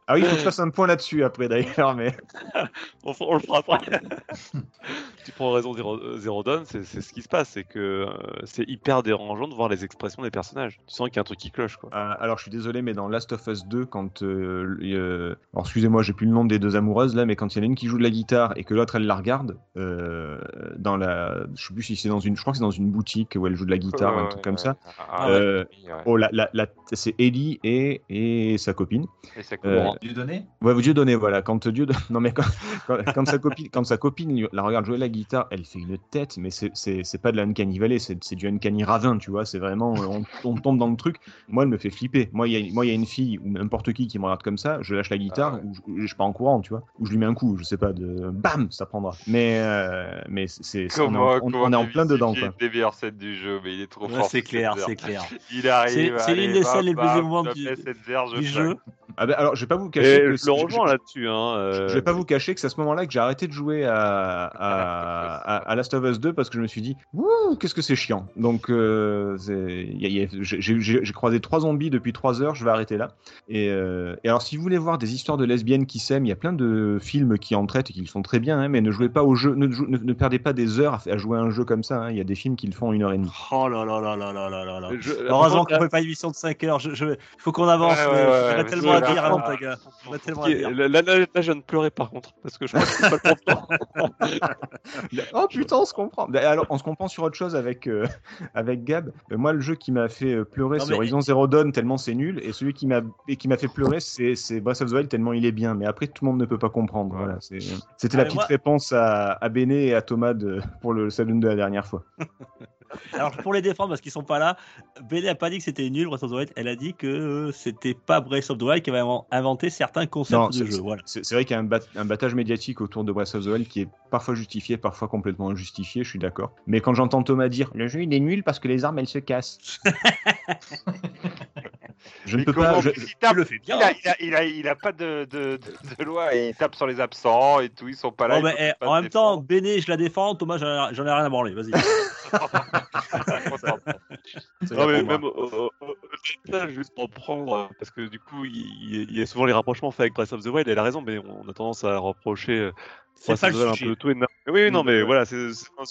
Speaker 3: Ah oui, il faut que je fasse un point là-dessus après d'ailleurs, mais.
Speaker 4: on, on le fera après. tu prends raison, Zero, euh, Zero Dawn, c'est c'est ce qui se passe, c'est que euh, c'est hyper dérangeant de voir les expressions des personnages. Tu sens qu'il y a un truc qui cloche, quoi.
Speaker 3: Euh, alors, je suis désolé, mais dans Last of Us 2, quand. euh, euh, alors, excusez-moi, j'ai plus le nom des deux amoureuses là, mais quand il y en a une qui joue de la guitare et que l'autre elle la regarde, euh, dans la. Je sais plus si c'est dans une. Je crois que c'est dans une boutique où elle joue de la guitare, un
Speaker 2: ouais,
Speaker 3: truc comme
Speaker 2: ouais.
Speaker 3: ça.
Speaker 2: Ah,
Speaker 3: Euh,
Speaker 2: ouais.
Speaker 3: Oh, la, la, la- c'est Ellie et, et sa copine.
Speaker 2: Et sa
Speaker 3: Euh,
Speaker 2: copine.
Speaker 5: Dieu donné
Speaker 3: Ouais, Dieu donné, voilà. Quand Dieu, non mais quand, quand, quand sa copine, quand sa copine la regarde jouer la guitare, elle fait une tête, mais c'est pas de la uncanny valley, c'est c'est du uncanny ravin, tu vois. C'est vraiment, on, on tombe dans le truc. Moi, elle me fait flipper. Moi, il y a, moi, il y a une fille ou n'importe qui qui me regarde comme ça, je lâche la guitare ou je, je pars en courant, tu vois, ou je lui mets un coup, je sais pas, de bam, ça prendra. Mais euh, mais c'est on, est en- on- on est en plein dedans, quoi.
Speaker 2: du jeu, mais il est trop
Speaker 1: Ouais,
Speaker 2: fort.
Speaker 1: c'est
Speaker 2: ce
Speaker 1: clair, c'est clair.
Speaker 2: Il arrive.
Speaker 1: C'est- l'une des scènes les plus émouvantes du- du jeu.
Speaker 3: Ah ben, alors, je vais pas vous cacher. Que
Speaker 4: le rejoins là-dessus. Hein, euh,
Speaker 3: Je vais pas vous cacher que c'est à ce moment-là que j'ai arrêté de jouer à, à, à- à Last of Us 2 parce que je me suis dit, Ouh, qu'est-ce que c'est chiant. Donc, euh, j'ai croisé trois zombies depuis trois heures, je vais arrêter là. Et, euh, et alors, si vous voulez voir des histoires de lesbiennes qui s'aiment, il y a plein de films qui en traitent et qui le font très bien, hein, mais ne jouez pas au jeu, ne, jou- ne- ne perdez pas des heures à, à jouer à un jeu comme ça. hein. Il y a des films qui le font en une heure et demie.
Speaker 1: Oh là là là là là là là là.
Speaker 4: Je-
Speaker 1: Heureusement qu'on fait pas une émission de 5 heures. Il faut qu'on avance.
Speaker 2: Ouais,
Speaker 1: mais
Speaker 2: ouais, ouais,
Speaker 1: tellement
Speaker 2: là,
Speaker 1: avant, ta gars. Tellement à.
Speaker 4: Là, là, là, je viens de pleurer par contre, parce que je crois que c'est pas le.
Speaker 3: Oh putain, on se comprend. Alors, on se comprend sur autre chose avec, euh, avec Gab. Euh, moi, le jeu qui m'a fait euh, pleurer, c'est
Speaker 1: mais-
Speaker 3: Horizon Zero Dawn, tellement c'est nul. Et celui qui m'a et qui m'a fait pleurer, c'est c'est Breath of the Wild, tellement il est bien. Mais après, tout le monde ne peut pas comprendre. Voilà, C'était
Speaker 1: Ah,
Speaker 3: la
Speaker 1: mais
Speaker 3: petite
Speaker 1: moi-
Speaker 3: réponse à, à Béné et à Thomas de- pour le saloon de la dernière fois.
Speaker 1: Alors pour les défendre parce qu'ils sont pas là, Béné a pas dit que c'était nul Breath of the Wild. Elle a dit que c'était pas Breath of the Wild qui avait invent- inventé certains concepts
Speaker 3: Non,
Speaker 1: de jeu. Voilà.
Speaker 3: c'est- c'est vrai qu'il y a un, bat- un battage médiatique autour de Breath of the Wild qui est parfois justifié, parfois complètement injustifié, je suis d'accord. Mais quand j'entends Thomas dire le jeu il est nul parce que les armes elles se cassent. je ne peux pas. je-
Speaker 2: il tape
Speaker 1: le fais bien,
Speaker 2: Il a,
Speaker 1: hein.
Speaker 2: il a, il a, il a pas de, de, de, de loi et il tape sur les absents et tout. Ils sont pas là.
Speaker 1: Bon,
Speaker 2: peuvent
Speaker 1: eh,
Speaker 2: pas
Speaker 1: en même temps, Béné, je la défends. Thomas, j'en ai, rien à branler. Vas-y.
Speaker 4: Non, mais même au- au-delà, juste pour prendre, euh, parce que du coup, il, il y a souvent les rapprochements faits avec Breath of the Wild, elle a raison, mais on a tendance à reprocher euh,
Speaker 1: C'est pas
Speaker 4: the
Speaker 1: le
Speaker 4: Wild un
Speaker 1: sujet.
Speaker 4: peu tout et Oui, non, mais
Speaker 3: Ouais.
Speaker 4: voilà, c'est,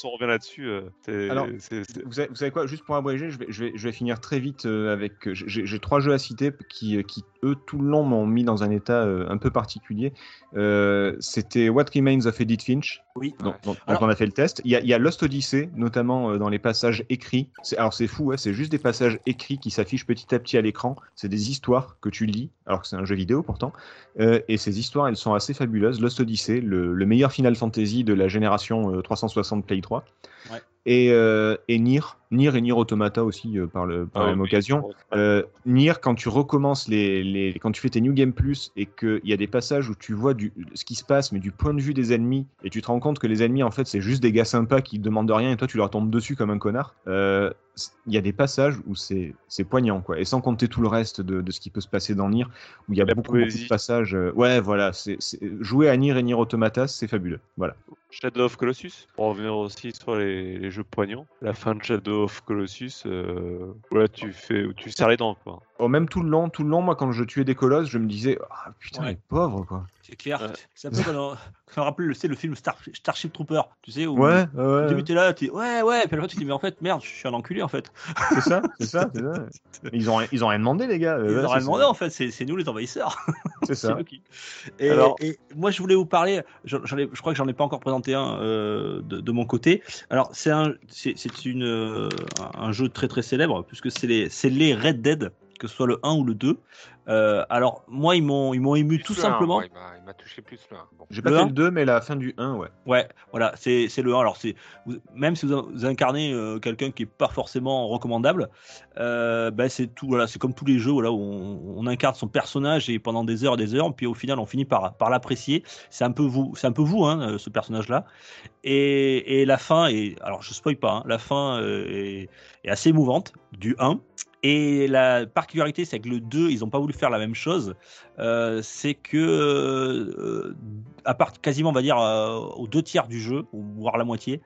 Speaker 4: on revient là-dessus, euh,
Speaker 3: Alors, Vous savez, vous savez quoi Juste pour abréger, je vais, je vais, je vais finir très vite euh, avec. J'ai trois jeux à citer qui, euh, qui, eux, tout le long m'ont mis dans un état euh, un peu particulier. Euh, C'était What Remains of Edith Finch.
Speaker 1: Oui. Alors-
Speaker 3: on a fait le test. Il y a, il y a Lost Odyssey, notamment euh, dans les passages écrits. Alors c'est fou, hein, c'est juste des passages écrits qui s'affichent petit à petit à l'écran. C'est des histoires que tu lis, alors que c'est un jeu vidéo pourtant. Euh, et ces histoires, elles sont assez fabuleuses. Lost Odyssey, le, le meilleur Final Fantasy de la génération euh, 360 Play 3.
Speaker 1: Ouais.
Speaker 3: Et, euh, et Nier, Nier et Nier Automata aussi euh, par, le, par la
Speaker 4: Ah
Speaker 3: même
Speaker 4: oui,
Speaker 3: occasion. Euh, Nier, quand tu recommences les, les, quand tu fais tes New Game Plus et qu'il y a des passages où tu vois du, ce qui se passe, mais du point de vue des ennemis, et tu te rends compte que les ennemis, en fait, c'est juste des gars sympas qui demandent rien et toi, tu leur tombes dessus comme un connard. euh, Il y a des passages où c'est c'est poignant, quoi. Et sans compter tout le reste de, de ce qui peut se passer dans Nier, où il y a
Speaker 4: La
Speaker 3: beaucoup, de passages. euh, ouais, voilà. c'est c'est- Jouer à Nier et Nier Automata, c'est fabuleux. Voilà.
Speaker 4: Shadow of Colossus, pour revenir aussi sur les, les jeux poignants, la fin de Shadow of Colossus, euh, voilà, tu fais, tu serres les dents, quoi.
Speaker 3: Oh, même tout le long, tout le long, moi, quand je tuais des colosses, je me disais, ah putain,
Speaker 1: Ouais.
Speaker 3: les pauvres, quoi.
Speaker 1: C'est clair.
Speaker 4: Ouais.
Speaker 1: C'est un peu comme, ça me rappelle c'est le film Star- Starship Trooper. Tu sais, où
Speaker 3: Ouais,
Speaker 1: au
Speaker 3: ouais,
Speaker 1: début,
Speaker 3: ouais.
Speaker 1: t'es là, t'es ouais, ouais. Puis à la fin, tu te dis, mais en fait, merde, je suis un enculé en fait.
Speaker 3: c'est ça, c'est ça, ça. Ils ont, ils ont rien demandé, les gars.
Speaker 1: Ils
Speaker 3: Ouais,
Speaker 1: ont rien demandé en fait, c'est nous les envahisseurs.
Speaker 3: C'est ça.
Speaker 1: qui- Et,
Speaker 4: Alors-
Speaker 1: et moi, je voulais vous parler. j'en- j'en ai- je crois que j'en ai pas encore présenté un euh, de, de mon côté. Alors, c'est un, c'est une, euh, un jeu très très célèbre puisque c'est les, c'est les Red Dead, que ce soit le 1 ou le 2. Euh, alors, moi, ils m'ont, ils m'ont ému tout
Speaker 2: Plus un,
Speaker 1: simplement.
Speaker 2: moi, Il m'a- il m'a touché plus le 1. Bon.
Speaker 3: J'ai pas
Speaker 1: Le
Speaker 3: fait le 2, mais la fin du 1, ouais.
Speaker 1: Ouais, voilà, c'est c'est le 1. Alors, c'est vous- même si vous, vous incarnez euh, quelqu'un qui est pas forcément recommandable, euh, ben c'est tout. Voilà, c'est comme tous les jeux voilà, où on, on incarne son personnage et pendant des heures et des heures, puis au final, on finit par, par l'apprécier. C'est un peu vous, c'est un peu vous, hein, euh, ce personnage-là. Et, et la fin est, alors je spoil pas, hein, la fin euh, est, est assez émouvante du 1. Et la particularité, c'est que le 2, ils n'ont pas voulu faire la même chose. Euh, c'est que, euh, à part quasiment, on va dire, euh, aux deux tiers du jeu, voire la moitié,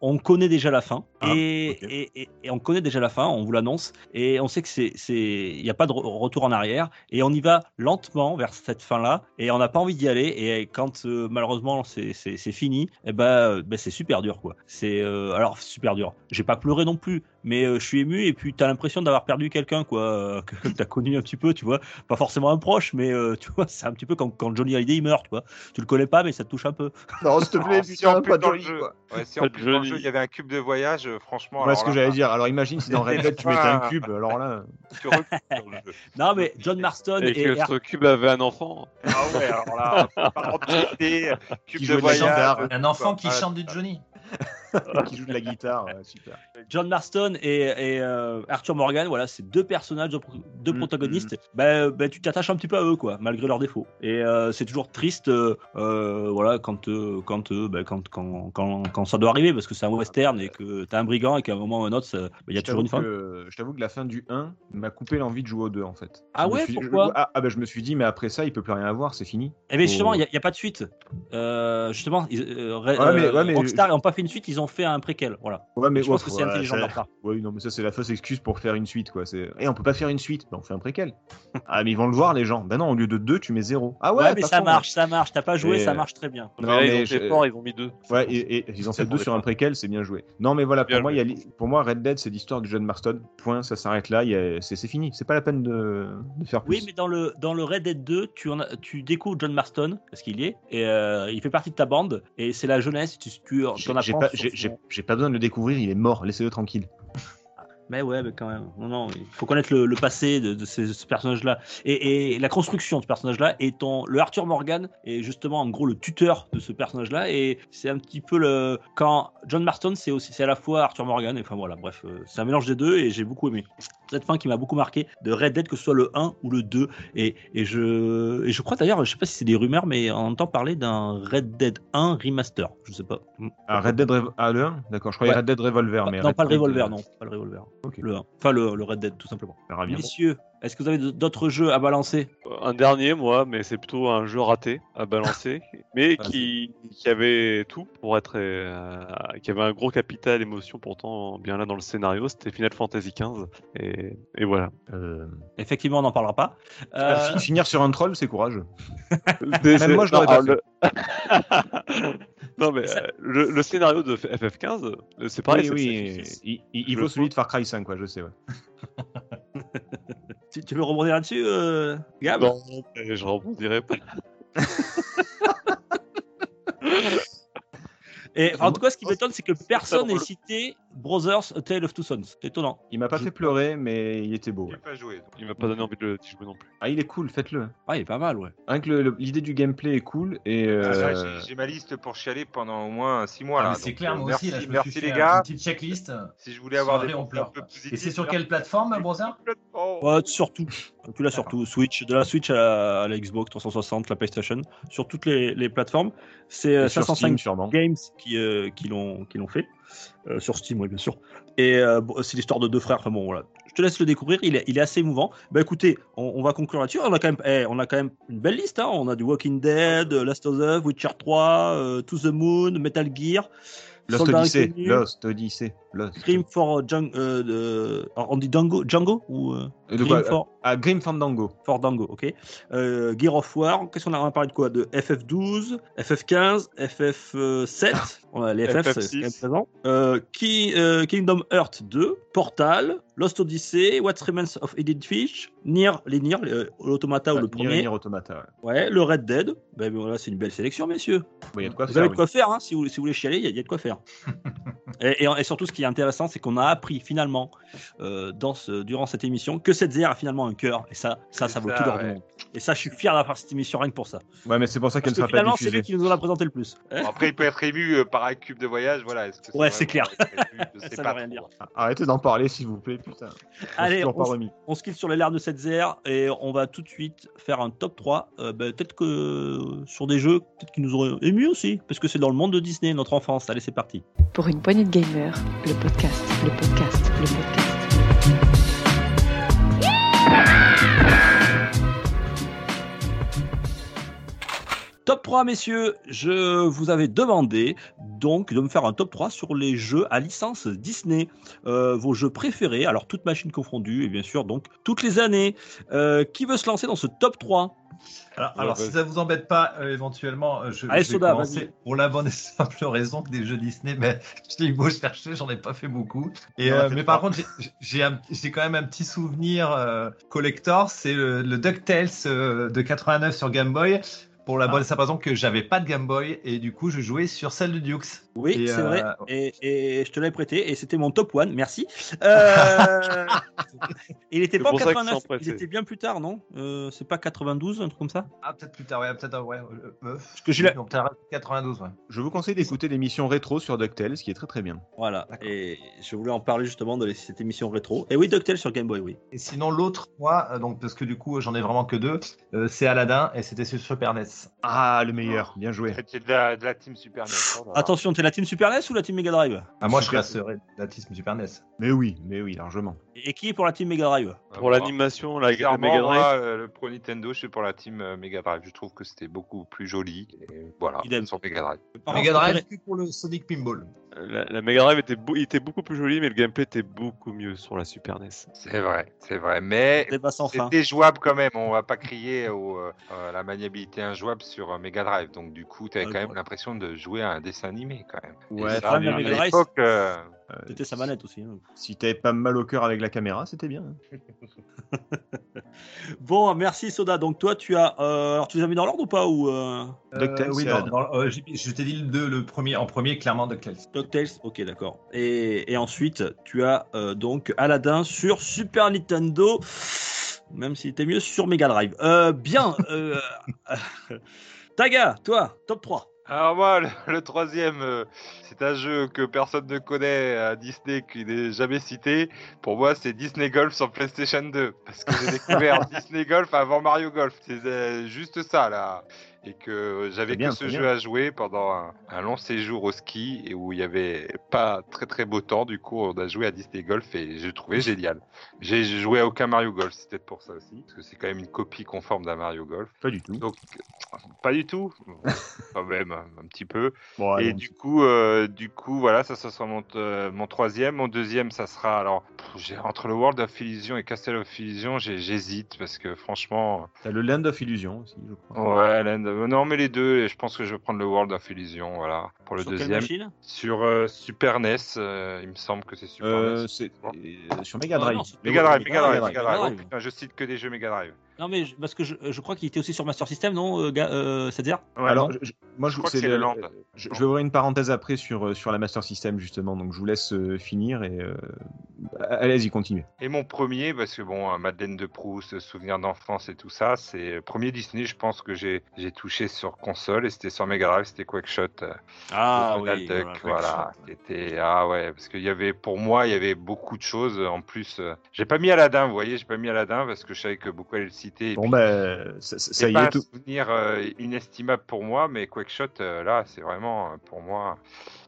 Speaker 1: on connaît déjà la fin.
Speaker 3: Ah,
Speaker 1: et,
Speaker 3: ok.
Speaker 1: et, et- et on connaît déjà la fin, on vous l'annonce. Et on sait que c'est, il n'y a pas de re- retour en arrière. Et on y va lentement vers cette fin-là. Et on n'a pas envie d'y aller. Et quand malheureusement c'est, fini, et ben, ben, c'est super dur, quoi. C'est, alors super dur. J'ai pas pleuré non plus, mais je suis ému. Et puis t'as l'impression d'avoir perdu quelqu'un, quoi, que t'as connu un petit peu, tu vois. Pas forcément un proche, mais euh, tu vois, c'est un petit peu quand, quand Johnny Hallyday il meurt, tu vois. Tu le connais pas, mais ça te touche un peu.
Speaker 3: Non, s'il te plaît,
Speaker 2: si en plus dans le jeu,
Speaker 3: quoi.
Speaker 2: ouais, si
Speaker 4: Pas
Speaker 2: en
Speaker 4: de
Speaker 2: plus dans le jeu il y avait un cube de voyage, euh, franchement.
Speaker 3: Voilà
Speaker 2: alors
Speaker 3: ce que j'allais dire. Alors imagine si dans Red Dead tu mettais un cube, alors là.
Speaker 2: tu recules dans le jeu.
Speaker 1: Non, mais John Marston
Speaker 4: Et
Speaker 1: et,
Speaker 4: que ce cube avait un enfant.
Speaker 2: Ah ouais, alors là, cube de voyage. euh,
Speaker 5: Un enfant qui
Speaker 2: ah,
Speaker 5: chante du Johnny.
Speaker 3: Qui joue de la guitare, super.
Speaker 1: John Marston et, et, euh, Arthur Morgan, voilà, c'est deux personnages, deux, pro- deux
Speaker 3: Mm,
Speaker 1: protagonistes. Ben, ben, tu t'attaches un petit peu à eux, quoi, malgré leurs défauts. Et euh, c'est toujours triste, euh, euh, voilà, quand, euh, quand, euh, ben, quand, quand, quand, quand ça doit arriver, parce que c'est un western et que t'as un brigand et qu'à un moment ou un autre, ben, il y a
Speaker 3: Je
Speaker 1: toujours une fin.
Speaker 3: que- Je t'avoue que la fin du 1 m'a coupé l'envie de jouer au 2 en fait.
Speaker 1: Ah
Speaker 3: Je
Speaker 1: ouais,
Speaker 3: suis- je-
Speaker 1: pourquoi
Speaker 3: ah, ah bah je me suis dit, mais après ça, il peut plus rien avoir, c'est fini.
Speaker 1: Eh bien, justement,
Speaker 3: Faut-
Speaker 1: il n'y a, pas de suite. Euh, justement, ils, euh,
Speaker 3: Ouais, mais- ouais, mais-
Speaker 1: Rockstar n'ont pas fait une suite, ils ont fait un préquel. Voilà.
Speaker 3: Ouais, mais
Speaker 1: je pense
Speaker 3: ouais,
Speaker 1: que c'est intelligent de
Speaker 3: ça-
Speaker 1: leur part.
Speaker 3: Ouais, non, mais ça, c'est la fausse excuse pour faire une suite, quoi. C'est... Et on peut pas faire une suite, bah, on fait un préquel. ah, mais ils vont le voir, les gens. Bah non, au lieu de 2, tu mets 0. Ah ouais,
Speaker 1: Ouais, mais ça marche, ça marche. T'as pas joué,
Speaker 3: Et,
Speaker 1: ça marche très bien.
Speaker 3: Non,
Speaker 4: mais là, ils ont fait
Speaker 3: je-
Speaker 4: fort, ils ont mis deux.
Speaker 3: Ouais, et, et ils ont fait deux sur un préquel, c'est bien joué. Non, mais voilà, pour moi, il y a
Speaker 4: joué.
Speaker 3: li- pour moi, Red Dead, c'est l'histoire du John Marston. Point, ça s'arrête là. C'est, c'est fini. C'est pas la peine de, de faire plus.
Speaker 1: Oui, mais dans le, dans le Red Dead 2, tu, en as- tu découvres John Marston, parce qu'il y est, et euh, il fait partie de ta bande, et c'est la jeunesse, tu, tu
Speaker 3: J'ai, pas, j'ai, pas besoin de le découvrir, il est mort. Laissez-le tranquille.
Speaker 1: Mais ouais, mais quand même. Non, non, il faut connaître le, le passé de, ce personnage-là. Et, et la construction de ce personnage-là. Et ton, le Arthur Morgan est justement, en gros, le tuteur de ce personnage-là. Et c'est un petit peu le. Quand John Marston, c'est aussi c'est à la fois Arthur Morgan. Et enfin voilà, bref, euh, c'est un mélange des deux. Et j'ai beaucoup aimé. Cette fin qui m'a beaucoup marqué de Red Dead, que ce soit le 1 ou le 2. Et, et, je, et je crois d'ailleurs, je sais pas si c'est des rumeurs, mais on entend parler d'un Red Dead 1 remaster. Je sais pas.
Speaker 3: Ah, Red Dead Rev- ah, le 1 D'accord, je croyais
Speaker 1: Ouais.
Speaker 3: Red Dead Revolver. Mais
Speaker 1: non,
Speaker 3: Red
Speaker 1: pas le revolver, non. Pas le revolver. Le 1. Enfin, le, le Red Dead, tout simplement.
Speaker 3: bien.
Speaker 1: Messieurs, est-ce que vous avez d'autres jeux à balancer?
Speaker 4: Un dernier, moi, mais c'est plutôt un jeu raté à balancer, mais qui, qui avait tout pour être. euh, qui avait un gros capital émotion pourtant bien là dans le scénario, c'était Final Fantasy XV. Et, et voilà.
Speaker 3: Euh,
Speaker 1: Effectivement, on n'en parlera pas. Euh,
Speaker 3: fi- Finir sur un troll, c'est courageux. Même moi, je l'aurais pas
Speaker 4: le- non, mais euh, le, le scénario de FF15, euh, c'est pareil.
Speaker 3: oui, oui, il, il- vaut celui de Far Cry 5, quoi, je sais. Ouais.
Speaker 1: tu, tu veux rebondir là-dessus, euh, Gab?
Speaker 4: Non, je rebondirai pas.
Speaker 1: Et en tout cas, ce qui m'étonne, c'est que personne n'ait cité Brothers A Tale of Two Sons. C'est étonnant.
Speaker 3: Il m'a pas fait pleurer, mais il était beau.
Speaker 2: J'ai
Speaker 3: ouais.
Speaker 2: pas joué. donc.
Speaker 4: Il m'a pas donné envie de le- jouer non plus.
Speaker 3: Ah, il est cool, faites-le.
Speaker 1: Ah, il est pas mal, ouais.
Speaker 3: Rien que l'idée du gameplay est cool et. euh,
Speaker 2: Ah, j'ai- ma liste pour chialer pendant au moins 6 mois.
Speaker 5: Ah,
Speaker 2: là,
Speaker 5: mais c'est clair,
Speaker 2: euh,
Speaker 5: moi
Speaker 2: merci,
Speaker 5: aussi, là, je me
Speaker 2: merci
Speaker 5: suis
Speaker 2: les
Speaker 5: fait
Speaker 2: gars.
Speaker 5: une petite checklist.
Speaker 2: Si je voulais avoir des
Speaker 5: on pleure.
Speaker 2: peu
Speaker 5: Et c'est sur quelle plateforme, Brother
Speaker 2: Oh.
Speaker 1: Ouais, surtout. Tu l'as surtout. Switch, de la Switch à la, à la Xbox 360, la PlayStation, sur toutes les, les plateformes. C'est
Speaker 3: et
Speaker 1: euh,
Speaker 3: sur
Speaker 1: 505
Speaker 3: Steam, sûrement.
Speaker 1: Games qui, euh, qui l'ont fait. Euh, sur Steam, oui, bien sûr. Et euh, c'est l'histoire de deux frères. Enfin bon, voilà. Je te laisse le découvrir. Il est, il est assez émouvant. Bah écoutez, on, on va conclure là-dessus. On a quand même, eh, on a quand même une belle liste. hein. On a du Walking Dead, Last of Us, Witcher 3, euh, To the Moon, Metal Gear,
Speaker 3: Lost
Speaker 1: Soldat
Speaker 3: Odyssey. Lost Odyssey.
Speaker 1: Grim for Django. euh, de- on dit Django, Django ou euh,
Speaker 3: Euh,
Speaker 1: Grim
Speaker 3: quoi
Speaker 1: for
Speaker 3: Ah, Grim Fandango.
Speaker 1: for Dango, ok. Euh, Gear of War, qu'est-ce qu'on a on a parlé de quoi? De FF12, FF15, FF7, on a les FF, c'est
Speaker 4: FF6.
Speaker 1: quand même présent. Euh, euh, Kingdom Hearts 2, Portal, Lost Odyssey, What Remains of Edith Finch, Nier, les Nier, euh, l'Automata ou le
Speaker 3: Nier-
Speaker 1: premier,
Speaker 3: Nier Automata. ouais.
Speaker 1: ouais, le Red Dead. Ben voilà, c'est une belle sélection, messieurs.
Speaker 3: Bon, y a de quoi
Speaker 1: Vous
Speaker 3: faire.
Speaker 1: avez de
Speaker 3: oui.
Speaker 1: quoi faire, hein, si, vous, si vous voulez chialer, il y, y a de quoi faire. et, et- et surtout, ce qui est intéressant, c'est qu'on a appris finalement, euh, dans ce, durant cette émission, que cette ZR a finalement un cœur. Et ça, ça, ça vaut
Speaker 2: ça,
Speaker 1: tout du
Speaker 2: ouais.
Speaker 1: Et ça, je suis fier d'avoir cette émission rien que pour ça.
Speaker 3: Ouais, mais c'est pour ça qu'elle ne sera pas
Speaker 1: finalement, c'est lui qui nous en a présenté le plus.
Speaker 2: Bon, après, il peut être ému euh, par un cube de voyage, voilà. Que
Speaker 1: Ouais, c'est clair.
Speaker 2: ému
Speaker 1: Ça
Speaker 2: pas
Speaker 1: veut rien dire.
Speaker 3: Arrêtez d'en parler, s'il vous plaît, putain.
Speaker 1: Allez, on,
Speaker 3: pas
Speaker 1: se-
Speaker 3: remis.
Speaker 1: on se quitte sur les l'air de cette ZR et on va tout de suite faire un top 3. Euh, ben, peut-être que euh, sur des jeux, peut-être qui nous auraient ému aussi, parce que c'est dans le monde de Disney, notre enfance. Allez, c'est parti.
Speaker 6: Pour une poignée de gamers, le podcast, le podcast, le podcast.
Speaker 1: Top 3, messieurs. Je vous avais demandé donc de me faire un top 3 sur les jeux à licence Disney. Euh, vos jeux préférés, alors toutes machines confondues, et bien sûr, donc toutes les années. Euh, qui veut se lancer dans ce top 3
Speaker 5: Alors, alors, si ça vous embête pas, euh, éventuellement, je,
Speaker 1: Allez,
Speaker 5: je vais
Speaker 1: Soda,
Speaker 5: commencer
Speaker 1: vas-y.
Speaker 5: pour la bonne et simple raison que des jeux Disney, mais j'ai eu beau chercher, j'en ai pas fait beaucoup. Et,
Speaker 1: Non,
Speaker 5: euh, mais
Speaker 1: pas.
Speaker 5: par contre, j'ai- j'ai un- j'ai quand même un petit souvenir euh, collector, c'est le, le DuckTales euh, de 89 sur Game Boy. Pour la bonne et simple raison que j'avais pas de Game Boy et du coup je jouais sur celle de Dukes.
Speaker 1: Oui, c'est
Speaker 5: euh,
Speaker 1: vrai. Et, et je te l'avais prêté et c'était mon top 1. Merci. Euh, il était pas en
Speaker 4: pour ça qu'ils
Speaker 1: 89,
Speaker 4: sont pressés.
Speaker 1: il était bien plus tard, non? Euh, C'est pas 92, un truc comme ça?
Speaker 5: Ah, peut-être plus tard, ouais, peut-être, ouais. euh, euh,
Speaker 1: que j'ai la-
Speaker 5: non, peut-être 92, ouais.
Speaker 3: Je vous conseille d'écouter l'émission rétro sur DuckTales, qui est très très bien.
Speaker 1: Voilà. Et je voulais en parler justement de cette émission rétro. Et oui, DuckTales sur Game Boy, oui.
Speaker 5: Et sinon, l'autre, moi, euh, donc, parce que du coup, j'en ai vraiment que deux, euh, c'est Aladdin et c'était sur Super NES.
Speaker 3: Ah, le meilleur, bien joué.
Speaker 2: C'était de la, de la team Super NES. oh.
Speaker 1: Attention, t'es la team Super NES ou la team Mega Drive?
Speaker 5: Ah, moi, je resterais la team Super NES.
Speaker 3: Mais oui, mais oui, largement.
Speaker 1: Et qui est pour la team Mega Drive?
Speaker 4: Pour l'animation, la, la Mega Drive.
Speaker 2: moi, euh, le Pro Nintendo, je suis pour la team euh, Mega Drive. Je trouve que c'était beaucoup plus joli. Et voilà,
Speaker 1: Idem.
Speaker 2: sur Mega Drive.
Speaker 5: Mega Drive, que pour le Sonic Pinball.
Speaker 4: La, la Mega Drive était, beau- il était beaucoup plus joli, mais le gameplay était beaucoup mieux sur la Super NES.
Speaker 2: C'est vrai, c'est vrai. Mais c'était jouable quand même. On va pas crier au, euh, euh, la maniabilité injouable sur euh, Mega Drive. Donc du coup, tu avais
Speaker 1: Ouais,
Speaker 2: quand même l'impression de jouer à un dessin animé quand même.
Speaker 3: Ouais,
Speaker 2: ça, à
Speaker 1: Mega Drive,
Speaker 2: l'époque, euh,
Speaker 1: C'était sa manette aussi. hein.
Speaker 3: Si t'avais pas mal au cœur avec la caméra, c'était bien. hein.
Speaker 1: Bon, merci Soda. Donc toi, tu as. euh, alors, tu les as mis dans l'ordre ou pas ou euh,
Speaker 3: DuckTales,
Speaker 5: oui,
Speaker 3: c'est
Speaker 5: dans- euh, je t'ai dit le, deux, le premier, en premier, clairement, DuckTales.
Speaker 1: DuckTales Ok, d'accord. Et, et ensuite, tu as euh, donc Aladdin sur Super Nintendo. Même s'il était mieux sur Mega Drive. Euh, bien. euh, Taga, toi, top 3.
Speaker 2: Alors moi, le, le troisième, euh, c'est un jeu que personne ne connaît à Disney, qui n'est jamais cité. Pour moi, c'est Disney Golf sur PlayStation 2, parce que j'ai découvert Disney Golf avant Mario Golf. C'est euh, juste ça là. Et que j'avais que ce jeu
Speaker 3: bien.
Speaker 2: à jouer pendant un, un long séjour au ski et où il y avait pas très très beau temps. Du coup, on a joué à Disney Golf et j'ai trouvé génial. J'ai joué à aucun Mario Golf, c'est peut-être pour ça aussi, parce que c'est quand même une copie conforme d'un Mario Golf.
Speaker 3: Pas du tout.
Speaker 2: Donc, pas du tout, quand même un, petit peu.
Speaker 3: Bon, allez,
Speaker 2: Et du coup, euh, du coup, voilà, ça, ça sera mon, euh, mon troisième. Mon deuxième, ça sera alors pff, entre le World of Illusion et Castle of Illusion, j'hésite parce que franchement,
Speaker 3: T'as le Land of Illusion aussi, je crois.
Speaker 2: ouais, Land of- non, mais les deux. Et je pense que je vais prendre le World of Illusion, voilà, pour le
Speaker 1: Sur quelle
Speaker 2: deuxième.
Speaker 1: machine?
Speaker 2: Sur euh, Super NES, euh, il me semble que c'est Super
Speaker 3: Euh,
Speaker 2: NES.
Speaker 3: c'est euh, sur Mega
Speaker 1: Ah,
Speaker 3: Drive.
Speaker 1: c'est-
Speaker 2: Mega Drive,
Speaker 1: Mega
Speaker 2: Drive, Mega putain, je cite que des jeux Mega Drive.
Speaker 1: Non, mais je- parce que je, je crois qu'il était aussi sur Master System, non, euh, euh, c'est-à-dire
Speaker 2: Ouais,
Speaker 3: Alors, je- moi, je,
Speaker 2: Je crois que
Speaker 3: c'est le-
Speaker 2: le Land.
Speaker 3: je, je vais ouvrir une parenthèse après sur, euh, sur la Master System, justement, donc je vous laisse euh, finir et euh, allez-y, continuez.
Speaker 2: Et mon premier, parce que bon, euh, Madeleine de Proust, souvenir d'enfance et tout ça, c'est le premier Disney, je pense que j'ai j'ai touché sur console et c'était sur Mega Drive, c'était Quackshot. euh,
Speaker 1: Ah oui,
Speaker 2: Duck,
Speaker 1: voilà,
Speaker 2: voilà. C'était ah ouais, parce qu'il y avait pour moi, il y avait beaucoup de choses. En plus, euh, j'ai pas mis Aladdin, vous voyez, j'ai pas mis Aladdin parce que je savais que beaucoup allaient le et
Speaker 3: Bon, ben, ça, ça- y
Speaker 2: pas
Speaker 3: est,
Speaker 2: un
Speaker 3: tout.
Speaker 2: souvenir euh, inestimable pour moi, mais Quackshot, euh, là, c'est vraiment euh, pour moi.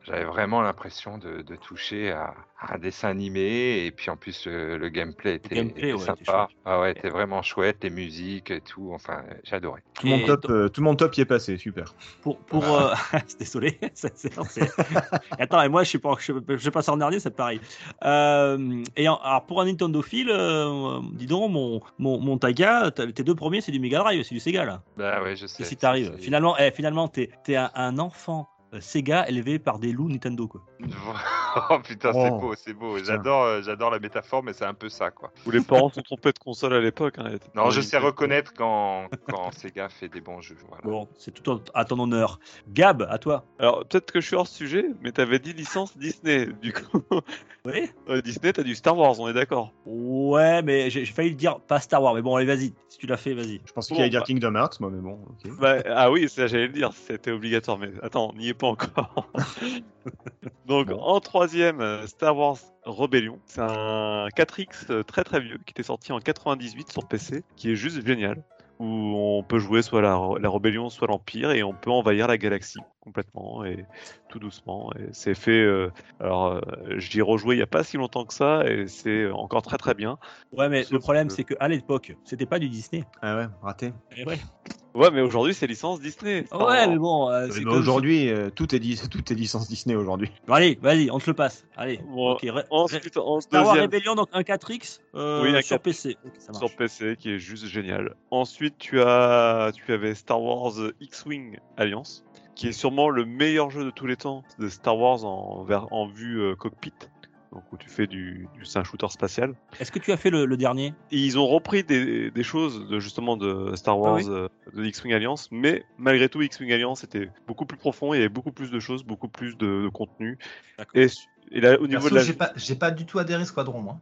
Speaker 2: J'avais vraiment l'impression de, de toucher à, à un dessin animé et puis en plus le, le gameplay était,
Speaker 1: gameplay,
Speaker 2: était
Speaker 1: ouais, était
Speaker 2: sympa.
Speaker 1: chouette.
Speaker 2: Ah ouais, était vraiment chouette, les musiques et tout. Enfin, adoré.
Speaker 3: Tout mon, top,
Speaker 1: donc-
Speaker 3: euh, tout mon top y est passé, super.
Speaker 1: Pour, pour euh, désolé, c'est- Attends, et moi je suis pas, je, je passe en dernier, c'est pareil. Euh, et en- alors pour un Nintendo euh, dis donc mon mon, mon Taga, tes deux premiers c'est du Mega Drive, c'est du Sega là.
Speaker 2: Bah ouais, je sais.
Speaker 1: Et si t'arrives, finalement, eh, finalement t'es es un, enfant Sega élevé par des loups Nintendo quoi.
Speaker 2: oh putain, c'est
Speaker 3: Oh,
Speaker 2: beau, c'est beau. J'adore, euh, j'adore la métaphore, mais c'est un peu ça, quoi.
Speaker 4: Où les parents sont trompés de console à l'époque. hein,
Speaker 2: Non, je sais reconnaître quand, quand Sega fait des bons jeux. Voilà.
Speaker 1: Bon, c'est tout en- à ton honneur. Gab, à toi.
Speaker 4: Alors, peut-être que je suis hors sujet, mais t'avais dit licence Disney. Du coup,
Speaker 1: Oui.
Speaker 4: euh, Disney, t'as du Star Wars, on est d'accord.
Speaker 1: Ouais, mais j'ai failli le dire pas Star Wars, mais bon, allez, vas-y. Si tu l'as fait, vas-y.
Speaker 3: Je pensais
Speaker 4: Bon,
Speaker 3: qu'il allait dire
Speaker 4: bah.
Speaker 3: Kingdom Hearts, moi, mais bon.
Speaker 4: Bah, ah oui, ça j'allais le dire, c'était obligatoire, mais attends, on n'y est pas encore. Donc en troisième, euh, Star Wars Rebellion. C'est un 4X euh, très très vieux qui était sorti en 98 sur PC, qui est juste génial. Où on peut jouer soit la, la rébellion, soit l'Empire, et on peut envahir la galaxie complètement et tout doucement. Et c'est fait. euh, alors, euh, j'y ai rejoué il n'y a pas si longtemps que ça, et c'est encore très très bien.
Speaker 1: Ouais, mais
Speaker 4: Sauf
Speaker 1: le problème,
Speaker 4: que-
Speaker 1: c'est qu'à l'époque, c'était pas du Disney.
Speaker 3: Ah ouais, raté.
Speaker 1: Et ouais.
Speaker 4: Ouais, mais aujourd'hui, c'est licence Disney.
Speaker 1: Ouais, mais bon, euh,
Speaker 3: Mais aujourd'hui, euh, tout est dis- tout est licence Disney aujourd'hui.
Speaker 1: Bon, allez, vas-y, on te le passe. Allez.
Speaker 4: Bon,
Speaker 1: ok, ré-
Speaker 4: ensuite, en
Speaker 1: Star Wars Rebellion, donc un 4X euh,
Speaker 4: Oui, un
Speaker 1: sur
Speaker 4: 4X.
Speaker 1: PC. Ça
Speaker 4: sur PC qui est juste génial. Ensuite, tu as tu avais Star Wars X-Wing Alliance qui est sûrement le meilleur jeu de tous les temps de Star Wars en vue euh, cockpit. Donc où tu fais du, du c'est un shooter spatial.
Speaker 1: Est-ce que tu as fait le, le dernier?
Speaker 4: Et ils ont repris des, des choses de justement de Star Wars
Speaker 1: Ah oui.
Speaker 4: euh, de X-Wing Alliance, mais malgré tout X-Wing Alliance était beaucoup plus profond, il y avait beaucoup plus de choses, beaucoup plus de, de contenu. Et, et là, au niveau
Speaker 5: Perso,
Speaker 4: de la
Speaker 5: j'ai pas, j'ai pas du tout adhéré Squadron, moi.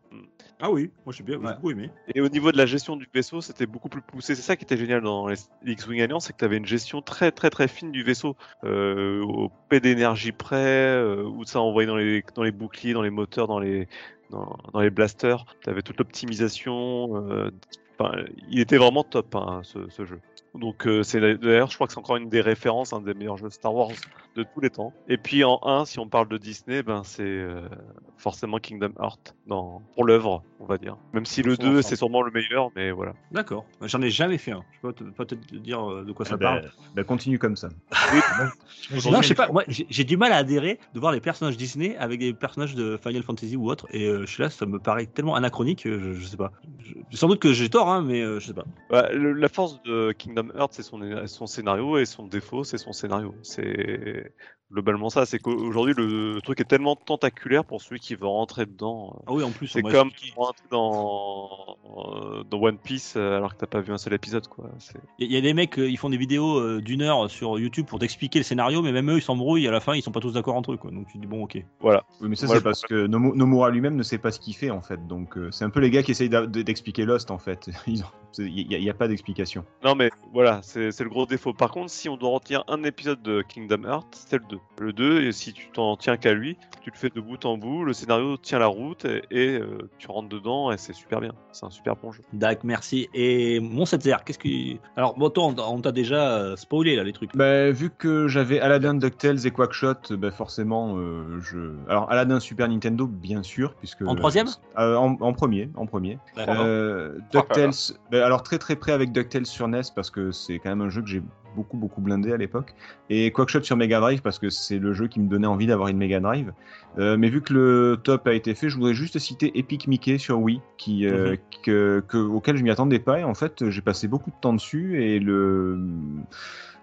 Speaker 1: Ah oui, moi j'ai bien, j'ai beaucoup aimé.
Speaker 4: Et au niveau de la gestion du vaisseau, c'était beaucoup plus poussé. C'est ça qui était génial dans les X-Wing Alliance, c'est que tu avais une gestion très très très fine du vaisseau, euh, au P d'énergie près, euh, où ça envoyait dans les, dans les boucliers, dans les moteurs, dans les, dans, dans les blasters. Tu avais toute l'optimisation. euh, il était vraiment top hein, ce, ce jeu. Donc euh, c'est d'ailleurs, je crois que c'est encore une des références, un des meilleurs jeux Star Wars de tous les temps. Et puis en 1, si on parle de Disney, ben c'est euh, forcément Kingdom Hearts dans, pour l'œuvre, on va dire. Même si le
Speaker 1: Ils sont
Speaker 4: 2
Speaker 1: ensemble.
Speaker 4: c'est sûrement le meilleur, mais voilà.
Speaker 1: D'accord. J'en ai jamais fait un. Je peux te- peut-être te dire euh, de quoi ça
Speaker 3: Ah bah,
Speaker 1: parle.
Speaker 3: bah, continue comme ça.
Speaker 1: Non, je sais pas. Moi, j'ai du mal à adhérer de voir les personnages Disney avec des personnages de Final Fantasy ou autre. Et euh, je suis là, ça me paraît tellement anachronique. que Je, je sais pas. Je- sans doute que j'ai tort, hein, mais euh, je sais pas.
Speaker 4: Bah, le- la force de Kingdom Hearts, c'est son, son scénario, et son défaut, c'est son scénario. C'est globalement ça. C'est qu'aujourd'hui, le truc est tellement tentaculaire pour celui qui veut rentrer dedans.
Speaker 1: Ah oui, en plus,
Speaker 4: c'est comme dans, dans One Piece euh, alors que t'as pas vu un seul épisode, quoi.
Speaker 1: Il y a des mecs, euh, ils font des vidéos euh, d'une heure sur YouTube pour t'expliquer le scénario, mais même eux, ils s'embrouillent. À la fin, ils sont pas tous d'accord entre eux, quoi. Donc tu dis bon, ok.
Speaker 4: Voilà.
Speaker 3: Oui, mais ça, c'est parce que Nomu- Nomura lui-même ne sait pas ce qu'il fait, en fait. Donc, c'est un peu les gars qui essayent d'expliquer Lost, en fait. Il n'y a, pas d'explication.
Speaker 4: Non mais voilà, c'est le gros défaut. Par contre, si on doit retenir un épisode de Kingdom Hearts, c'est le 2. Le 2, et si tu t'en tiens qu'à lui, tu le fais de bout en bout, le scénario tient la route et, et, euh, tu rentres dedans et c'est super bien. C'est un super bon jeu.
Speaker 1: D'accord, merci. Et mon 7 qu'est-ce que. Alors, bon, toi, on t'a déjà euh, spoilé là les trucs.
Speaker 3: Bah, vu que j'avais Aladdin, DuckTales et Quackshot, bah forcément, euh, je. Alors, Aladdin Super Nintendo, bien sûr, puisque.
Speaker 1: En troisième
Speaker 3: Euh, en, en premier, en premier. Euh, DuckTales, bah, alors très très près avec DuckTales sur NES parce que c'est quand même un jeu que j'ai beaucoup beaucoup blindé à l'époque. Et Quackshot sur Mega Drive parce que c'est le jeu qui me donnait envie d'avoir une Mega Drive. Euh, mais vu que le top a été fait, je voudrais juste citer Epic Mickey sur Wii, qui, euh,
Speaker 1: Mhm.
Speaker 3: que, que- auquel je m'y attendais pas. Et en fait, j'ai passé beaucoup de temps dessus et le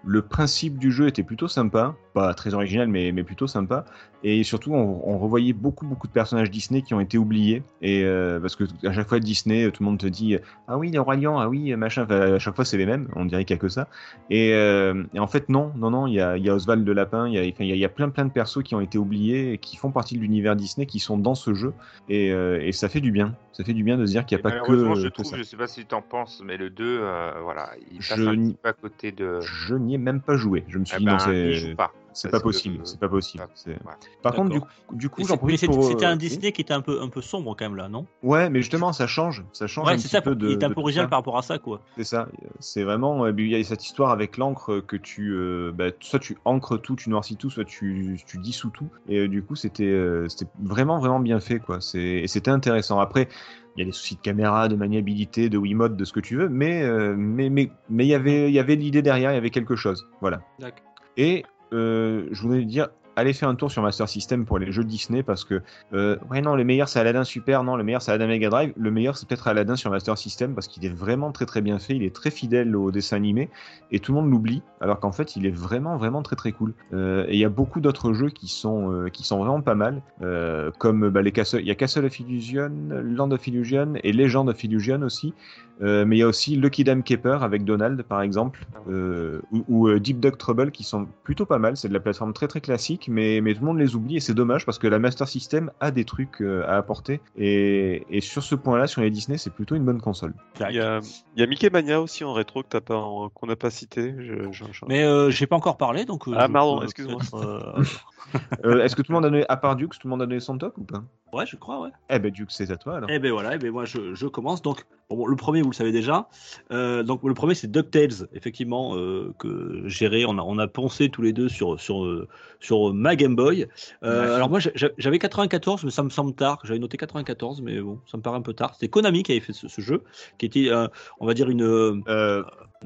Speaker 3: le principe du jeu était plutôt sympa, pas très original, mais, mais plutôt sympa. Et surtout, on, on revoyait beaucoup, beaucoup de personnages Disney qui ont été oubliés. Et euh, parce que à chaque fois Disney, tout le monde te dit ah oui, les rois lions, ah oui, machin. Enfin, à chaque fois, c'est les mêmes. On dirait qu'il y a que ça. Et, euh, et en fait, non, non, non. Il y a, y a Oswald de Lapin. Il y a, il y a- il y a plein, plein de persos qui ont été oubliés et qui font partie de l'univers Disney, qui sont dans ce jeu. Et, euh, et ça fait du bien. Ça fait du bien de se dire qu'il n'y a pas que,
Speaker 2: je trouve,
Speaker 3: ça.
Speaker 2: je sais pas si tu en penses, mais le 2, euh, voilà, il passe
Speaker 3: Je
Speaker 2: un
Speaker 3: n'y-
Speaker 2: petit peu à côté de.
Speaker 3: Je n'y ai même pas joué. Je me suis
Speaker 2: Eh
Speaker 3: dit
Speaker 2: ben,
Speaker 3: non, c'est
Speaker 2: n'y joue pas,
Speaker 3: c'est pas possible. C'est pas possible. C'est- Par contre, du coup, du coup j'en
Speaker 1: c'est- mais
Speaker 3: profite
Speaker 1: c'est-
Speaker 3: pour.
Speaker 1: C'était
Speaker 3: euh,
Speaker 1: un
Speaker 3: oui.
Speaker 1: Disney qui était un peu, un peu sombre quand même là, non?
Speaker 3: Ouais, mais justement, ça change. Ça change
Speaker 1: Ouais,
Speaker 3: un
Speaker 1: c'est
Speaker 3: petit
Speaker 1: ça.
Speaker 3: peu de.
Speaker 1: il était un peu original par rapport à ça, quoi.
Speaker 3: C'est ça. C'est vraiment. euh, Il y a cette histoire avec l'encre que tu. euh, bah, soit tu encres tout, tu noircis tout, soit tu, tu dissous tout. Et euh, du coup, c'était euh, c'était vraiment, vraiment bien fait, quoi. C'est- Et c'était intéressant. Après. Il y a des soucis de caméra, de maniabilité, de Wiimote, de ce que tu veux, mais euh, mais mais mais il y avait il y avait l'idée derrière, il y avait quelque chose, voilà. Et euh, je voulais dire, allez faire un tour sur Master System pour les jeux Disney parce que, euh, ouais, non, le meilleur c'est Aladdin Super, non, le meilleur c'est Aladdin Mega Drive. Le meilleur c'est peut-être Aladdin sur Master System parce qu'il est vraiment très très bien fait, il est très fidèle au dessin animé et tout le monde l'oublie alors qu'en fait il est vraiment vraiment très très cool. Euh, et il y a beaucoup d'autres jeux qui sont, euh, qui sont vraiment pas mal, comme bah, les Castle, il y a Castle of Illusion, Land of Illusion et Legend of Illusion aussi. Mais il y a aussi Lucky Dam Keeper avec Donald par exemple, euh, ou, ou, Deep Duck Trouble qui sont plutôt pas mal. C'est de la plateforme très très classique, mais, mais tout le monde les oublie et c'est dommage parce que la Master System a des trucs euh, à apporter. Et, et sur ce point-là, sur les Disney, c'est plutôt une bonne console.
Speaker 4: Il y a, il y a Mickey Mania aussi en rétro que t'as pas, qu'on n'a pas cité. Je- je- je-
Speaker 1: Mais euh, j'ai pas encore parlé, donc. euh,
Speaker 4: Ah, pardon, excuse-moi.
Speaker 1: euh,
Speaker 3: Euh, Est-ce que tout le monde a donné, à part Dukes, tout le monde a donné son top ou pas?
Speaker 1: Ouais, je crois, ouais.
Speaker 3: Eh ben Dukes, c'est à toi alors.
Speaker 1: Eh ben voilà, eh ben moi je, je commence. Donc, bon, le premier, vous le savez déjà. Euh, donc, le premier, c'est DuckTales, effectivement, euh, que géré. On a, on a poncé tous les deux sur, sur, sur ma Game Boy. Euh,
Speaker 5: Ouais.
Speaker 1: Alors, moi, j'a- j'avais 94, mais ça me semble tard. J'avais noté 94, mais bon, ça me paraît un peu tard. C'était Konami qui avait fait ce, ce jeu, qui était, on va dire, une.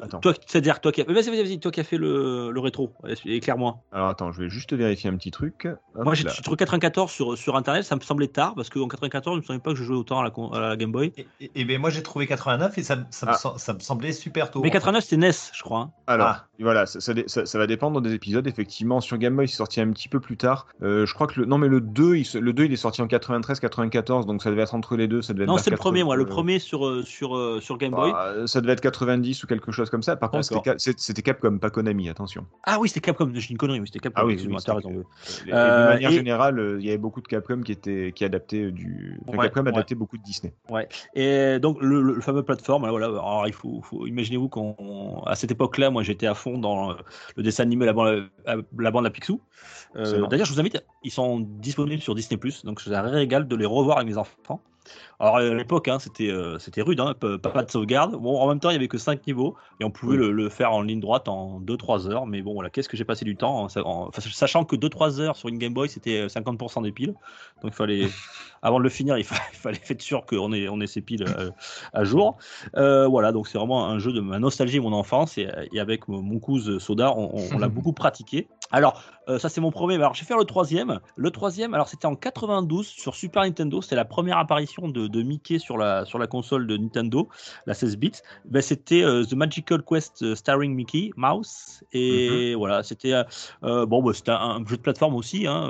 Speaker 3: Attends.
Speaker 1: Toi, c'est-à-dire toi qui, as... vas-y, vas-y, vas-y, toi qui as fait le, le rétro, éclaire-moi.
Speaker 3: Alors attends, je vais juste vérifier un petit truc. Hop
Speaker 1: Moi, j'ai trouvé 94 sur, sur internet, ça me semblait tard parce qu'en 94, je ne savais pas que je jouais autant à la, con- à la Game Boy.
Speaker 5: Et, et ben moi j'ai trouvé 89 et ça, ça,
Speaker 3: Ah.
Speaker 5: ça me semblait super tôt.
Speaker 1: Mais 89, c'était NES, je crois. hein.
Speaker 3: Alors,
Speaker 5: Ah.
Speaker 3: voilà, ça, ça dé- ça- ça va dépendre des épisodes. Effectivement, sur Game Boy, c'est sorti un petit peu plus tard. Euh, je crois que le. Non, mais le 2, il, le 2, il est sorti en 93-94, donc ça devait être entre les deux. Ça devait être
Speaker 1: Non, c'est le
Speaker 3: 80,
Speaker 1: premier, moi. Le premier sur, euh, sur, euh, sur Game Boy.
Speaker 3: bah, ça devait être 90 ou quelque chose comme ça. Par contre, c'était Capcom, pas Konami, attention.
Speaker 1: Ah oui, c'était Capcom. J'ai une connerie, mais c'était Capcom.
Speaker 3: Ah oui, oui, et
Speaker 1: Euh,
Speaker 3: de manière
Speaker 1: et-
Speaker 3: générale, euh, il y avait beaucoup de Capcom qui, étaient, qui adaptaient du. enfin,
Speaker 1: Ouais,
Speaker 3: Capcom
Speaker 1: ouais.
Speaker 3: adaptait beaucoup de Disney.
Speaker 1: Ouais. Et donc le, fameux plateforme, alors, voilà. Alors il faut, faut imaginez-vous qu'on à cette époque-là, moi j'étais à fond dans euh, le dessin animé la bande, la bande à Picsou. Euh. D'ailleurs, je vous invite, ils sont disponibles sur Disney+, donc c'est un régal de les revoir avec mes enfants. Alors à l'époque, hein, c'était euh, c'était rude, hein, pas, de sauvegarde. Bon, en même temps, il y avait que 5 niveaux et on pouvait
Speaker 3: Oui.
Speaker 1: le, le faire en ligne droite en 2-3 heures. Mais bon, voilà, qu'est-ce que j'ai passé du temps, en- en- enfin, sachant que 2-3 heures sur une Game Boy, c'était euh, 50% des piles. Donc il fallait, avant de le finir, il fallait, il fallait être sûr qu'on ait, on ait ses piles euh, à jour. Euh, voilà, donc c'est vraiment un jeu de ma nostalgie, mon enfance, et, et avec mon, mon cousin Soda, on, on- on l'a beaucoup pratiqué. Alors, euh, ça c'est mon premier, alors je vais faire le troisième. Le troisième, alors c'était en 92 sur Super Nintendo, c'était la première apparition de, de Mickey sur la, sur la console de Nintendo, la 16 bits. Ben, c'était euh, The Magical Quest euh, starring Mickey Mouse, et voilà, c'était bon, bah, c'était un, un jeu de plateforme aussi, hein,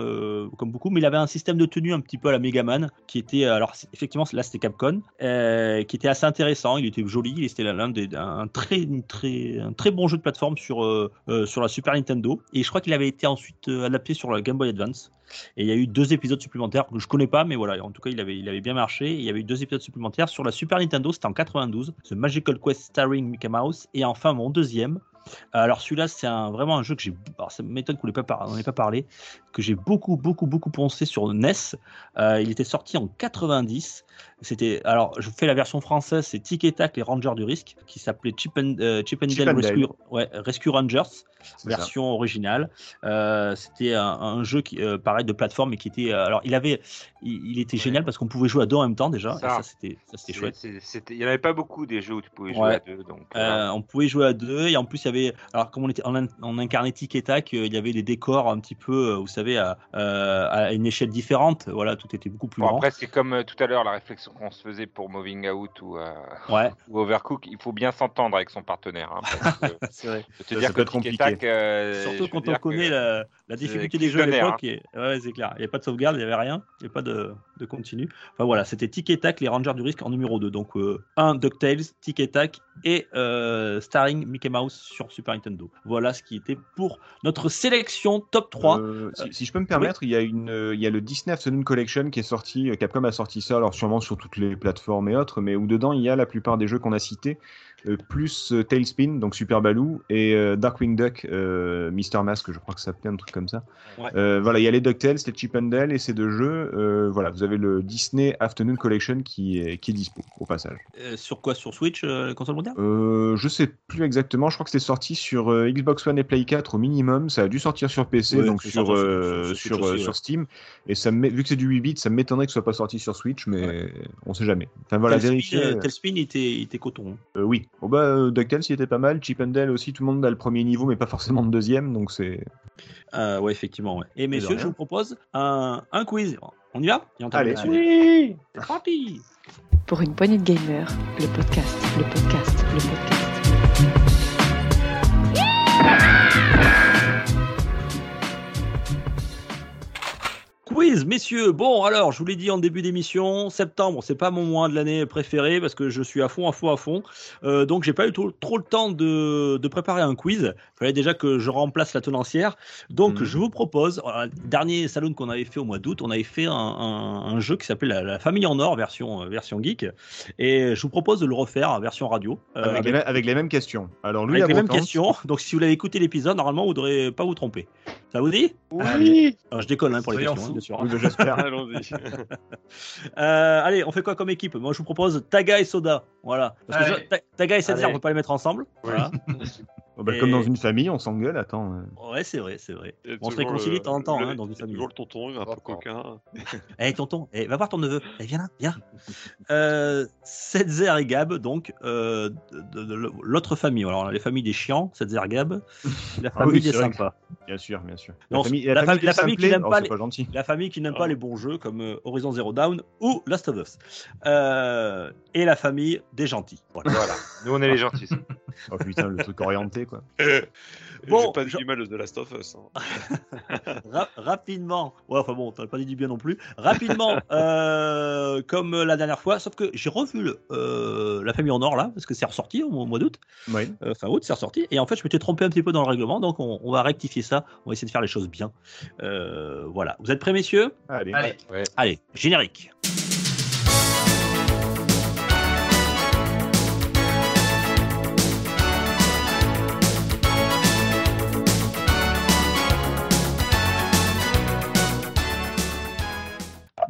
Speaker 1: comme beaucoup, mais il avait un système de tenue un petit peu à la Mega Man, qui était, alors effectivement, là c'était Capcom, qui était assez intéressant, il était joli, c'était l'un des un très, une très, un très bon jeu de plateforme sur, sur la Super Nintendo, et je crois qu'il avait été ensuite euh, adapté sur la Game Boy Advance. Et il y a eu deux épisodes supplémentaires que je connais pas, mais voilà, en tout cas, il avait, il avait bien marché. Il y avait eu deux épisodes supplémentaires sur la Super Nintendo, c'était en 92, The Magical Quest starring Mickey Mouse. Et enfin, mon deuxième. Alors celui-là, c'est un, vraiment un jeu que j'ai. Alors ça m'étonne qu'on n'en ait pas, pas parlé, que j'ai beaucoup, beaucoup, beaucoup poncé sur NES. Euh, il était sorti en 90. C'était, alors je fais la version française, c'est Tic et Tac, les Rangers du risque, qui s'appelait Chip and, euh, Chip and
Speaker 3: Chip
Speaker 1: Dale
Speaker 3: and Dale.
Speaker 1: Rescue, ouais, Rescue Rangers, version originale. Euh, c'était un, un jeu qui, euh, pareil, de plateforme, et qui était. euh, alors il avait, il, il était génial parce qu'on pouvait jouer à deux en même temps déjà.
Speaker 2: Ça.
Speaker 1: c'était, ça c'était
Speaker 2: C'est-
Speaker 1: chouette.
Speaker 2: c'est- c'était- Il n'y en avait pas beaucoup des jeux où tu pouvais jouer
Speaker 1: Ouais.
Speaker 2: à deux. Donc, euh,
Speaker 1: Euh, on pouvait jouer à deux et en plus il y avait alors comme on était on, on incarnait tic et tac il y avait des décors un petit peu vous savez à, à une échelle différente voilà tout était beaucoup plus
Speaker 2: Bon,
Speaker 1: grand
Speaker 2: après, c'est comme tout à l'heure la réflexion qu'on se faisait pour Moving Out ou, euh,
Speaker 1: Ouais.
Speaker 2: ou Overcook. Il faut bien s'entendre avec son partenaire. hein,
Speaker 1: c'est vrai
Speaker 2: je te
Speaker 3: Ça,
Speaker 2: dire
Speaker 3: ça
Speaker 2: que
Speaker 3: peut être compliqué.
Speaker 2: Tac, euh,
Speaker 1: surtout quand on connaît
Speaker 2: que
Speaker 1: la, la difficulté des jeux à l'époque et ouais c'est clair. Il n'y avait pas de sauvegarde il n'y avait rien il n'y avait pas de, de continu. Enfin voilà c'était tic et tac les Rangers du risque en numéro 2 donc euh, un DuckTales tic et tac et euh, starring Mickey Mouse sur Super Nintendo. Voilà ce qui était pour notre sélection top 3
Speaker 3: Euh, si, si je peux me permettre, il y a une, euh, il y a le Disney Afternoon Collection qui est sorti. euh, Capcom a sorti ça, alors sûrement sur toutes les plateformes et autres, mais où dedans il y a la plupart des jeux qu'on a cités, euh, plus euh, Tailspin, donc Super Baloo, et euh, Darkwing Duck, euh, Mister Mask, je crois que ça s'appelait un truc comme ça.
Speaker 1: Ouais.
Speaker 3: Euh, voilà, il y a les DuckTales, les Chip and Dale et ces deux jeux. euh, voilà, vous avez le Disney Afternoon Collection qui est, qui est dispo au passage.
Speaker 1: Euh, sur quoi? Sur Switch euh, console mondiale?
Speaker 3: Euh, je sais plus exactement, je crois que c'était sorti sur euh, Xbox One et Play 4 au minimum, ça a dû sortir sur PC,
Speaker 1: Ouais,
Speaker 3: donc sur,
Speaker 1: sur-
Speaker 3: euh,
Speaker 1: sur-
Speaker 3: euh,
Speaker 1: aussi, ouais.
Speaker 3: Steam, et ça vu que c'est du 8 bits, ça m'étonnerait que ce soit pas sorti sur Switch, mais on sait jamais. Enfin voilà,
Speaker 1: Tailspin,
Speaker 3: vérifier.
Speaker 1: euh, Tailspin, il était, il était coton. hein.
Speaker 3: Euh, oui, oh, bah, euh, DuckTales il était pas mal, Chip and Dale aussi, tout le monde a le premier niveau, mais pas forcément le deuxième, donc c'est.
Speaker 1: Euh, ouais, effectivement. Ouais. Et messieurs, je vous propose un, un quiz. On y va? Et on
Speaker 3: Allez.
Speaker 1: C'est parti
Speaker 6: Pour une poignée de gamers, le podcast, le podcast, le podcast.
Speaker 1: Quiz, messieurs. Bon, alors, je vous l'ai dit en début d'émission, septembre, c'est pas mon mois de l'année préféré parce que je suis à fond, à fond, à fond. Euh, donc, j'ai pas eu trop, trop le temps de, de préparer un quiz. Il fallait déjà que je remplace la tenancière. Donc,
Speaker 3: Mhm.
Speaker 1: je vous propose, voilà, dernier salon qu'on avait fait au mois d'août, on avait fait un, un- un jeu qui s'appelle la, la Famille en Or, version, euh, version geek. Et je vous propose de le refaire en version radio. euh,
Speaker 3: Avec, les, mêmes- avec les mêmes questions. Alors lui,
Speaker 1: avec les mêmes questions. Donc, si vous l'avez écouté l'épisode, normalement, vous ne devrez pas vous tromper. Ça vous dit?
Speaker 4: Oui
Speaker 1: Alors, Je déconne hein, pour les questions, hein, bien sûr.
Speaker 3: Oui, bah, j'espère.
Speaker 4: Allons-y.
Speaker 1: Euh, allez, on fait quoi comme équipe? Moi, je vous propose Taga et Soda. Voilà. Parce que je- Ta- Taga et
Speaker 5: Allez.
Speaker 1: on peut pas les mettre ensemble. Voilà.
Speaker 3: Oh, bah,
Speaker 1: Et-
Speaker 3: Comme dans une famille, on s'engueule, attends. euh.
Speaker 1: Ouais, c'est vrai, c'est vrai. On se réconcilie de
Speaker 4: le-
Speaker 1: temps en temps
Speaker 4: le-
Speaker 1: hein, dans une famille.
Speaker 4: toujours le tonton, il est un peu coquin.
Speaker 1: Eh, tonton, eh, va voir ton neveu. Eh, viens là, viens. Euh, Setzer et Gab, donc, euh, de, de- de l'autre famille. Alors, on a les familles des chiants, Setzer et Gab, la
Speaker 3: Ah
Speaker 1: famille
Speaker 3: oui,
Speaker 1: des
Speaker 3: vrai que-
Speaker 1: sympas.
Speaker 3: Bien sûr, bien sûr.
Speaker 1: Non,
Speaker 3: la famille,
Speaker 1: la, famille, la famille qui n'aime
Speaker 3: oh,
Speaker 1: pas,
Speaker 3: c'est
Speaker 1: les-
Speaker 3: pas gentil.
Speaker 1: la famille qui n'aime pas les bons jeux comme euh, Horizon Zero Dawn ou Last of Us. Euh, et la famille des gentils. Voilà.
Speaker 2: Voilà. Nous, on est les gentils.
Speaker 3: Oh putain, le truc orienté, quoi.
Speaker 1: Bon,
Speaker 4: J'ai pas dit
Speaker 1: je-
Speaker 4: du mal de The Last of Us. hein.
Speaker 1: Ra- rapidement, ouais, enfin bon, t'as pas dit du bien non plus. Rapidement, euh, comme la dernière fois, sauf que j'ai revu le, euh, la famille en or là, parce que c'est ressorti au mois, au mois d'août.
Speaker 3: Oui.
Speaker 1: Euh, fin août, c'est ressorti. Et en fait, je m'étais trompé un petit peu dans le règlement, donc on, on va rectifier ça. On va essayer de faire les choses bien. Euh, voilà. Vous êtes prêts, messieurs?
Speaker 3: Allez.
Speaker 5: Allez.
Speaker 2: Ouais.
Speaker 1: Allez, générique.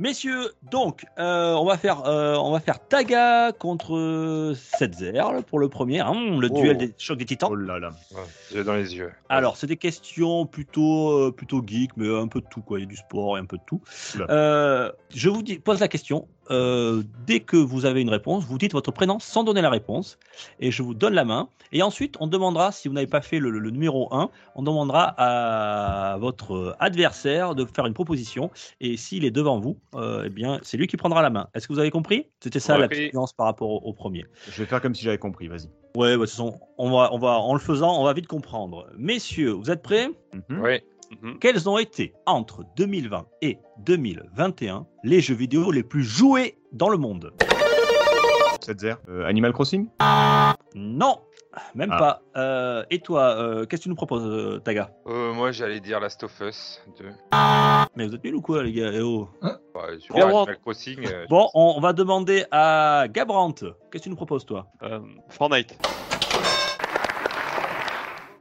Speaker 1: Messieurs, donc euh, on va faire euh, on va faire Taga contre Setzer pour le premier, hein, le
Speaker 2: Oh.
Speaker 1: duel des chocs des titans.
Speaker 3: Oh là là.
Speaker 2: Ouais, dans les yeux.
Speaker 1: Alors, c'est des questions plutôt, euh, plutôt geek, mais un peu de tout, quoi. Il y a du sport et un peu de tout. Euh, je vous dis, pose la question. Euh, dès que vous avez une réponse, vous dites votre prénom sans donner la réponse. Et je vous donne la main. Et ensuite, on demandera, si vous n'avez pas fait le, le- le numéro 1, on demandera à votre adversaire de faire une proposition. Et s'il est devant vous, euh, eh bien, c'est lui qui prendra la main. Est-ce que vous avez compris? C'était ça
Speaker 2: Ouais.
Speaker 1: la petite nuance par rapport au, au premier.
Speaker 3: Je vais faire comme si j'avais compris, vas-y.
Speaker 1: Ouais, bah, de toute façon, on va, on va, en le faisant, on va vite comprendre. Messieurs, vous êtes prêts?
Speaker 2: Oui.
Speaker 4: Mhm.
Speaker 1: Quels ont été, entre 2020 et 2021, les jeux vidéo les plus joués dans le monde?
Speaker 3: Setzer. Euh, Animal Crossing?
Speaker 1: Non, même
Speaker 3: Ah.
Speaker 1: pas. Euh, et toi, euh, qu'est-ce que tu nous proposes, euh, Taga?
Speaker 2: Euh, moi, j'allais dire Last of Us 2.
Speaker 1: Mais vous êtes nuls ou quoi, les gars? Eh oh.
Speaker 2: Bah, vois,
Speaker 4: bon.
Speaker 2: Animal Crossing. euh,
Speaker 1: Bon, on, on va demander à Gabrant. Qu'est-ce que tu nous proposes, toi?
Speaker 4: Euh, Fortnite.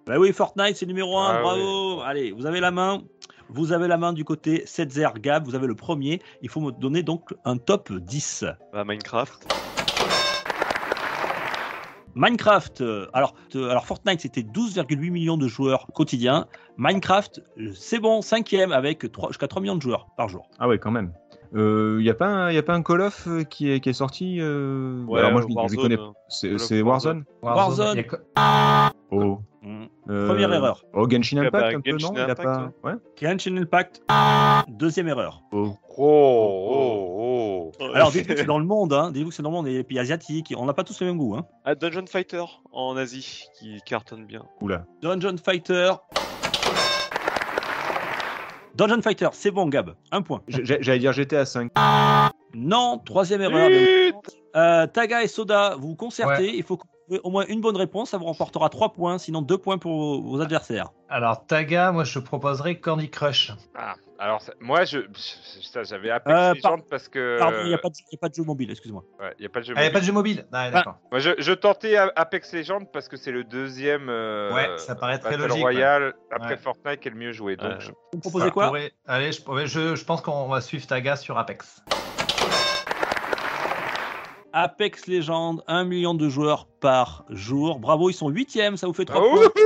Speaker 1: Bah oui, Fortnite, c'est numéro 1,
Speaker 2: Ah
Speaker 1: bravo. Allez, vous avez la main. Vous avez la main du côté Setzer Gab, vous avez le premier. Il faut me donner donc un top 10.
Speaker 4: Bah, Minecraft.
Speaker 1: Minecraft, euh, alors, euh, alors Fortnite c'était 12,8 millions de joueurs quotidiens. Minecraft, euh, c'est bon, cinquième avec 3, jusqu'à 3 millions de joueurs par jour.
Speaker 3: Ah ouais, quand même. Il euh, n'y a, pas un- y a pas un Call of qui est, qui est sorti euh,
Speaker 4: Ouais,
Speaker 3: Alors moi je, je
Speaker 4: Warzone,
Speaker 3: connais. C'est
Speaker 4: Call of
Speaker 3: c'est Warzone
Speaker 1: Warzone.
Speaker 3: Oh.
Speaker 1: Mm.
Speaker 3: Euh,
Speaker 1: Première erreur.
Speaker 3: Oh, Genshin
Speaker 4: Ouais,
Speaker 3: Impact
Speaker 4: bah,
Speaker 3: un peu,
Speaker 4: Genshin
Speaker 3: non? Il a
Speaker 4: Impact,
Speaker 3: pas... Ouais.
Speaker 1: Genshin Impact, deuxième erreur.
Speaker 3: Oh.
Speaker 2: Oh, oh, oh.
Speaker 1: Alors dites-vous que c'est dans le monde, hein. dites-vous que c'est dans le monde, et les pays asiatiques, on n'a pas tous le même goût. Hein.
Speaker 4: Ah, Dungeon Fighter en Asie qui cartonne bien.
Speaker 3: Oula.
Speaker 1: Dungeon Fighter. Dungeon Fighter, c'est bon Gab, un point.
Speaker 3: J'allais dire GTA 5.
Speaker 1: Non, troisième erreur. Euh, Taga et Soda, vous vous concertez, il faut trouver au moins une bonne réponse, ça vous remportera 3 points, sinon 2 points pour vos, vos adversaires.
Speaker 5: Alors, Taga, moi, je proposerais Candy Crush.
Speaker 2: Ah, alors, moi, je, ça, j'avais Apex
Speaker 1: Euh, par-
Speaker 2: parce que.
Speaker 1: Pardon, il n'y a, pas de- il y a pas de jeu mobile, excuse-moi.
Speaker 2: Ouais, il y a pas de jeu
Speaker 5: Ah, il n'y a
Speaker 2: mobile.
Speaker 5: pas de jeu mobile Ah, d'accord.
Speaker 2: Moi, je, je tentais Apex Legends parce que c'est le deuxième. euh,
Speaker 5: Ouais, ça paraît très
Speaker 2: Battle
Speaker 5: logique,
Speaker 2: Royale après
Speaker 5: Ouais.
Speaker 2: Fortnite qui est le mieux joué. Donc,
Speaker 4: Euh,
Speaker 2: je-
Speaker 1: Vous proposez
Speaker 5: Ça
Speaker 1: quoi
Speaker 5: pourrait- Allez, je, ouais, je, je pense qu'on va suivre Taga sur Apex.
Speaker 1: Apex Legends, 1 million de joueurs par jour. Bravo, ils sont 8 ça vous fait 3
Speaker 2: Ah,
Speaker 1: points.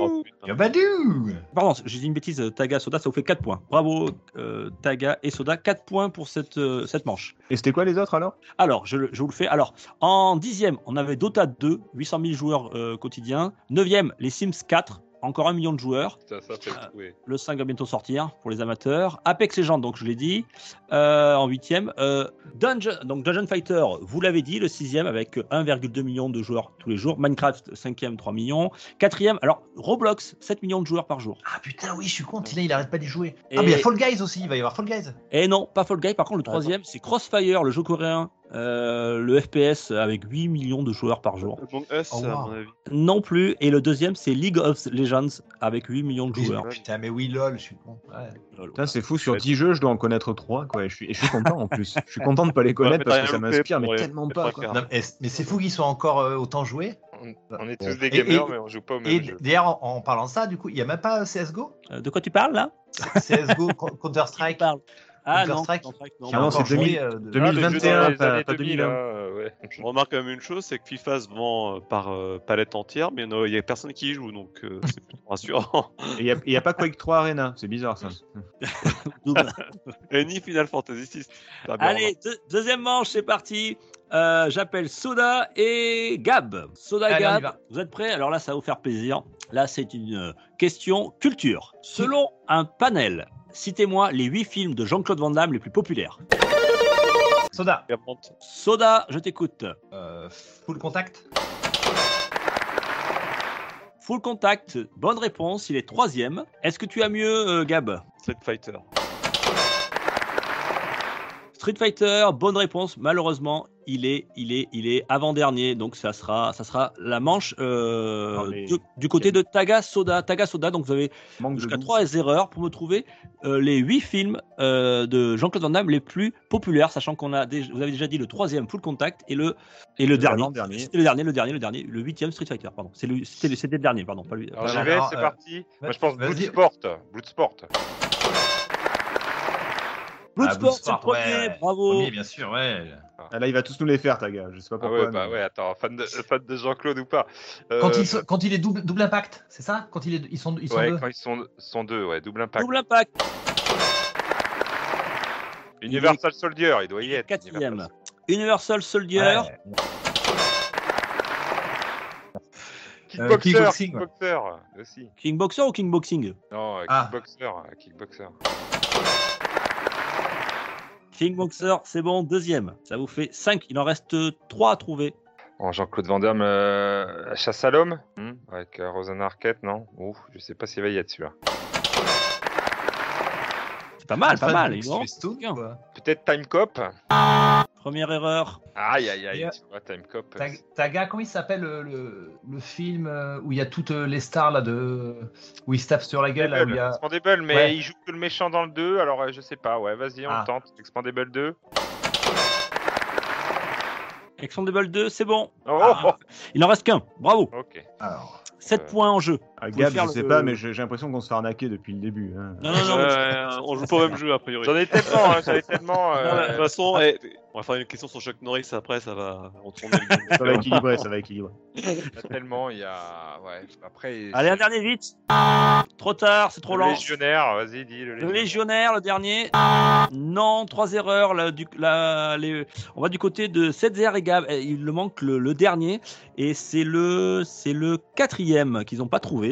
Speaker 4: Oh, putain.
Speaker 5: Yabadou
Speaker 1: Pardon, j'ai dit une bêtise, euh, Taga, Soda, ça vous fait 4 points. Bravo, euh, Taga et Soda, 4 points pour cette, euh, cette manche.
Speaker 3: Et c'était quoi les autres alors?
Speaker 1: Alors, je, je vous le fais. Alors, en dixième, on avait Dota 2, 800 000 joueurs euh, quotidiens. Neuvième, les Sims 4, encore 1 million de joueurs.
Speaker 2: ça, ça fait le trouver.
Speaker 1: Le 5 va bientôt sortir pour les amateurs. Apex Legends, donc je l'ai dit. Euh, en huitième, euh, Dungeon, donc Dungeon Fighter, vous l'avez dit, le sixième avec 1,2 million de joueurs tous les jours. Minecraft, cinquième, 3 millions. Quatrième, alors Roblox, 7 millions de joueurs par jour.
Speaker 5: Ah putain, oui, je suis con, il, il arrête pas d'y jouer.
Speaker 1: Et-
Speaker 5: Ah, mais il y a Fall Guys aussi, il va y avoir Fall Guys.
Speaker 1: Et non, pas Fall Guy. Par contre, le troisième, c'est Crossfire, le jeu coréen, euh, le FPS avec 8 millions de joueurs par jour.
Speaker 4: Among Us,
Speaker 5: Oh,
Speaker 4: à
Speaker 5: wow.
Speaker 4: mon avis.
Speaker 1: Non plus. Et le deuxième, c'est League of Legends avec 8 millions de joueurs.
Speaker 5: Putain, mais oui, lol, je suis con. Ouais.
Speaker 3: Putain, c'est fou, sur 10 jeux, je dois en connaître 3. Quoi. Et je, suis, et je suis content en plus. Je suis content de pas les connaître parce que ça m'inspire, mais
Speaker 4: les-
Speaker 3: tellement pas. Quoi.
Speaker 5: Non, mais c'est fou qu'ils soient encore euh, autant joués.
Speaker 2: On, est tous des
Speaker 5: Et-
Speaker 2: gamers,
Speaker 5: et-
Speaker 2: mais on joue pas au
Speaker 5: Et
Speaker 2: même jeu.
Speaker 5: d'ailleurs, en, en parlant de ça, du coup, il n'y a même pas CSGO
Speaker 1: Euh, de quoi tu parles là?
Speaker 5: CSGO, Co- Counter-Strike.
Speaker 1: Ah non,
Speaker 5: Strike, a
Speaker 3: c'est
Speaker 5: joué,
Speaker 3: 2000,
Speaker 5: euh, de-
Speaker 3: 2021,
Speaker 4: Ah, les jeux dans
Speaker 3: pas, pas
Speaker 4: 2000,
Speaker 3: 2001.
Speaker 4: hein, ouais. On remarque quand même une chose, c'est que FIFA se vend euh, par euh, palette entière, mais il n'y a personne qui y joue, donc euh, c'est plutôt rassurant.
Speaker 3: Et il n'y a, pas Quake 3 Arena, c'est bizarre ça.
Speaker 4: Et ni Final Fantasy 6. Pas bien
Speaker 1: Allez, deux- deuxième manche, c'est parti. Euh, J'appelle Soda et Gab. Soda
Speaker 5: Allez,
Speaker 1: Gab, vous êtes prêts? Alors là, ça va vous faire plaisir. Là, c'est une question culture. Selon un panel, citez-moi les huit films de Jean-Claude Van Damme les plus populaires.
Speaker 5: Soda.
Speaker 1: Soda, je t'écoute.
Speaker 5: Euh, full contact.
Speaker 1: Full Contact, bonne réponse, il est troisième. Est-ce que tu as mieux, euh, Gab?
Speaker 4: Street Fighter.
Speaker 1: Street Fighter, bonne réponse. Malheureusement, il est, il est, il est avant-dernier, donc ça sera, ça sera la manche euh,
Speaker 3: Non, mais-
Speaker 1: du, du côté de Taga Soda. Taga Soda, donc vous avez jusqu'à trois erreurs pour me trouver euh, les huit films euh, de Jean-Claude Van Damme les plus populaires, sachant qu'on a, déjà, vous avez déjà dit le troisième Full Contact et le et le,
Speaker 3: Le
Speaker 1: dernier. C'était le dernier, le dernier, le dernier, le huitième Street Fighter, pardon. C'est le, c'était le, dernier, pardon, pas lui.
Speaker 2: Alors j'y vais, c'est
Speaker 5: euh,
Speaker 2: parti. Moi je pense. Bloodsport. Bloodsport.
Speaker 1: Bloodsport,
Speaker 5: Ah,
Speaker 1: c'est le premier,
Speaker 5: ouais,
Speaker 1: bravo.
Speaker 5: Premier, bien sûr, ouais.
Speaker 3: Ah, là, il va tous nous les faire, ta gars. Je sais pas
Speaker 2: Ah
Speaker 3: pourquoi.
Speaker 2: ouais, bah
Speaker 3: mais-
Speaker 2: ouais, attends, fan de, fan de Jean-Claude ou pas Euh,
Speaker 5: Quand, il, se- quand il est double, double impact, c'est ça? Quand il est, ils sont, ils sont
Speaker 2: Ouais,
Speaker 5: deux
Speaker 2: quand ils sont, sont deux, ouais, double impact.
Speaker 1: Double impact,
Speaker 2: Universal Soldier, il doit y être.
Speaker 1: quatrième.
Speaker 2: Universal-
Speaker 1: Universal Soldier,
Speaker 5: Ouais.
Speaker 2: Kickboxer,
Speaker 5: kickboxing,
Speaker 2: kickboxer aussi.
Speaker 1: Kickboxer ou Kickboxing?
Speaker 2: Non, euh,
Speaker 5: Ah.
Speaker 2: kickboxer, euh, kickboxer.
Speaker 1: Kickboxer, c'est bon, deuxième. Ça vous fait 5. Il en reste 3 à trouver.
Speaker 2: Oh, Jean-Claude Van Damme, euh, chasse à l'homme Hmm, Avec euh, Rosanna Arquette, non Ouf, je sais pas s'il va y être celui-là.
Speaker 1: C'est pas mal, pas mal.
Speaker 2: Peut-être Time Cop
Speaker 1: Première erreur.
Speaker 2: Aïe, aïe, aïe,
Speaker 5: Yeah.
Speaker 2: tu vois, Time Cop. euh,
Speaker 5: Ta- Taga, comment il s'appelle le, le, le film euh, où il y a toutes euh, les stars là de où il se tape sur la gueule là, où il y a...
Speaker 2: Expandable, mais
Speaker 5: Ouais.
Speaker 2: il joue que le méchant dans le 2, alors euh, je sais pas, ouais, vas-y, on
Speaker 5: Ah.
Speaker 2: tente. Expandable 2.
Speaker 1: Expandable 2, c'est bon.
Speaker 2: Oh,
Speaker 1: Ah, Il en reste qu'un. Bravo.
Speaker 2: ok.
Speaker 5: Alors,
Speaker 1: 7
Speaker 2: Euh,
Speaker 1: points en jeu.
Speaker 3: Ah, Gab, je sais
Speaker 1: le-
Speaker 3: pas, mais j'ai l'impression qu'on se fait arnaquer depuis le début. hein.
Speaker 1: Non, non, non. mais-
Speaker 4: Euh, on joue pas au même jeu, a priori.
Speaker 2: J'en ai tellement, hein, j'en ai tellement. euh,
Speaker 4: De toute façon, eh, on va faire une question sur Chuck Norris après, ça va.
Speaker 3: Ça va équilibrer, ça va équilibrer.
Speaker 2: il y a tellement, il y a. Ouais, après.
Speaker 1: Allez, un dernier vite. Trop tard, c'est trop
Speaker 2: le
Speaker 1: lent.
Speaker 2: légionnaire, vas-y, dis le
Speaker 1: Le
Speaker 2: légionnaire.
Speaker 1: légionnaire, le dernier. Non, trois erreurs. là, du, la- les- on va du côté de Setzer et Gab. Eh, Il le manque le, le dernier. Et c'est le, c'est le quatrième qu'ils n'ont pas trouvé.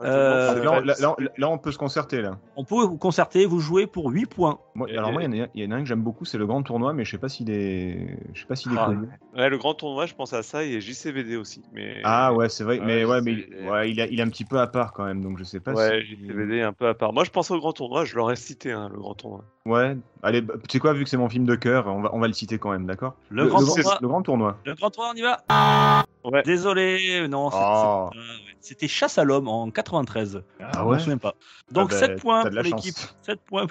Speaker 1: Euh,
Speaker 3: Là, on- là, là, on- là, on peut se concerter là.
Speaker 1: On peut vous concerter, vous jouez pour 8 points.
Speaker 3: Moi, alors moi, il y, en a- il y en a un que j'aime beaucoup, c'est le grand tournoi, mais je sais pas s'il est, je sais pas s'il est
Speaker 4: Ah.
Speaker 3: connu.
Speaker 4: Ouais, le grand tournoi, je pense à ça, et JCVD aussi. Mais...
Speaker 3: Ah ouais, c'est vrai, mais
Speaker 2: Ouais,
Speaker 3: mais ouais, il, a- il est un petit peu à part quand même, donc je sais pas
Speaker 4: Ouais,
Speaker 3: si.
Speaker 4: JCVD un peu à part. Moi, je pense au grand tournoi, je l'aurais cité, hein, le grand tournoi.
Speaker 3: Ouais, allez, bah, tu sais quoi, vu que c'est mon film de cœur, on va, on va le citer quand même, d'accord?
Speaker 1: Le grand tournoi.
Speaker 3: le grand tournoi.
Speaker 1: Le grand tournoi, on y va?
Speaker 4: Ouais.
Speaker 1: Désolé, non, c'est-
Speaker 3: Oh.
Speaker 1: euh, c'était Chasse à l'homme en 93.
Speaker 3: Ah
Speaker 1: Je
Speaker 3: ouais
Speaker 1: me souviens pas. Donc
Speaker 3: Ah bah,
Speaker 1: 7 points
Speaker 3: t'as de
Speaker 1: pour l'équipe.
Speaker 3: chance.
Speaker 1: 7 points.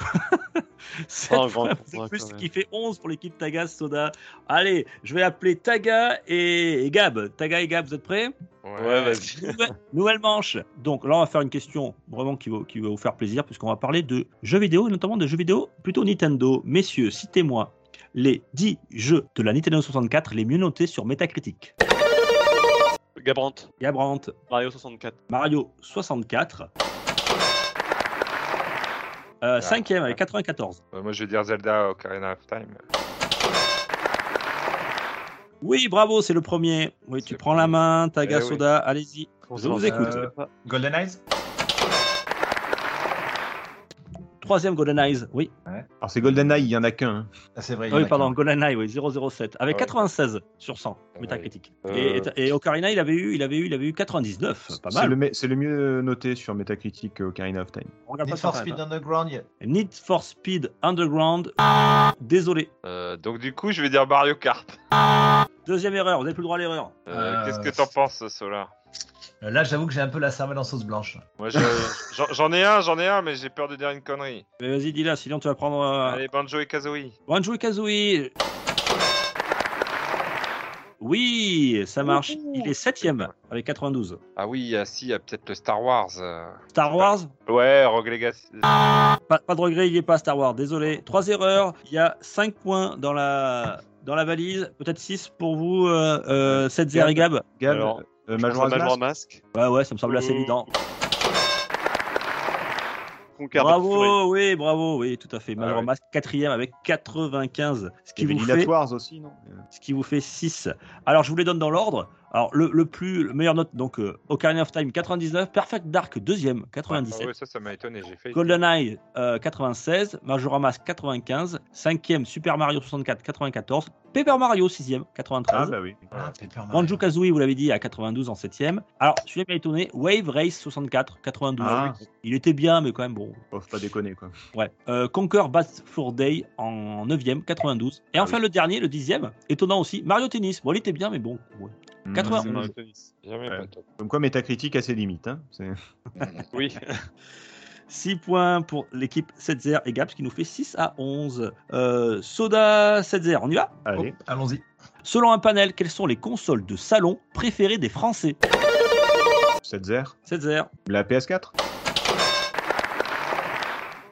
Speaker 1: 7
Speaker 4: Oh,
Speaker 1: points plus qui fait 11 pour l'équipe Taga Soda. Allez, je vais appeler Taga et, et Gab. Taga et Gab, vous êtes prêts?
Speaker 4: Ouais, vas-y.
Speaker 1: Nouvelle, nouvelle manche. Donc là, on va faire une question vraiment qui va, qui va vous faire plaisir, puisqu'on va parler de jeux vidéo, et notamment de jeux vidéo plutôt Nintendo. Messieurs, citez-moi les 10 jeux de la Nintendo 64 les mieux notés sur Metacritic.
Speaker 4: Gabrant,
Speaker 1: Gabrant,
Speaker 4: Mario 64.
Speaker 1: Mario 64. Euh, cinquième avec 94.
Speaker 2: Euh, moi, je vais dire Zelda Ocarina of Time.
Speaker 1: Oui, bravo, c'est le premier. Oui, tu prends la main, Taga
Speaker 2: Eh oui.
Speaker 1: Allez-y. Je vous écoute.
Speaker 5: Euh, Golden Eyes?
Speaker 1: Troisième Golden Eyes, oui.
Speaker 3: Alors c'est GoldenEye, il y en a qu'un. hein.
Speaker 5: Ah, c'est vrai.
Speaker 1: Ah
Speaker 5: en
Speaker 1: oui, pardon,
Speaker 5: qu'un.
Speaker 1: GoldenEye, oui, 007. Avec
Speaker 2: Ouais.
Speaker 1: 96 sur 100,
Speaker 2: Ouais.
Speaker 1: Metacritic.
Speaker 2: Euh,
Speaker 1: Et, et Ocarina, il avait eu, il avait eu, il avait eu 99, pas
Speaker 3: C'est
Speaker 1: mal.
Speaker 3: c'est le mieux noté sur Metacritic euh, Ocarina of Time.
Speaker 1: On regarde
Speaker 5: Need
Speaker 1: pas
Speaker 5: for Speed
Speaker 1: Internet,
Speaker 5: Underground.
Speaker 1: hein. Need for Speed Underground. Désolé.
Speaker 2: Euh, donc, du coup, je vais dire Mario Kart.
Speaker 1: Deuxième erreur, vous n'avez plus le droit à l'erreur.
Speaker 2: Euh,
Speaker 5: Euh,
Speaker 2: Qu'est-ce que t'en penses, Solar?
Speaker 5: Là, j'avoue que j'ai un peu la cervelle en sauce blanche.
Speaker 2: Moi, j'en ai un, j'en ai un, mais j'ai peur de dire une connerie.
Speaker 1: Mais vas-y, dis-la, sinon tu vas prendre. euh,
Speaker 2: Allez, Banjo et Kazooie.
Speaker 1: Banjo et Kazooie. Oui, ça marche. Il est septième avec 92.
Speaker 2: Ah oui, il y a- si, il y a peut-être le Star Wars. euh.
Speaker 1: Star Wars
Speaker 2: Ouais, Rogue Legacy.
Speaker 1: pas, pas de regret, il n'y est pas Star Wars, désolé. Trois erreurs, il y a 5 points dans la, dans la valise, peut-être 6 pour vous, euh, euh, 7 et Gab.
Speaker 3: Gab,
Speaker 4: Alors,
Speaker 3: euh, Majora's Mask.
Speaker 4: Mask.
Speaker 1: Ouais, ouais, ça me semble assez évident.
Speaker 4: Fury.
Speaker 1: Bravo, oui, bravo, oui, tout à fait. Major
Speaker 2: Ah.
Speaker 1: Mask, quatrième avec 95. Ce qui, vous fait,
Speaker 3: aussi, non?
Speaker 1: Ce qui vous fait 6. Alors, je vous les donne dans l'ordre. Alors, le, le plus, le meilleur note, donc, euh, Ocarina of Time, 99. Perfect Dark, deuxième, 97.
Speaker 2: Ah ouais, ça, ça m'a étonné. J'ai fait.
Speaker 1: GoldenEye euh, 96, Majora Mask 95, 5e Super Mario 64 94, Paper Mario 6e 93,
Speaker 3: Ah bah oui.
Speaker 5: Ah.
Speaker 1: Banjo Kazooie vous l'avez dit à 92 en 7e. Alors celui-là m'a étonné, Wave Race 64 92.
Speaker 3: Ah.
Speaker 1: Il était bien mais quand même bon.
Speaker 3: Faut pas déconner quoi.
Speaker 1: Ouais. Euh, Conquer Bad Fur Day en 9e 92 et enfin le dernier le 10e, étonnant aussi, Mario Tennis. Bon il était bien mais bon. ouais.
Speaker 3: Mmh,
Speaker 1: 80.
Speaker 4: C'est Mario Tennis.
Speaker 2: Jamais
Speaker 3: Ouais.
Speaker 2: pas top.
Speaker 3: Comme quoi Metacritic a ses limites. Hein.
Speaker 4: Oui.
Speaker 1: 6 points pour l'équipe 7 et Gap, ce qui nous fait 6 à 11. Euh, Soda 7 on y va?
Speaker 3: Allez.
Speaker 5: Oh, Allons-y.
Speaker 1: Selon un panel, quelles sont les consoles de salon préférées des Français?
Speaker 3: 7-0.
Speaker 1: 7
Speaker 3: La PS4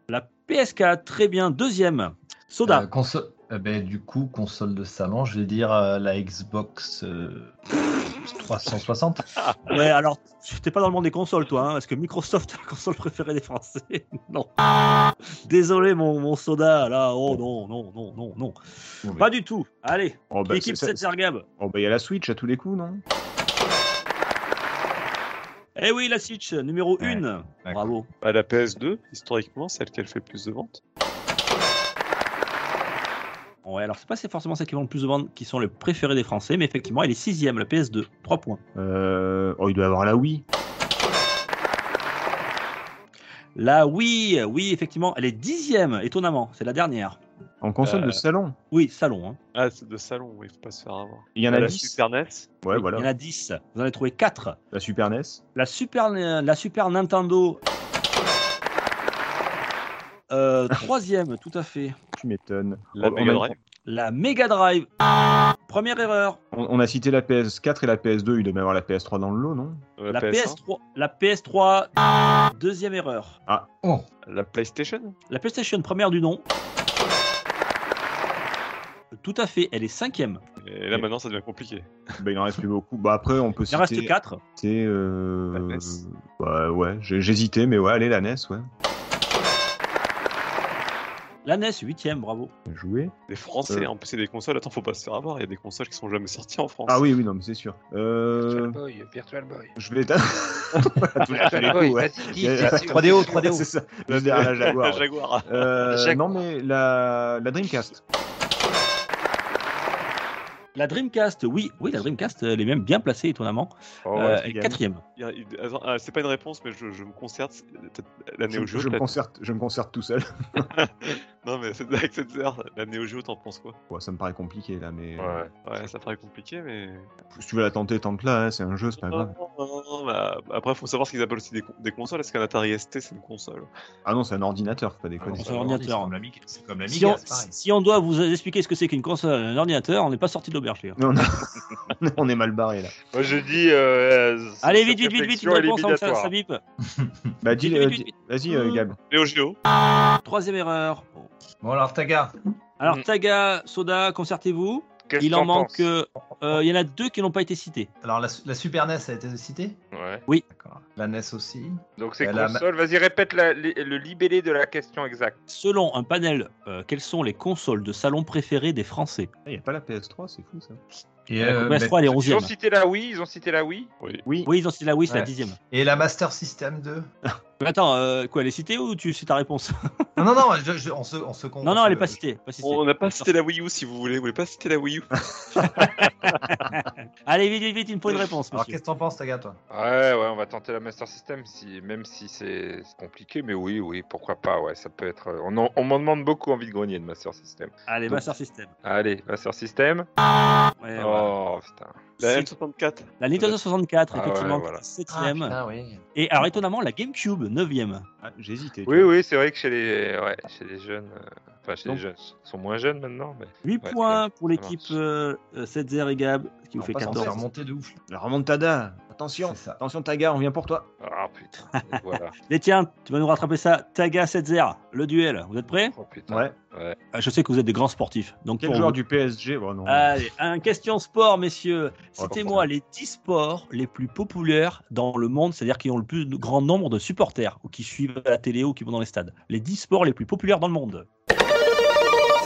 Speaker 1: La PS4, très bien. Deuxième. Soda.
Speaker 5: Euh, euh, ben, du coup, console de salon, je vais dire euh, la Xbox euh, 360.
Speaker 1: Ouais, alors, t'es pas dans le monde des consoles, toi, hein, parce que Microsoft est la console préférée des Français. non. Désolé, mon, mon Soda, là. Oh non, non, non, non, non. Pas du tout. Allez,
Speaker 3: Oh, bah,
Speaker 1: équipe
Speaker 3: c'est-
Speaker 1: 7 Gab.
Speaker 3: Oh bah il y a la Switch à tous les coups, non?
Speaker 1: Eh oui, la Switch, numéro
Speaker 5: Ouais,
Speaker 1: 1.
Speaker 5: d'accord.
Speaker 1: Bravo.
Speaker 4: Bah, la PS2, historiquement, celle qui a fait le plus de ventes.
Speaker 1: Ouais, alors c'est pas c'est forcément celles qui vont le plus de vendre qui sont les préférés des Français, mais effectivement, elle est sixième, la PS2. 3 points.
Speaker 3: euh... Oh il doit y avoir la Wii.
Speaker 1: La Wii, oui, effectivement, elle est dixième, étonnamment. C'est la dernière.
Speaker 3: En console
Speaker 4: Euh,
Speaker 3: de salon.
Speaker 1: Oui, salon. hein.
Speaker 4: Ah, c'est de salon, oui, faut pas se faire avoir.
Speaker 3: Il y en a
Speaker 4: la
Speaker 3: 10.
Speaker 4: Super NES.
Speaker 3: Ouais
Speaker 1: Il
Speaker 3: voilà.
Speaker 1: y en a 10. Vous en avez trouvé 4.
Speaker 3: La Super NES.
Speaker 1: La Super, la Super Nintendo. Euh, troisième, tout à fait.
Speaker 3: Tu m'étonnes.
Speaker 4: La Mega Drive.
Speaker 1: La Mega Drive. Première erreur.
Speaker 3: On, on a cité la PS4 et la PS2, il devait y avoir la PS3 dans le lot, non?
Speaker 4: Euh,
Speaker 1: La
Speaker 4: PS1.
Speaker 1: PS3. La PS3. Deuxième erreur.
Speaker 5: Oh,
Speaker 4: La PlayStation?
Speaker 1: La PlayStation, première du nom. Tout à fait, elle est cinquième.
Speaker 4: Et là, maintenant, ça devient compliqué.
Speaker 3: Bah il en reste plus beaucoup. Bah après on peut
Speaker 1: Il en
Speaker 3: citer...
Speaker 1: reste 4.
Speaker 3: C'est euh...
Speaker 4: La NES.
Speaker 3: bah, ouais, j'ai- j'hésitais mais ouais, allez la NES, ouais.
Speaker 1: La NES, huitième, bravo.
Speaker 3: Bien joué.
Speaker 4: Les Français,
Speaker 3: Euh.
Speaker 4: en plus, c'est des consoles. Attends, faut pas se faire avoir. Il y a des consoles qui sont jamais sorties en France.
Speaker 3: Ah oui, oui, non, mais c'est sûr. Euh...
Speaker 2: Virtual Boy, Virtual Boy.
Speaker 3: Je vais les
Speaker 2: Boy,
Speaker 3: ouais.
Speaker 2: vas-y, dis,
Speaker 3: Euh,
Speaker 2: c'est sûr.
Speaker 5: 3DO, 3DO.
Speaker 3: C'est ça. Je dirais la Jaguar.
Speaker 4: La
Speaker 3: ouais.
Speaker 4: Jaguar.
Speaker 3: Euh,
Speaker 2: Jaguar.
Speaker 3: non mais la, la Dreamcast.
Speaker 1: La Dreamcast, oui, oui, la Dreamcast, elle est même bien placée, étonnamment.
Speaker 2: Oh,
Speaker 1: Euh,
Speaker 2: ouais.
Speaker 1: elle est quatrième.
Speaker 4: Ah, c'est pas une réponse, mais je, je me concerte. La
Speaker 3: Je,
Speaker 4: Neo
Speaker 3: je
Speaker 4: Geo.
Speaker 3: me concerte, je me concerte tout seul.
Speaker 4: Non, mais c'est avec cette heure, la Neo Geo, t'en penses quoi?
Speaker 3: Bon, ça me paraît compliqué là, mais
Speaker 2: Ouais.
Speaker 4: Ouais, ça paraît compliqué, mais.
Speaker 3: si tu veux la tenter, tente-la. hein, c'est un jeu, c'est pas
Speaker 4: Non,
Speaker 3: grave.
Speaker 4: non, non, non, bah, après, faut savoir ce qu'ils appellent aussi des, con- des consoles. Est-ce qu'un Atari ST, c'est une console?
Speaker 3: Ah non, c'est un ordinateur, faut pas déconner.
Speaker 1: c'est un ordinateur.
Speaker 5: C'est comme c'est comme
Speaker 1: Si on,
Speaker 5: c'est pareil.
Speaker 1: si on doit vous expliquer ce que c'est qu'une console et un ordinateur, on n'est pas sorti de l'auberge, les gars.
Speaker 3: Non, non. on est mal barré là.
Speaker 2: Moi, je dis. euh,
Speaker 1: Allez,
Speaker 2: cette
Speaker 1: vite, vite, vite, vite, une réponse avant que ça, ça bip.
Speaker 3: Bah dis,
Speaker 1: Vite,
Speaker 3: euh,
Speaker 1: vite,
Speaker 3: dis-
Speaker 1: vite,
Speaker 3: vas-y euh, Gab.
Speaker 4: Neo Geo
Speaker 1: Troisième erreur. Bon.
Speaker 5: Alors, Taga.
Speaker 1: Alors,
Speaker 2: Mm.
Speaker 1: Taga, Soda, concertez-vous. Il en manque. euh, euh, Il y en a deux qui n'ont pas été cités.
Speaker 5: Alors, la, la Super NES a été citée
Speaker 2: Ouais.
Speaker 5: D'accord. La NES aussi.
Speaker 2: Donc, c'est console. Vas-y, répète la- le libellé de la question exacte.
Speaker 1: Selon un panel, euh, quelles sont les consoles de salon préférées des Français?
Speaker 3: Il n'y a pas la PS3, c'est fou ça.
Speaker 5: Et,
Speaker 1: La
Speaker 5: euh,
Speaker 1: PS3, elle est
Speaker 5: mais-
Speaker 2: Ils
Speaker 1: 11e.
Speaker 2: ont cité la Wii, ils ont cité la Wii.
Speaker 4: Oui.
Speaker 3: Oui.
Speaker 1: Oui, ils ont cité la Wii, c'est la
Speaker 5: Ouais.
Speaker 1: dixième.
Speaker 5: et la Master System 2
Speaker 1: Mais attends, euh, quoi, elle est citée ou tu sais ta réponse?
Speaker 5: Non, non, non, je- je- on se, on se con-
Speaker 1: Non,
Speaker 5: on
Speaker 1: non, elle est pas citée. Pas citée.
Speaker 4: On n'a pas cité la Wii U si vous voulez. Vous voulez pas citer la Wii U?
Speaker 1: Allez, vite, vite, vite, il me faut une réponse,
Speaker 5: Alors,
Speaker 1: monsieur.
Speaker 5: qu'est-ce que t'en penses, Taga, toi?
Speaker 2: Ouais, ouais, on va tenter la Master System, si, même si c'est c'est compliqué, mais oui, oui, pourquoi pas, ouais, ça peut être. On, en- on m'en demande beaucoup envie de grenier de Master System.
Speaker 1: Allez,
Speaker 2: Donc-
Speaker 1: Master System.
Speaker 2: Allez, Master System.
Speaker 1: Ouais, voilà.
Speaker 2: Oh putain.
Speaker 4: La
Speaker 1: C'est-
Speaker 4: M64
Speaker 1: La Nintendo 64,
Speaker 2: Ah ouais,
Speaker 1: effectivement,
Speaker 2: voilà.
Speaker 1: septième.
Speaker 5: oui.
Speaker 1: Et alors, étonnamment, la GameCube, neuvième.
Speaker 3: Ah, J'ai hésité.
Speaker 2: Oui,
Speaker 3: vois.
Speaker 2: oui, c'est vrai que chez les, ouais, chez les jeunes. euh, Enfin, chez
Speaker 1: Donc-
Speaker 2: les jeunes. Ils sont moins jeunes maintenant. Mais...
Speaker 1: 8
Speaker 2: Ouais,
Speaker 1: points pour l'équipe
Speaker 2: marche.
Speaker 1: euh, euh, et Gab, ce qui vous fait
Speaker 5: va pas s'en
Speaker 1: 14.
Speaker 5: faire monter de ouf.
Speaker 3: La remontada. Attention. Attention, Taga, on vient pour toi.
Speaker 2: Ah putain. voilà.
Speaker 1: Et tiens, tu vas nous rattraper ça. Taga Setzer, le duel. Vous êtes prêts?
Speaker 2: Oh putain.
Speaker 3: Ouais.
Speaker 2: Ouais.
Speaker 1: Ah, Je sais que vous êtes des grands sportifs. Donc
Speaker 3: Quel joueur
Speaker 1: vous-
Speaker 3: du PSG Bon, non.
Speaker 1: Allez, un question sport, messieurs.
Speaker 3: Oh,
Speaker 1: Citez-moi les 10 sports les plus populaires dans le monde, c'est-à-dire qui ont le plus grand nombre de supporters, ou qui suivent à la télé, ou qui vont dans les stades. Les 10 sports les plus populaires dans le monde.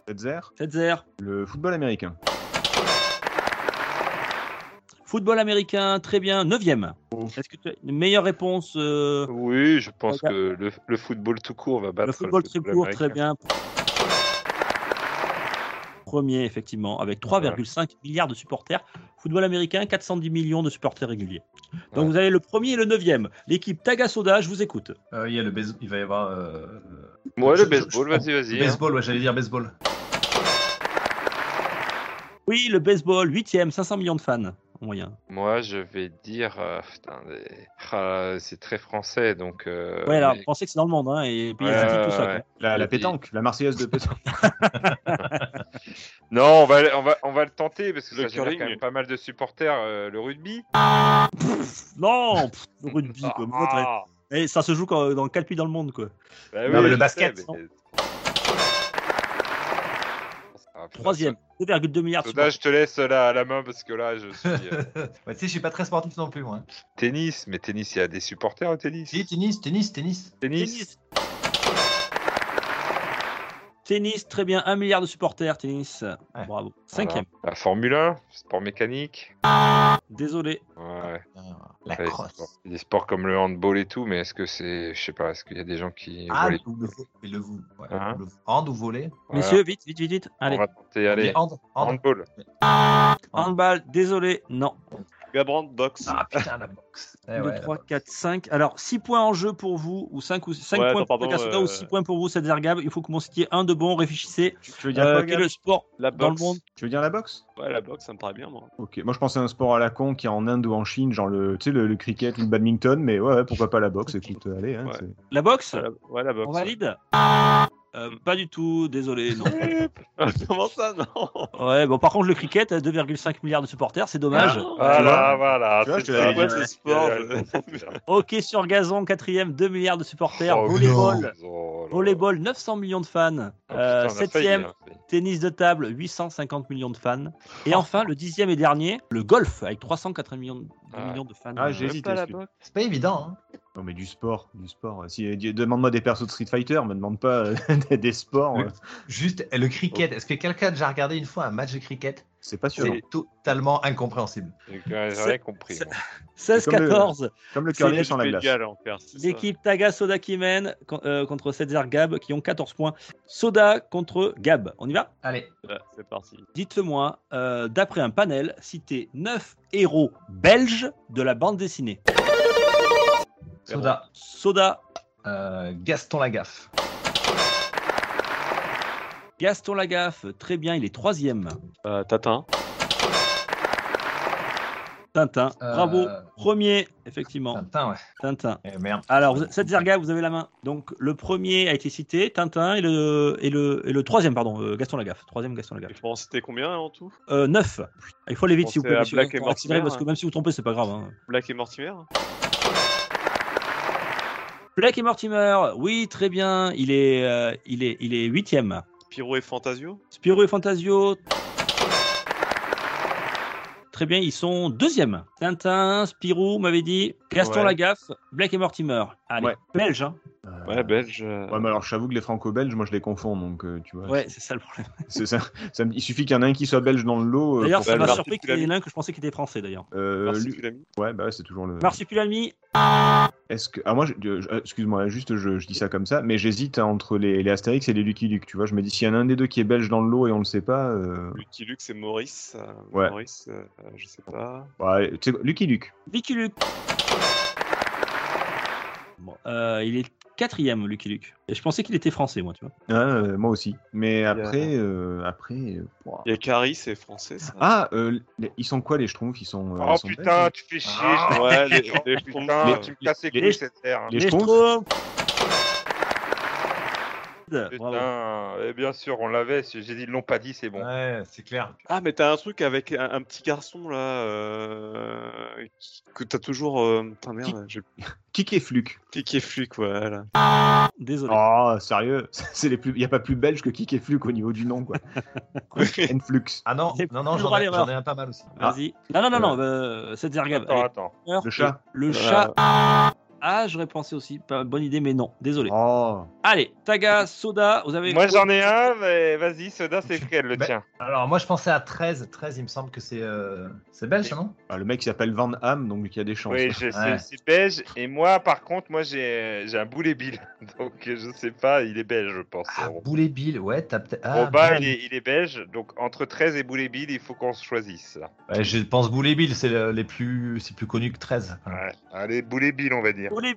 Speaker 3: Setzer.
Speaker 1: Setzer,
Speaker 3: Le football américain.
Speaker 1: Football américain, très bien. 9e. Est-ce que tu as une meilleure réponse euh,
Speaker 2: Oui, je pense que le, le football tout court va battre
Speaker 1: Le football très
Speaker 2: football
Speaker 1: court, très bien. Premier, effectivement, avec 3,5 milliards de supporters. Football américain, 410 millions de supporters réguliers. Donc
Speaker 2: Ouais.
Speaker 1: vous avez le premier et le neuvième. L'équipe Tagasoda, je vous écoute.
Speaker 5: Euh, il y a le base- il va y avoir. euh,
Speaker 2: Ouais,
Speaker 5: je-
Speaker 2: le
Speaker 5: je-
Speaker 2: baseball, vas-y, vas-y.
Speaker 5: Le
Speaker 2: hein.
Speaker 5: baseball, ouais, j'allais dire baseball.
Speaker 1: Oui, le baseball, huitième, 500 millions de fans moyen.
Speaker 2: Moi, je vais dire. euh, Ah, c'est très français, donc. euh,
Speaker 1: ouais, alors,
Speaker 2: mais-
Speaker 1: pensez que c'est dans le monde, hein, et puis il y a tout ça.
Speaker 2: ouais,
Speaker 1: quoi.
Speaker 3: La, la pétanque, la Marseillaise de pétanque.
Speaker 2: Non, on va, on, va, on va le tenter parce que
Speaker 4: Le
Speaker 2: ça génère
Speaker 4: curling.
Speaker 2: quand même pas mal de supporters. euh, le rugby.
Speaker 1: Non, pff, le rugby, quoi.
Speaker 2: Ah.
Speaker 1: Et ça se joue dans quel pays dans le monde, quoi.
Speaker 2: bah
Speaker 5: Non, mais le basket.
Speaker 2: sais, mais- Ah, putain,
Speaker 1: Troisième, 2,2 milliards de
Speaker 2: Soda, je te laisse la, la main parce que là, je suis. euh,
Speaker 5: Ouais, tu sais, je suis pas très sportif non plus, moi.
Speaker 2: tennis, mais tennis, il y a des supporters au tennis.
Speaker 5: Si, tennis, tennis, tennis.
Speaker 2: Tennis.
Speaker 1: Tennis. Tennis, très bien, 1 milliard de supporters, tennis.
Speaker 5: Ouais.
Speaker 1: Bravo.
Speaker 2: Voilà.
Speaker 1: Cinquième.
Speaker 2: La Formule 1, sport mécanique.
Speaker 1: Désolé.
Speaker 2: Ouais.
Speaker 5: La
Speaker 2: Ouais,
Speaker 5: crosse.
Speaker 2: c'est sport- Des sports comme le handball et tout, mais est-ce que c'est. Je sais pas, est-ce qu'il y a des gens qui.
Speaker 5: Ah, le, et le, vo- ouais,
Speaker 2: Hein
Speaker 5: le hand ou
Speaker 2: Voilà.
Speaker 1: Messieurs, vite, vite, vite, vite. Allez.
Speaker 2: On va tenter, allez.
Speaker 5: Hand, hand.
Speaker 2: Handball.
Speaker 1: Handball, désolé, non.
Speaker 4: Gabrand box.
Speaker 5: Ah putain, la boxe. Eh
Speaker 1: 2,
Speaker 5: ouais,
Speaker 1: 3,
Speaker 5: la boxe.
Speaker 1: 4, 5. Alors, 6 points en jeu pour vous, ou 5 ou 5
Speaker 4: Ouais,
Speaker 1: points
Speaker 4: attends,
Speaker 1: pour
Speaker 4: pardon, euh,
Speaker 1: ou 6 points pour vous, cette Gab. Il faut que vous m'en citiez un de bon, réfléchissez.
Speaker 3: Tu veux dire
Speaker 1: Euh,
Speaker 3: quoi,
Speaker 1: quel est le sport
Speaker 4: La
Speaker 1: dans le
Speaker 4: boxe.
Speaker 1: monde
Speaker 3: Tu veux dire la boxe?
Speaker 4: Ouais, la boxe, ça me paraît bien, moi.
Speaker 3: Ok, moi je pensais à un sport à la con qui est en Inde ou en Chine, genre le, tu sais, le, le cricket ou le badminton, mais ouais, ouais, pourquoi pas la boxe, écoute, allez. Hein,
Speaker 4: Ouais.
Speaker 3: c'est-
Speaker 1: La boxe
Speaker 4: Ouais, la, ouais, la boxe.
Speaker 1: On valide? Euh, Pas du tout, désolé. Non.
Speaker 4: Comment ça, non
Speaker 1: ouais, bon, par contre, le cricket, a 2,5 milliards de supporters, c'est dommage.
Speaker 2: Voilà, voilà.
Speaker 4: Sport.
Speaker 1: Hockey sur gazon, quatrième, 2 milliards de supporters.
Speaker 2: Oh,
Speaker 1: Volleyball,
Speaker 2: oh
Speaker 1: volleyball, 900 millions de fans.
Speaker 2: Oh, putain,
Speaker 1: Euh,
Speaker 2: failli,
Speaker 1: septième,
Speaker 2: hein.
Speaker 1: tennis de table, 850 millions de fans. Et enfin, le dixième et dernier, le golf, avec 380 millions de,
Speaker 2: Ah.
Speaker 1: millions de fans.
Speaker 3: Ah,
Speaker 1: Euh,
Speaker 4: boxe.
Speaker 5: C'est pas évident, hein.
Speaker 3: Non, mais du sport, du sport. Si, dis- demande-moi des persos de Street Fighter, me demande pas euh, des- sports. Euh,
Speaker 5: Juste, le cricket. Est-ce que quelqu'un a déjà regardé une fois un match de cricket?
Speaker 3: C'est pas sûr.
Speaker 5: C'est totalement incompréhensible.
Speaker 2: Rien compris.
Speaker 1: c'est-
Speaker 2: moi.
Speaker 1: 16-14.
Speaker 3: Comme le curling sans la glace.
Speaker 1: L'équipe Taga Soda qui mène con- euh, contre Setzer Gab qui ont 14 points. Soda contre Gab. On y va?
Speaker 5: Allez,
Speaker 4: Ouais, C'est parti.
Speaker 1: Dites-moi, euh, d'après un panel, citez 9 héros belges de la bande dessinée.
Speaker 5: Soda.
Speaker 1: Soda,
Speaker 5: Euh, Gaston Lagaffe.
Speaker 1: Gaston Lagaffe, très bien, il est troisième.
Speaker 4: Euh, Tatin.
Speaker 1: Tintin,
Speaker 5: Euh,
Speaker 1: bravo, premier, effectivement.
Speaker 5: Tintin, ouais.
Speaker 1: Tintin.
Speaker 5: Eh, merde.
Speaker 1: Alors, Setzer Gab, vous avez la main. Donc, le premier a été cité, Tintin, et le, et le, et le troisième, pardon, euh, Gaston Lagaffe. Troisième, Gaston
Speaker 4: Il
Speaker 1: Lagaffe.
Speaker 4: faut en citer combien en tout?
Speaker 1: Euh, 9. Il faut aller vite, s'il vous plaît,
Speaker 4: Black et Mortimer,
Speaker 1: parce que
Speaker 4: hein.
Speaker 1: même si vous trompez, c'est pas grave. hein.
Speaker 4: Black et Mortimer?
Speaker 1: Black et Mortimer, oui, très bien. Il est, euh, il est, il est huitième.
Speaker 4: Spiro et Fantasio
Speaker 1: Spirou et Fantasio. Très bien, ils sont deuxième. Tintin, Spirou, vous m'avez dit. Gaston
Speaker 4: Ouais.
Speaker 1: Lagaffe, Black et Mortimer. Allez,
Speaker 3: Ouais.
Speaker 1: belge. Hein.
Speaker 3: Euh,
Speaker 4: Ouais, belge. euh,
Speaker 3: Ouais, mais alors j'avoue que les franco-belges, moi je les confonds, donc euh, tu vois.
Speaker 1: Ouais, c'est ça le problème.
Speaker 3: c'est ça, ça me- il suffit qu'il y en ait un qui soit belge dans le lot.
Speaker 1: D'ailleurs,
Speaker 3: pour
Speaker 1: ça
Speaker 4: bah,
Speaker 1: m'a surpris qu'il y en ait un que je pensais qu'il était français d'ailleurs.
Speaker 3: Euh, lui-. Ouais, bah ouais, c'est toujours le.
Speaker 1: Marsupilami,
Speaker 3: Est-ce que. Ah, moi, je- je- excuse-moi, juste je, je dis ça comme ça, mais j'hésite entre les, les Astérix et les Lucky Luke. Tu vois, je me dis, s'il y en a un des deux qui est belge dans le lot et on le sait pas. euh,
Speaker 4: Lucky Luke, c'est Maurice. euh,
Speaker 3: Ouais.
Speaker 4: Maurice, je sais pas.
Speaker 3: bah, sais quoi, Lucky Luke.
Speaker 1: Lucky Luke. Bon, euh, il est quatrième, Lucky Luke. Et je pensais qu'il était français, moi, tu vois.
Speaker 3: Ah, euh, moi aussi. Mais après. euh, après euh, ouah.
Speaker 4: Il y a Carrie, c'est français, ça.
Speaker 3: Ah, euh, les- ils sont quoi les Schtroumpfs? Ils sont. euh,
Speaker 2: Oh
Speaker 3: ils sont
Speaker 2: putain,
Speaker 3: belges
Speaker 2: tu fais chier.
Speaker 4: Ah, ouais, les- les
Speaker 2: putain,
Speaker 4: Schtroumpfs,
Speaker 2: tu me casses les
Speaker 1: les-
Speaker 2: couilles cette terre. hein.
Speaker 3: les
Speaker 1: Les
Speaker 3: Schtroumpfs.
Speaker 2: Putain, et bien sûr, on l'avait. J'ai dit, ils l'ont pas dit, c'est bon.
Speaker 5: Ouais, c'est clair.
Speaker 4: Ah, mais t'as un truc avec un, un petit garçon là euh, qui- que t'as toujours. Euh... Putain, merde, j'ai-
Speaker 3: Kik et Fluke.
Speaker 4: Kik et Fluke, voilà.
Speaker 1: Désolé.
Speaker 3: Oh, sérieux C'est les plus. Il y a pas plus belge que Kik et Fluke au niveau du nom, quoi. En Flux.
Speaker 5: Ah non,
Speaker 1: C'est
Speaker 5: non, non, j'en ai, ai un pas mal aussi.
Speaker 1: Vas-y. Non, non, non, non. Euh, cette Zergab.
Speaker 2: Attends,
Speaker 1: allez.
Speaker 2: attends.
Speaker 3: Le chat.
Speaker 1: Le
Speaker 4: Voilà.
Speaker 1: chat. Ah, j'aurais pensé aussi. Pas bonne idée, mais non. Désolé.
Speaker 3: Oh.
Speaker 1: Allez, Taga, Soda, vous avez.
Speaker 2: Moi, j'en ai un, mais vas-y, Soda, c'est lequel le
Speaker 5: Ben,
Speaker 2: tien
Speaker 5: Alors, moi, je pensais à 13. 13, il me semble que c'est euh, c'est belge, non?
Speaker 3: Ah, le mec il s'appelle Van Ham, donc il y a des chances.
Speaker 2: Oui, je- c'est
Speaker 5: Ouais.
Speaker 2: c'est beige. Et moi, par contre, moi, j'ai j'ai un boulet bill. Donc, je sais pas, il est belge, je pense.
Speaker 5: Ah, Boulet Bill, ouais, t'as peut-être. Ah,
Speaker 2: Roba,
Speaker 5: bien.
Speaker 2: il est, il est belge. Donc, entre 13 et boulet bill, il faut qu'on se choisisse.
Speaker 5: Ouais, je pense Boulet Bill, c'est le- les plus, c'est plus connu que 13.
Speaker 2: Ouais. Allez, boulet bill, on va dire.
Speaker 1: Pour les.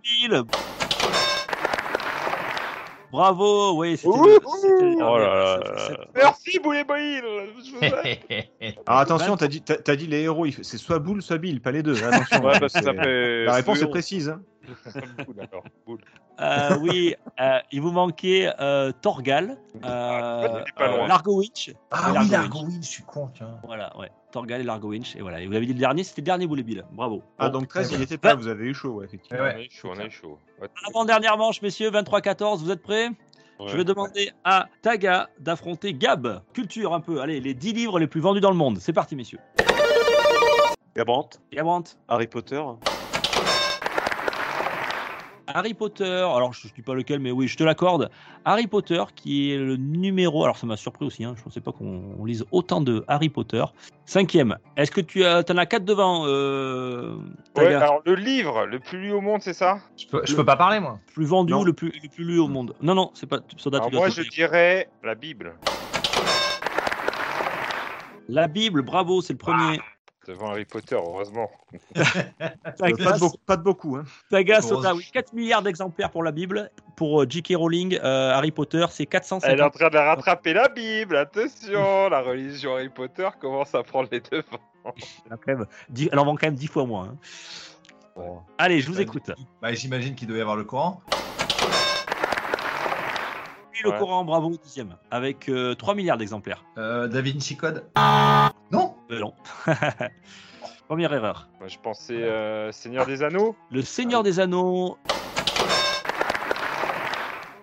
Speaker 1: Bravo, oui, c'était.
Speaker 2: Ouh,
Speaker 1: le- c'était le
Speaker 4: Oh
Speaker 1: dernier.
Speaker 4: là là
Speaker 1: C'est-
Speaker 4: là.
Speaker 1: c'est-
Speaker 2: Merci, boulet bill Je vous aime.
Speaker 3: Alors attention, t'as dit, t'as, t'as dit les héros, c'est soit Boule, soit Bill, pas les deux. Attention.
Speaker 4: Ouais, parce que
Speaker 3: c'est-
Speaker 4: ça fait.
Speaker 3: La réponse est précise. hein.
Speaker 2: Boule, d'accord, boule.
Speaker 1: Euh, oui, euh, il vous manquait euh, Torgal,
Speaker 2: Ah,
Speaker 1: euh, euh, Largo Winch.
Speaker 5: Ah
Speaker 1: et
Speaker 5: oui,
Speaker 1: Largo
Speaker 5: Largo
Speaker 1: Winch.
Speaker 5: Winch, je suis con, tiens.
Speaker 1: Voilà, ouais. Torgal et Largo Winch. Et voilà. Et vous avez dit le dernier, c'était le dernier Boulet Bill. Bravo.
Speaker 3: Ah, donc 13, il
Speaker 5: ouais.
Speaker 3: était pas, vous avez eu chaud, ouais, effectivement.
Speaker 5: Ouais,
Speaker 2: On a eu chaud, on a eu chaud. Ouais.
Speaker 1: Avant-dernière manche, messieurs, 23-14, vous êtes prêts? Je vais demander à Taga d'affronter Gab. Culture un peu. Allez, les 10 livres les plus vendus dans le monde. C'est parti, messieurs.
Speaker 4: Gabrant,
Speaker 1: Gabrant.
Speaker 4: Harry Potter?
Speaker 1: Harry Potter, alors je ne dis pas lequel, mais oui, je te l'accorde. Harry Potter, qui est le numéro, alors ça m'a surpris aussi, hein, je ne pensais pas qu'on lise autant de Harry Potter. Cinquième, est-ce que tu as, en as quatre devant, euh,
Speaker 2: Ouais, alors, le livre le plus lu au monde, c'est ça?
Speaker 5: Je peux, je peux pas parler, moi.
Speaker 1: Plus vendu, le plus, le plus lu au monde Non, non, c'est pas tu
Speaker 2: Alors, moi, je dirais la Bible.
Speaker 1: La Bible, bravo, c'est le premier.
Speaker 2: Devant Harry Potter, heureusement.
Speaker 3: Euh, pas, de beaucoup, pas de beaucoup. Hein.
Speaker 1: Taga,
Speaker 5: Heureusement.
Speaker 1: Soda, oui, 4 milliards d'exemplaires pour la Bible. Pour euh, J.K. Rowling, euh, Harry Potter, c'est 450.
Speaker 2: Elle est en train de rattraper la Bible, attention La religion Harry Potter commence à prendre les devants.
Speaker 1: Elle, en vend quand même 10 fois moins. hein.
Speaker 5: Bon.
Speaker 1: Allez, je vous écoute.
Speaker 5: Bah, j'imagine qu'il doit y avoir le Coran.
Speaker 1: Le
Speaker 2: Ouais.
Speaker 1: Coran, bravo, dixième, avec euh, 3 milliards d'exemplaires.
Speaker 5: Euh, Da Vinci Code. Non
Speaker 1: Euh, non. Première erreur.
Speaker 2: Moi, je pensais euh, Seigneur des Anneaux.
Speaker 1: Le Seigneur des Anneaux.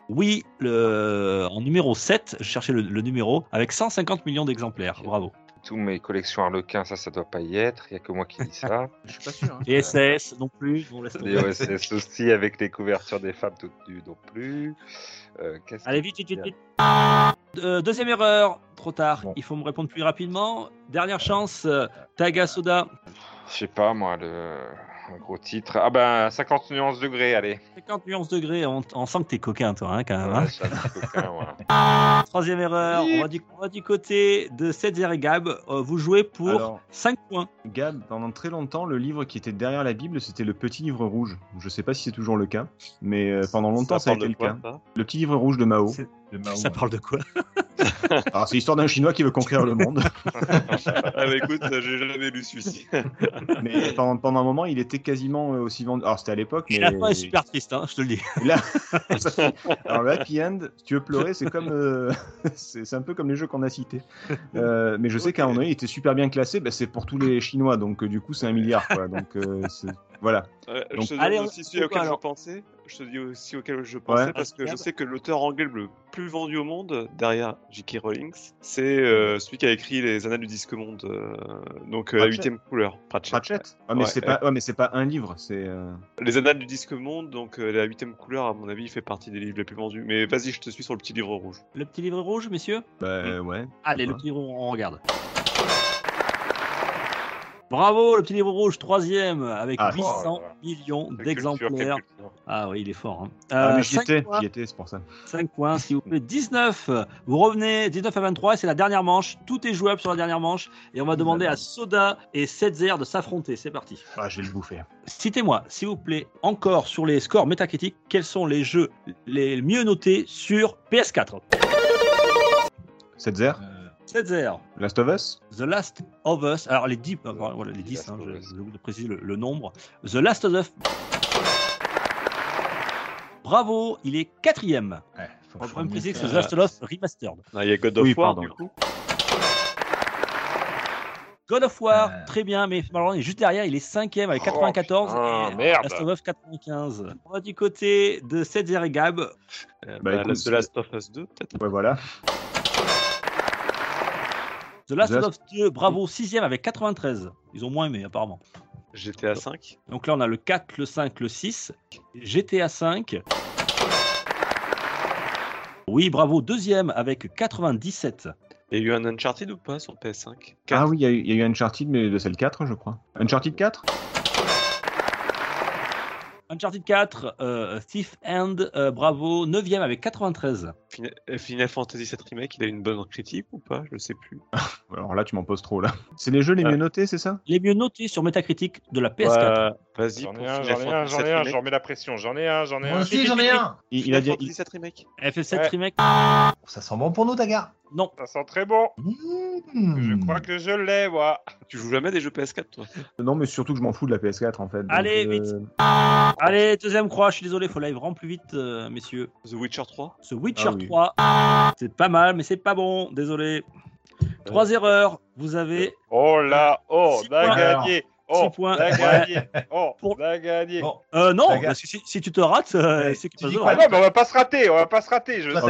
Speaker 1: Oui, le... en numéro 7, je cherchais le, le numéro, avec 150 millions d'exemplaires. Bravo.
Speaker 2: Tous mes collections Harlequin, ça, ça doit pas y être. Il y a que moi qui dis ça.
Speaker 3: Je suis pas sûr. hein.
Speaker 1: Et SAS non plus. on laisse tomber.
Speaker 2: Les OSS aussi, avec les couvertures des femmes toutes nues non plus. Euh, qu'est-ce
Speaker 1: Allez,
Speaker 2: que-
Speaker 1: vite, vite, vite. vite. Euh, deuxième erreur, trop tard. Il faut me répondre plus rapidement. Dernière chance, euh, Taga Soda.
Speaker 2: Je sais pas, moi, le... un gros titre. Ah ben, 50 nuances degrés, allez.
Speaker 1: 50 nuances degrés, on, on sent que t'es coquin, toi, hein, quand même. Hein.
Speaker 2: coquin.
Speaker 1: Troisième erreur, on va, du, on va du côté de Setzer et Gab. Euh, vous jouez pour
Speaker 3: Alors,
Speaker 1: 5 points.
Speaker 3: Gab, pendant très longtemps, le livre qui était derrière la Bible, c'était le petit livre rouge. Je sais pas si c'est toujours le cas, mais euh, pendant longtemps, ça, a
Speaker 4: parle
Speaker 3: été le cas.
Speaker 4: ça?
Speaker 3: Le petit livre rouge de Mao.
Speaker 5: Mao,
Speaker 1: Ça
Speaker 5: ouais.
Speaker 1: parle de quoi?
Speaker 3: Alors, c'est l'histoire d'un Chinois qui veut conquérir le monde.
Speaker 4: ah écoute, j'ai jamais lu celui-ci.
Speaker 3: mais pendant, pendant un moment, il était quasiment euh, aussi vendu. Alors, c'était à l'époque, mais.
Speaker 1: la fin est super triste, hein, je te le dis.
Speaker 3: Là, Alors le happy end, si tu veux pleurer, c'est comme, euh, c'est un peu comme les jeux qu'on a cités. Euh, mais je sais qu'à un moment donné, il était super bien classé. Bah, c'est pour tous les Chinois, donc du coup, c'est un milliard. Quoi. Donc euh, voilà.
Speaker 4: Ouais,
Speaker 3: Donc-
Speaker 4: je te
Speaker 1: Allez,
Speaker 4: aussi celui auquel je pensais. Je te dis aussi auquel je pensais
Speaker 3: Ouais.
Speaker 4: parce que je sais que l'auteur anglais le plus vendu au monde derrière J.K. Rowling, c'est euh, celui qui a écrit les Annales du Disque Monde, euh, donc euh, la
Speaker 3: Pratchett.
Speaker 4: huitième couleur. Pratchett.
Speaker 3: Pratchett ah, mais
Speaker 4: Ouais,
Speaker 3: c'est pas, ouais, mais c'est pas un livre. C'est euh,
Speaker 4: Les Annales du Disque Monde, donc euh, la huitième couleur, à mon avis, il fait partie des livres les plus vendus. Mais vas-y, je te suis sur le petit livre rouge.
Speaker 1: Le petit livre rouge, messieurs?
Speaker 3: Bah ouais.
Speaker 1: Allez, le petit livre rouge, on regarde. Bravo, le petit livre rouge, troisième, avec
Speaker 3: Ah,
Speaker 1: 800
Speaker 2: oh là là.
Speaker 1: millions d'exemplaires. Ah oui, il est fort. Hein.
Speaker 3: Ah,
Speaker 1: Euh,
Speaker 3: mais j'y
Speaker 1: cinq
Speaker 3: étais,
Speaker 1: points.
Speaker 3: j'y étais, c'est pour ça.
Speaker 1: 5 points, s'il vous plaît. 19. Vous revenez 19 à 23 et c'est la dernière manche. Tout est jouable sur la dernière manche. Et on va demander à Soda et Setzer de s'affronter. C'est parti.
Speaker 3: Ah, je vais le bouffer.
Speaker 1: Citez-moi, s'il vous plaît, encore sur les scores métacritiques, quels sont les jeux les mieux notés sur PS4
Speaker 3: Setzer,
Speaker 1: Setzer,
Speaker 3: Last of Us,
Speaker 1: The Last of Us. Alors les 10, euh, voilà, les 10
Speaker 2: Last
Speaker 1: hein,
Speaker 2: of
Speaker 1: je, je vous précise le, le nombre. The Last of Us. Bravo, il est quatrième.
Speaker 5: ouais,
Speaker 1: On va quand même préciser que c'est The Last of Us Remastered.
Speaker 4: Ah, Il y a God of
Speaker 3: Oui,
Speaker 4: War,
Speaker 3: pardon.
Speaker 4: du coup.
Speaker 1: God of War,
Speaker 5: Euh.
Speaker 1: très bien, mais malheureusement, il est juste derrière, il est cinquième avec 94
Speaker 2: putain,
Speaker 1: et
Speaker 2: merde.
Speaker 1: Last of Us 95. On va du côté de Setzer et Gab.
Speaker 4: Euh,
Speaker 3: Bah,
Speaker 4: bah,
Speaker 3: écoute,
Speaker 4: The Last of Us 2, peut-être.
Speaker 3: Ouais, voilà.
Speaker 1: The Last
Speaker 3: The
Speaker 1: of Us 2, bravo, sixième avec 93. Ils ont moins aimé apparemment.
Speaker 4: GTA 5.
Speaker 1: Donc là, on a le 4, le 5, le 6. GTA 5. Oui, bravo, deuxième avec 97.
Speaker 4: Il y a eu un Uncharted ou pas sur PS5
Speaker 3: Ah oui, il y, a eu- il y a eu Uncharted, mais c'est le 4, je crois. Uncharted 4
Speaker 1: Uncharted 4, euh, Thief End, euh, bravo, 9ème avec 93.
Speaker 4: Fina- euh, Final Fantasy VII Remake, il a une bonne critique ou pas? Je sais plus.
Speaker 3: Alors là, tu m'en poses trop, là. C'est les jeux les
Speaker 4: Ah.
Speaker 3: mieux notés, c'est ça?
Speaker 1: Les mieux notés sur Metacritic de la PS4.
Speaker 4: Ouais, Vas-y,
Speaker 2: J'en ai un, j'en ai un, j'en ai un, j'en mets la pression. J'en ai un, j'en ai
Speaker 5: Moi
Speaker 2: un.
Speaker 5: aussi, j'en ai un.
Speaker 3: il, il a dit.
Speaker 4: Remake.
Speaker 1: FF7
Speaker 2: Ouais.
Speaker 1: Remake,
Speaker 5: Ça sent bon pour nous, Dagar.
Speaker 1: Non.
Speaker 2: Ça sent très bon.
Speaker 5: Mmh.
Speaker 2: Je crois que je l'ai, moi.
Speaker 4: Tu joues jamais des jeux PS4, toi
Speaker 3: Non, mais surtout que je m'en fous de la PS4, en fait. donc,
Speaker 1: Allez,
Speaker 3: euh,
Speaker 1: vite. Allez, deuxième croix, je suis désolé, faut aller vraiment plus vite, euh, messieurs.
Speaker 4: The Witcher 3
Speaker 1: Ce Witcher
Speaker 3: Ah oui.
Speaker 1: 3, c'est pas mal, mais c'est pas bon, désolé. Trois erreurs, vous avez
Speaker 2: Oh là, oh, on a gagné. Oh,
Speaker 1: Six points.
Speaker 2: gagné. Oh,
Speaker 1: Pour-
Speaker 2: on a gagné.
Speaker 5: Bon,
Speaker 1: Euh, non,
Speaker 5: La
Speaker 1: parce que si, si tu te rates, euh, c'est qu'il
Speaker 5: tu dis quoi,
Speaker 2: Ah non, mais on va pas se rater, on va pas se rater. Je
Speaker 3: oh, ah,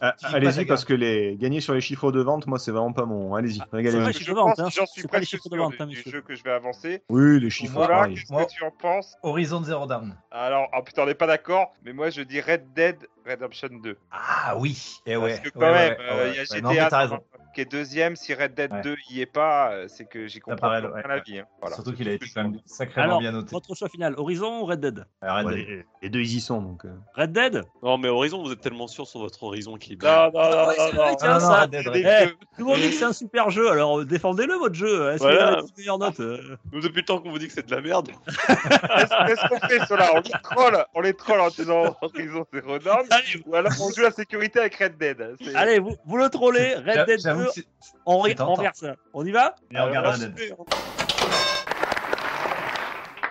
Speaker 3: ah,
Speaker 5: dis pas,
Speaker 3: Allez-y, parce que les gagner sur les chiffres de vente, moi, c'est vraiment pas mon. Allez-y,
Speaker 1: c'est
Speaker 3: régalez-vous.
Speaker 1: vrai,
Speaker 2: Je
Speaker 1: chiffres de vente,
Speaker 2: pense,
Speaker 1: hein,
Speaker 2: j'en suis
Speaker 1: c'est pas les
Speaker 2: presque
Speaker 1: chiffres de vente,
Speaker 2: du,
Speaker 1: hein,
Speaker 2: du
Speaker 1: monsieur.
Speaker 2: jeu que je vais avancer.
Speaker 3: Oui, les chiffres,
Speaker 5: Voilà.
Speaker 2: Qu'est-ce
Speaker 5: Moi-
Speaker 2: que tu en penses?
Speaker 5: Horizon Zero Dawn.
Speaker 2: Alors, ah putain, on n'est pas d'accord, mais moi je dis Red Dead Redemption 2.
Speaker 5: Ah oui. Et ouais.
Speaker 2: Parce que quand
Speaker 5: ouais,
Speaker 2: même,
Speaker 5: ouais,
Speaker 2: euh,
Speaker 5: ouais,
Speaker 2: il y a. GTA
Speaker 5: Non, mais t'as raison.
Speaker 2: Qui est deuxième. Si Red Dead
Speaker 5: Ouais.
Speaker 2: 2 y est pas, euh, c'est que j'y comprends
Speaker 5: paraît,
Speaker 2: pas
Speaker 5: ouais,
Speaker 2: la vie. hein. Voilà.
Speaker 5: Surtout qu'il a été quand même sacrément
Speaker 1: Alors,
Speaker 5: bien noté.
Speaker 1: votre choix final, Horizon ou Red Dead?
Speaker 3: Ouais, les, les deux, ils y sont, donc. euh.
Speaker 1: Red Dead?
Speaker 4: Non, mais Horizon, vous êtes tellement sûr sur votre Horizon qui est bien.
Speaker 2: Non, non, non,
Speaker 1: Ah c'est
Speaker 2: non, non.
Speaker 1: tiens,
Speaker 5: non,
Speaker 1: ça.
Speaker 5: Red Dead,
Speaker 2: C'est des
Speaker 1: Eh. Tout le monde dit que c'est un super jeu, alors euh, défendez-le votre jeu. Est-ce
Speaker 4: Voilà.
Speaker 1: qu'il a la meilleure note euh
Speaker 4: Nous, depuis le temps qu'on vous dit que c'est de la merde.
Speaker 2: Qu'est-ce qu'est-ce qu'on fait, cela On les troll, on les troll en disant Horizon Zero Dawn,
Speaker 1: Allez,
Speaker 2: ou alors on joue la sécurité avec Red Dead. C'est-
Speaker 1: Allez, vous, vous le trollez, Red Dead
Speaker 5: J'avoue
Speaker 1: 2,
Speaker 5: que c'est-
Speaker 1: on, on regarde ça. On y va
Speaker 5: Et on regarde Dead.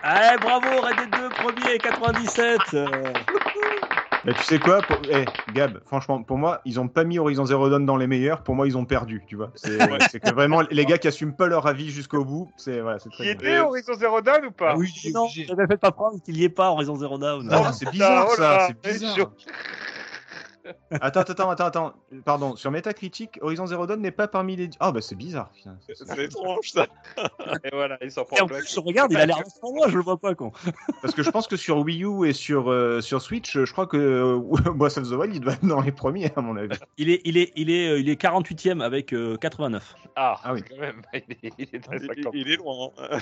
Speaker 1: Allez, bravo, Red Dead 2, premier, 97. euh.
Speaker 3: Mais tu sais quoi pour... eh, Gab, franchement, pour moi, ils ont pas mis Horizon Zero Dawn dans les meilleurs. Pour moi, ils ont perdu, tu vois. C'est c'est que vraiment, les gars qui assument pas leur avis jusqu'au bout, c'est voilà, c'est très bien.
Speaker 2: était Horizon Zero Dawn ou pas
Speaker 5: Oui,
Speaker 1: non, je ne faites pas prendre qu'il n'y ait pas Horizon Zero Dawn.
Speaker 3: Non,
Speaker 2: Oh,
Speaker 3: c'est bizarre
Speaker 2: oh
Speaker 3: ça, c'est bizarre. Attends, attends, attends, attends. Pardon, sur Metacritic, Horizon Zero Dawn n'est pas parmi les. Ah bah c'est bizarre. putain.
Speaker 4: C'est étrange, ça.
Speaker 2: Et voilà, ils s'en
Speaker 1: Et
Speaker 2: prend
Speaker 1: en plus, je regarde, il a l'air vachement moi, je le vois pas, con.
Speaker 3: Parce que je pense que sur Wii U et sur, euh, sur Switch, je crois que euh, Breath of the Wild, il doit être dans les premiers, à mon avis.
Speaker 1: Il est, il est, il est, euh, il est 48ème avec euh, 89.
Speaker 2: Ah,
Speaker 3: Ah oui.
Speaker 2: quand même, il est, il est dans les
Speaker 4: Il,
Speaker 2: 50.
Speaker 4: il est loin. hein.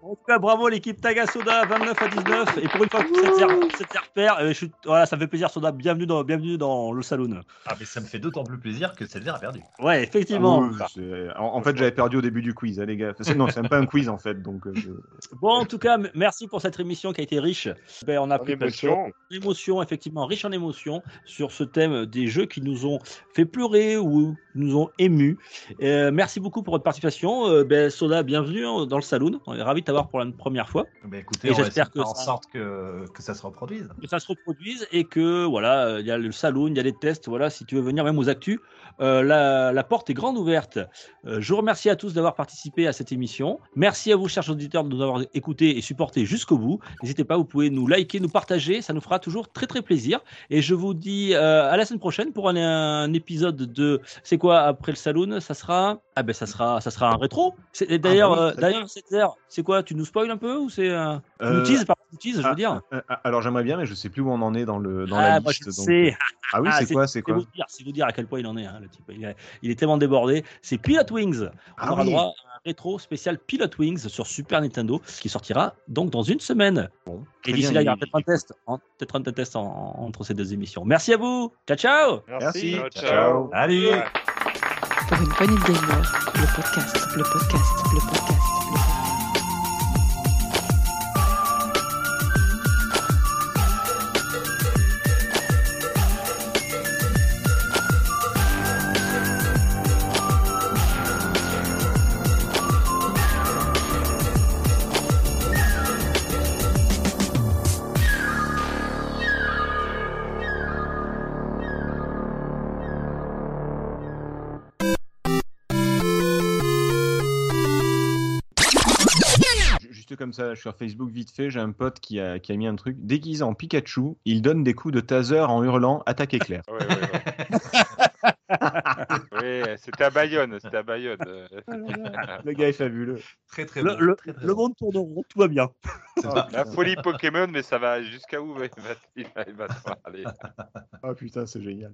Speaker 1: En tout cas, bravo l'équipe Tagasoda, 29 à 19. Et pour une fois que cette suis- voilà, ça me fait plaisir, Soda. Bienvenue dans, bienvenue dans le saloon.
Speaker 5: Ah, mais ça me fait d'autant plus plaisir que Cédric a perdu.
Speaker 1: Ouais, effectivement.
Speaker 3: Ah oui, en, en fait, j'avais perdu au début du quiz, hein, les gars. Non, c'est même pas un quiz en fait. Donc, euh, je-
Speaker 1: Bon, en tout cas, merci pour cette émission qui a été riche. Ben, on a
Speaker 2: En
Speaker 1: pris
Speaker 2: émotion.
Speaker 1: effectivement, riche en émotions sur ce thème des jeux qui nous ont fait pleurer ou nous ont émus. Euh, merci beaucoup pour votre participation. Euh, ben, Soda, bienvenue dans le saloon. On est ravis de t'avoir pour la première fois.
Speaker 5: Bah, écoutez,
Speaker 1: Et
Speaker 5: on va
Speaker 1: j'espère que
Speaker 5: faire en
Speaker 1: ça-
Speaker 5: sorte que, que ça se reproduise.
Speaker 1: que ça se reproduise et que voilà, euh, il y a le saloon, il y a les tests. Voilà, si tu veux venir même aux actus, euh, la, porte est grande ouverte. Euh, je vous remercie à tous d'avoir participé à cette émission. Merci à vous, chers auditeurs, de nous avoir écoutés et supportés jusqu'au bout. N'hésitez pas, vous pouvez nous liker, nous partager, ça nous fera toujours très très plaisir. Et je vous dis à la semaine prochaine pour un, un épisode de. C'est quoi après le saloon? Ça sera. Ah ben ça sera, ça sera un rétro. C'est- et D'ailleurs,
Speaker 3: Ah bah oui,
Speaker 1: euh, c'est quoi Tu nous spoil un peu ou c'est euh,
Speaker 3: Euh,
Speaker 1: teases, par teases, je veux
Speaker 3: ah,
Speaker 1: dire.
Speaker 3: euh, ah, alors j'aimerais bien, mais je sais plus où on en est dans, le, dans
Speaker 1: Ah,
Speaker 3: la
Speaker 1: moi,
Speaker 3: liste.
Speaker 1: je
Speaker 3: donc,
Speaker 1: sais.
Speaker 3: euh, Ah oui, c'est quoi, c'est quoi
Speaker 1: vous dire, C'est vous dire à quel point il en est, hein, le type. Il est, il est tellement débordé. C'est Pilot Wings. On
Speaker 3: Ah
Speaker 1: aura
Speaker 3: oui.
Speaker 1: droit à un rétro spécial Pilot Wings sur Super Nintendo qui sortira donc dans une semaine.
Speaker 3: Bon,
Speaker 1: Et d'ici
Speaker 3: bien,
Speaker 1: là, il y aura peut-être un test, hein, peut-être un test en- entre ces deux émissions. Merci à vous. Ciao, ciao.
Speaker 3: Merci.
Speaker 2: Ciao,
Speaker 3: Ciao.
Speaker 2: ciao.
Speaker 5: Allez
Speaker 2: Ouais.
Speaker 6: Pour une poignée de gamer, le podcast, le podcast, le podcast,
Speaker 3: comme ça sur Facebook vite fait. J'ai un pote qui a, qui a mis un truc déguisé en Pikachu. Il donne des coups de taser en hurlant attaque éclair.
Speaker 2: Ouais, ouais, ouais. oui, c'était à Bayonne, c'était à Bayonne.
Speaker 3: Le gars est fabuleux.
Speaker 5: Très très
Speaker 1: Le,
Speaker 5: bon.
Speaker 1: le-
Speaker 5: très, très
Speaker 1: le
Speaker 5: bon.
Speaker 1: monde tourne en rond, tout va bien.
Speaker 2: La folie Pokémon, mais ça va jusqu'à où il va, il va, il va devoir aller
Speaker 3: Ah putain, c'est génial.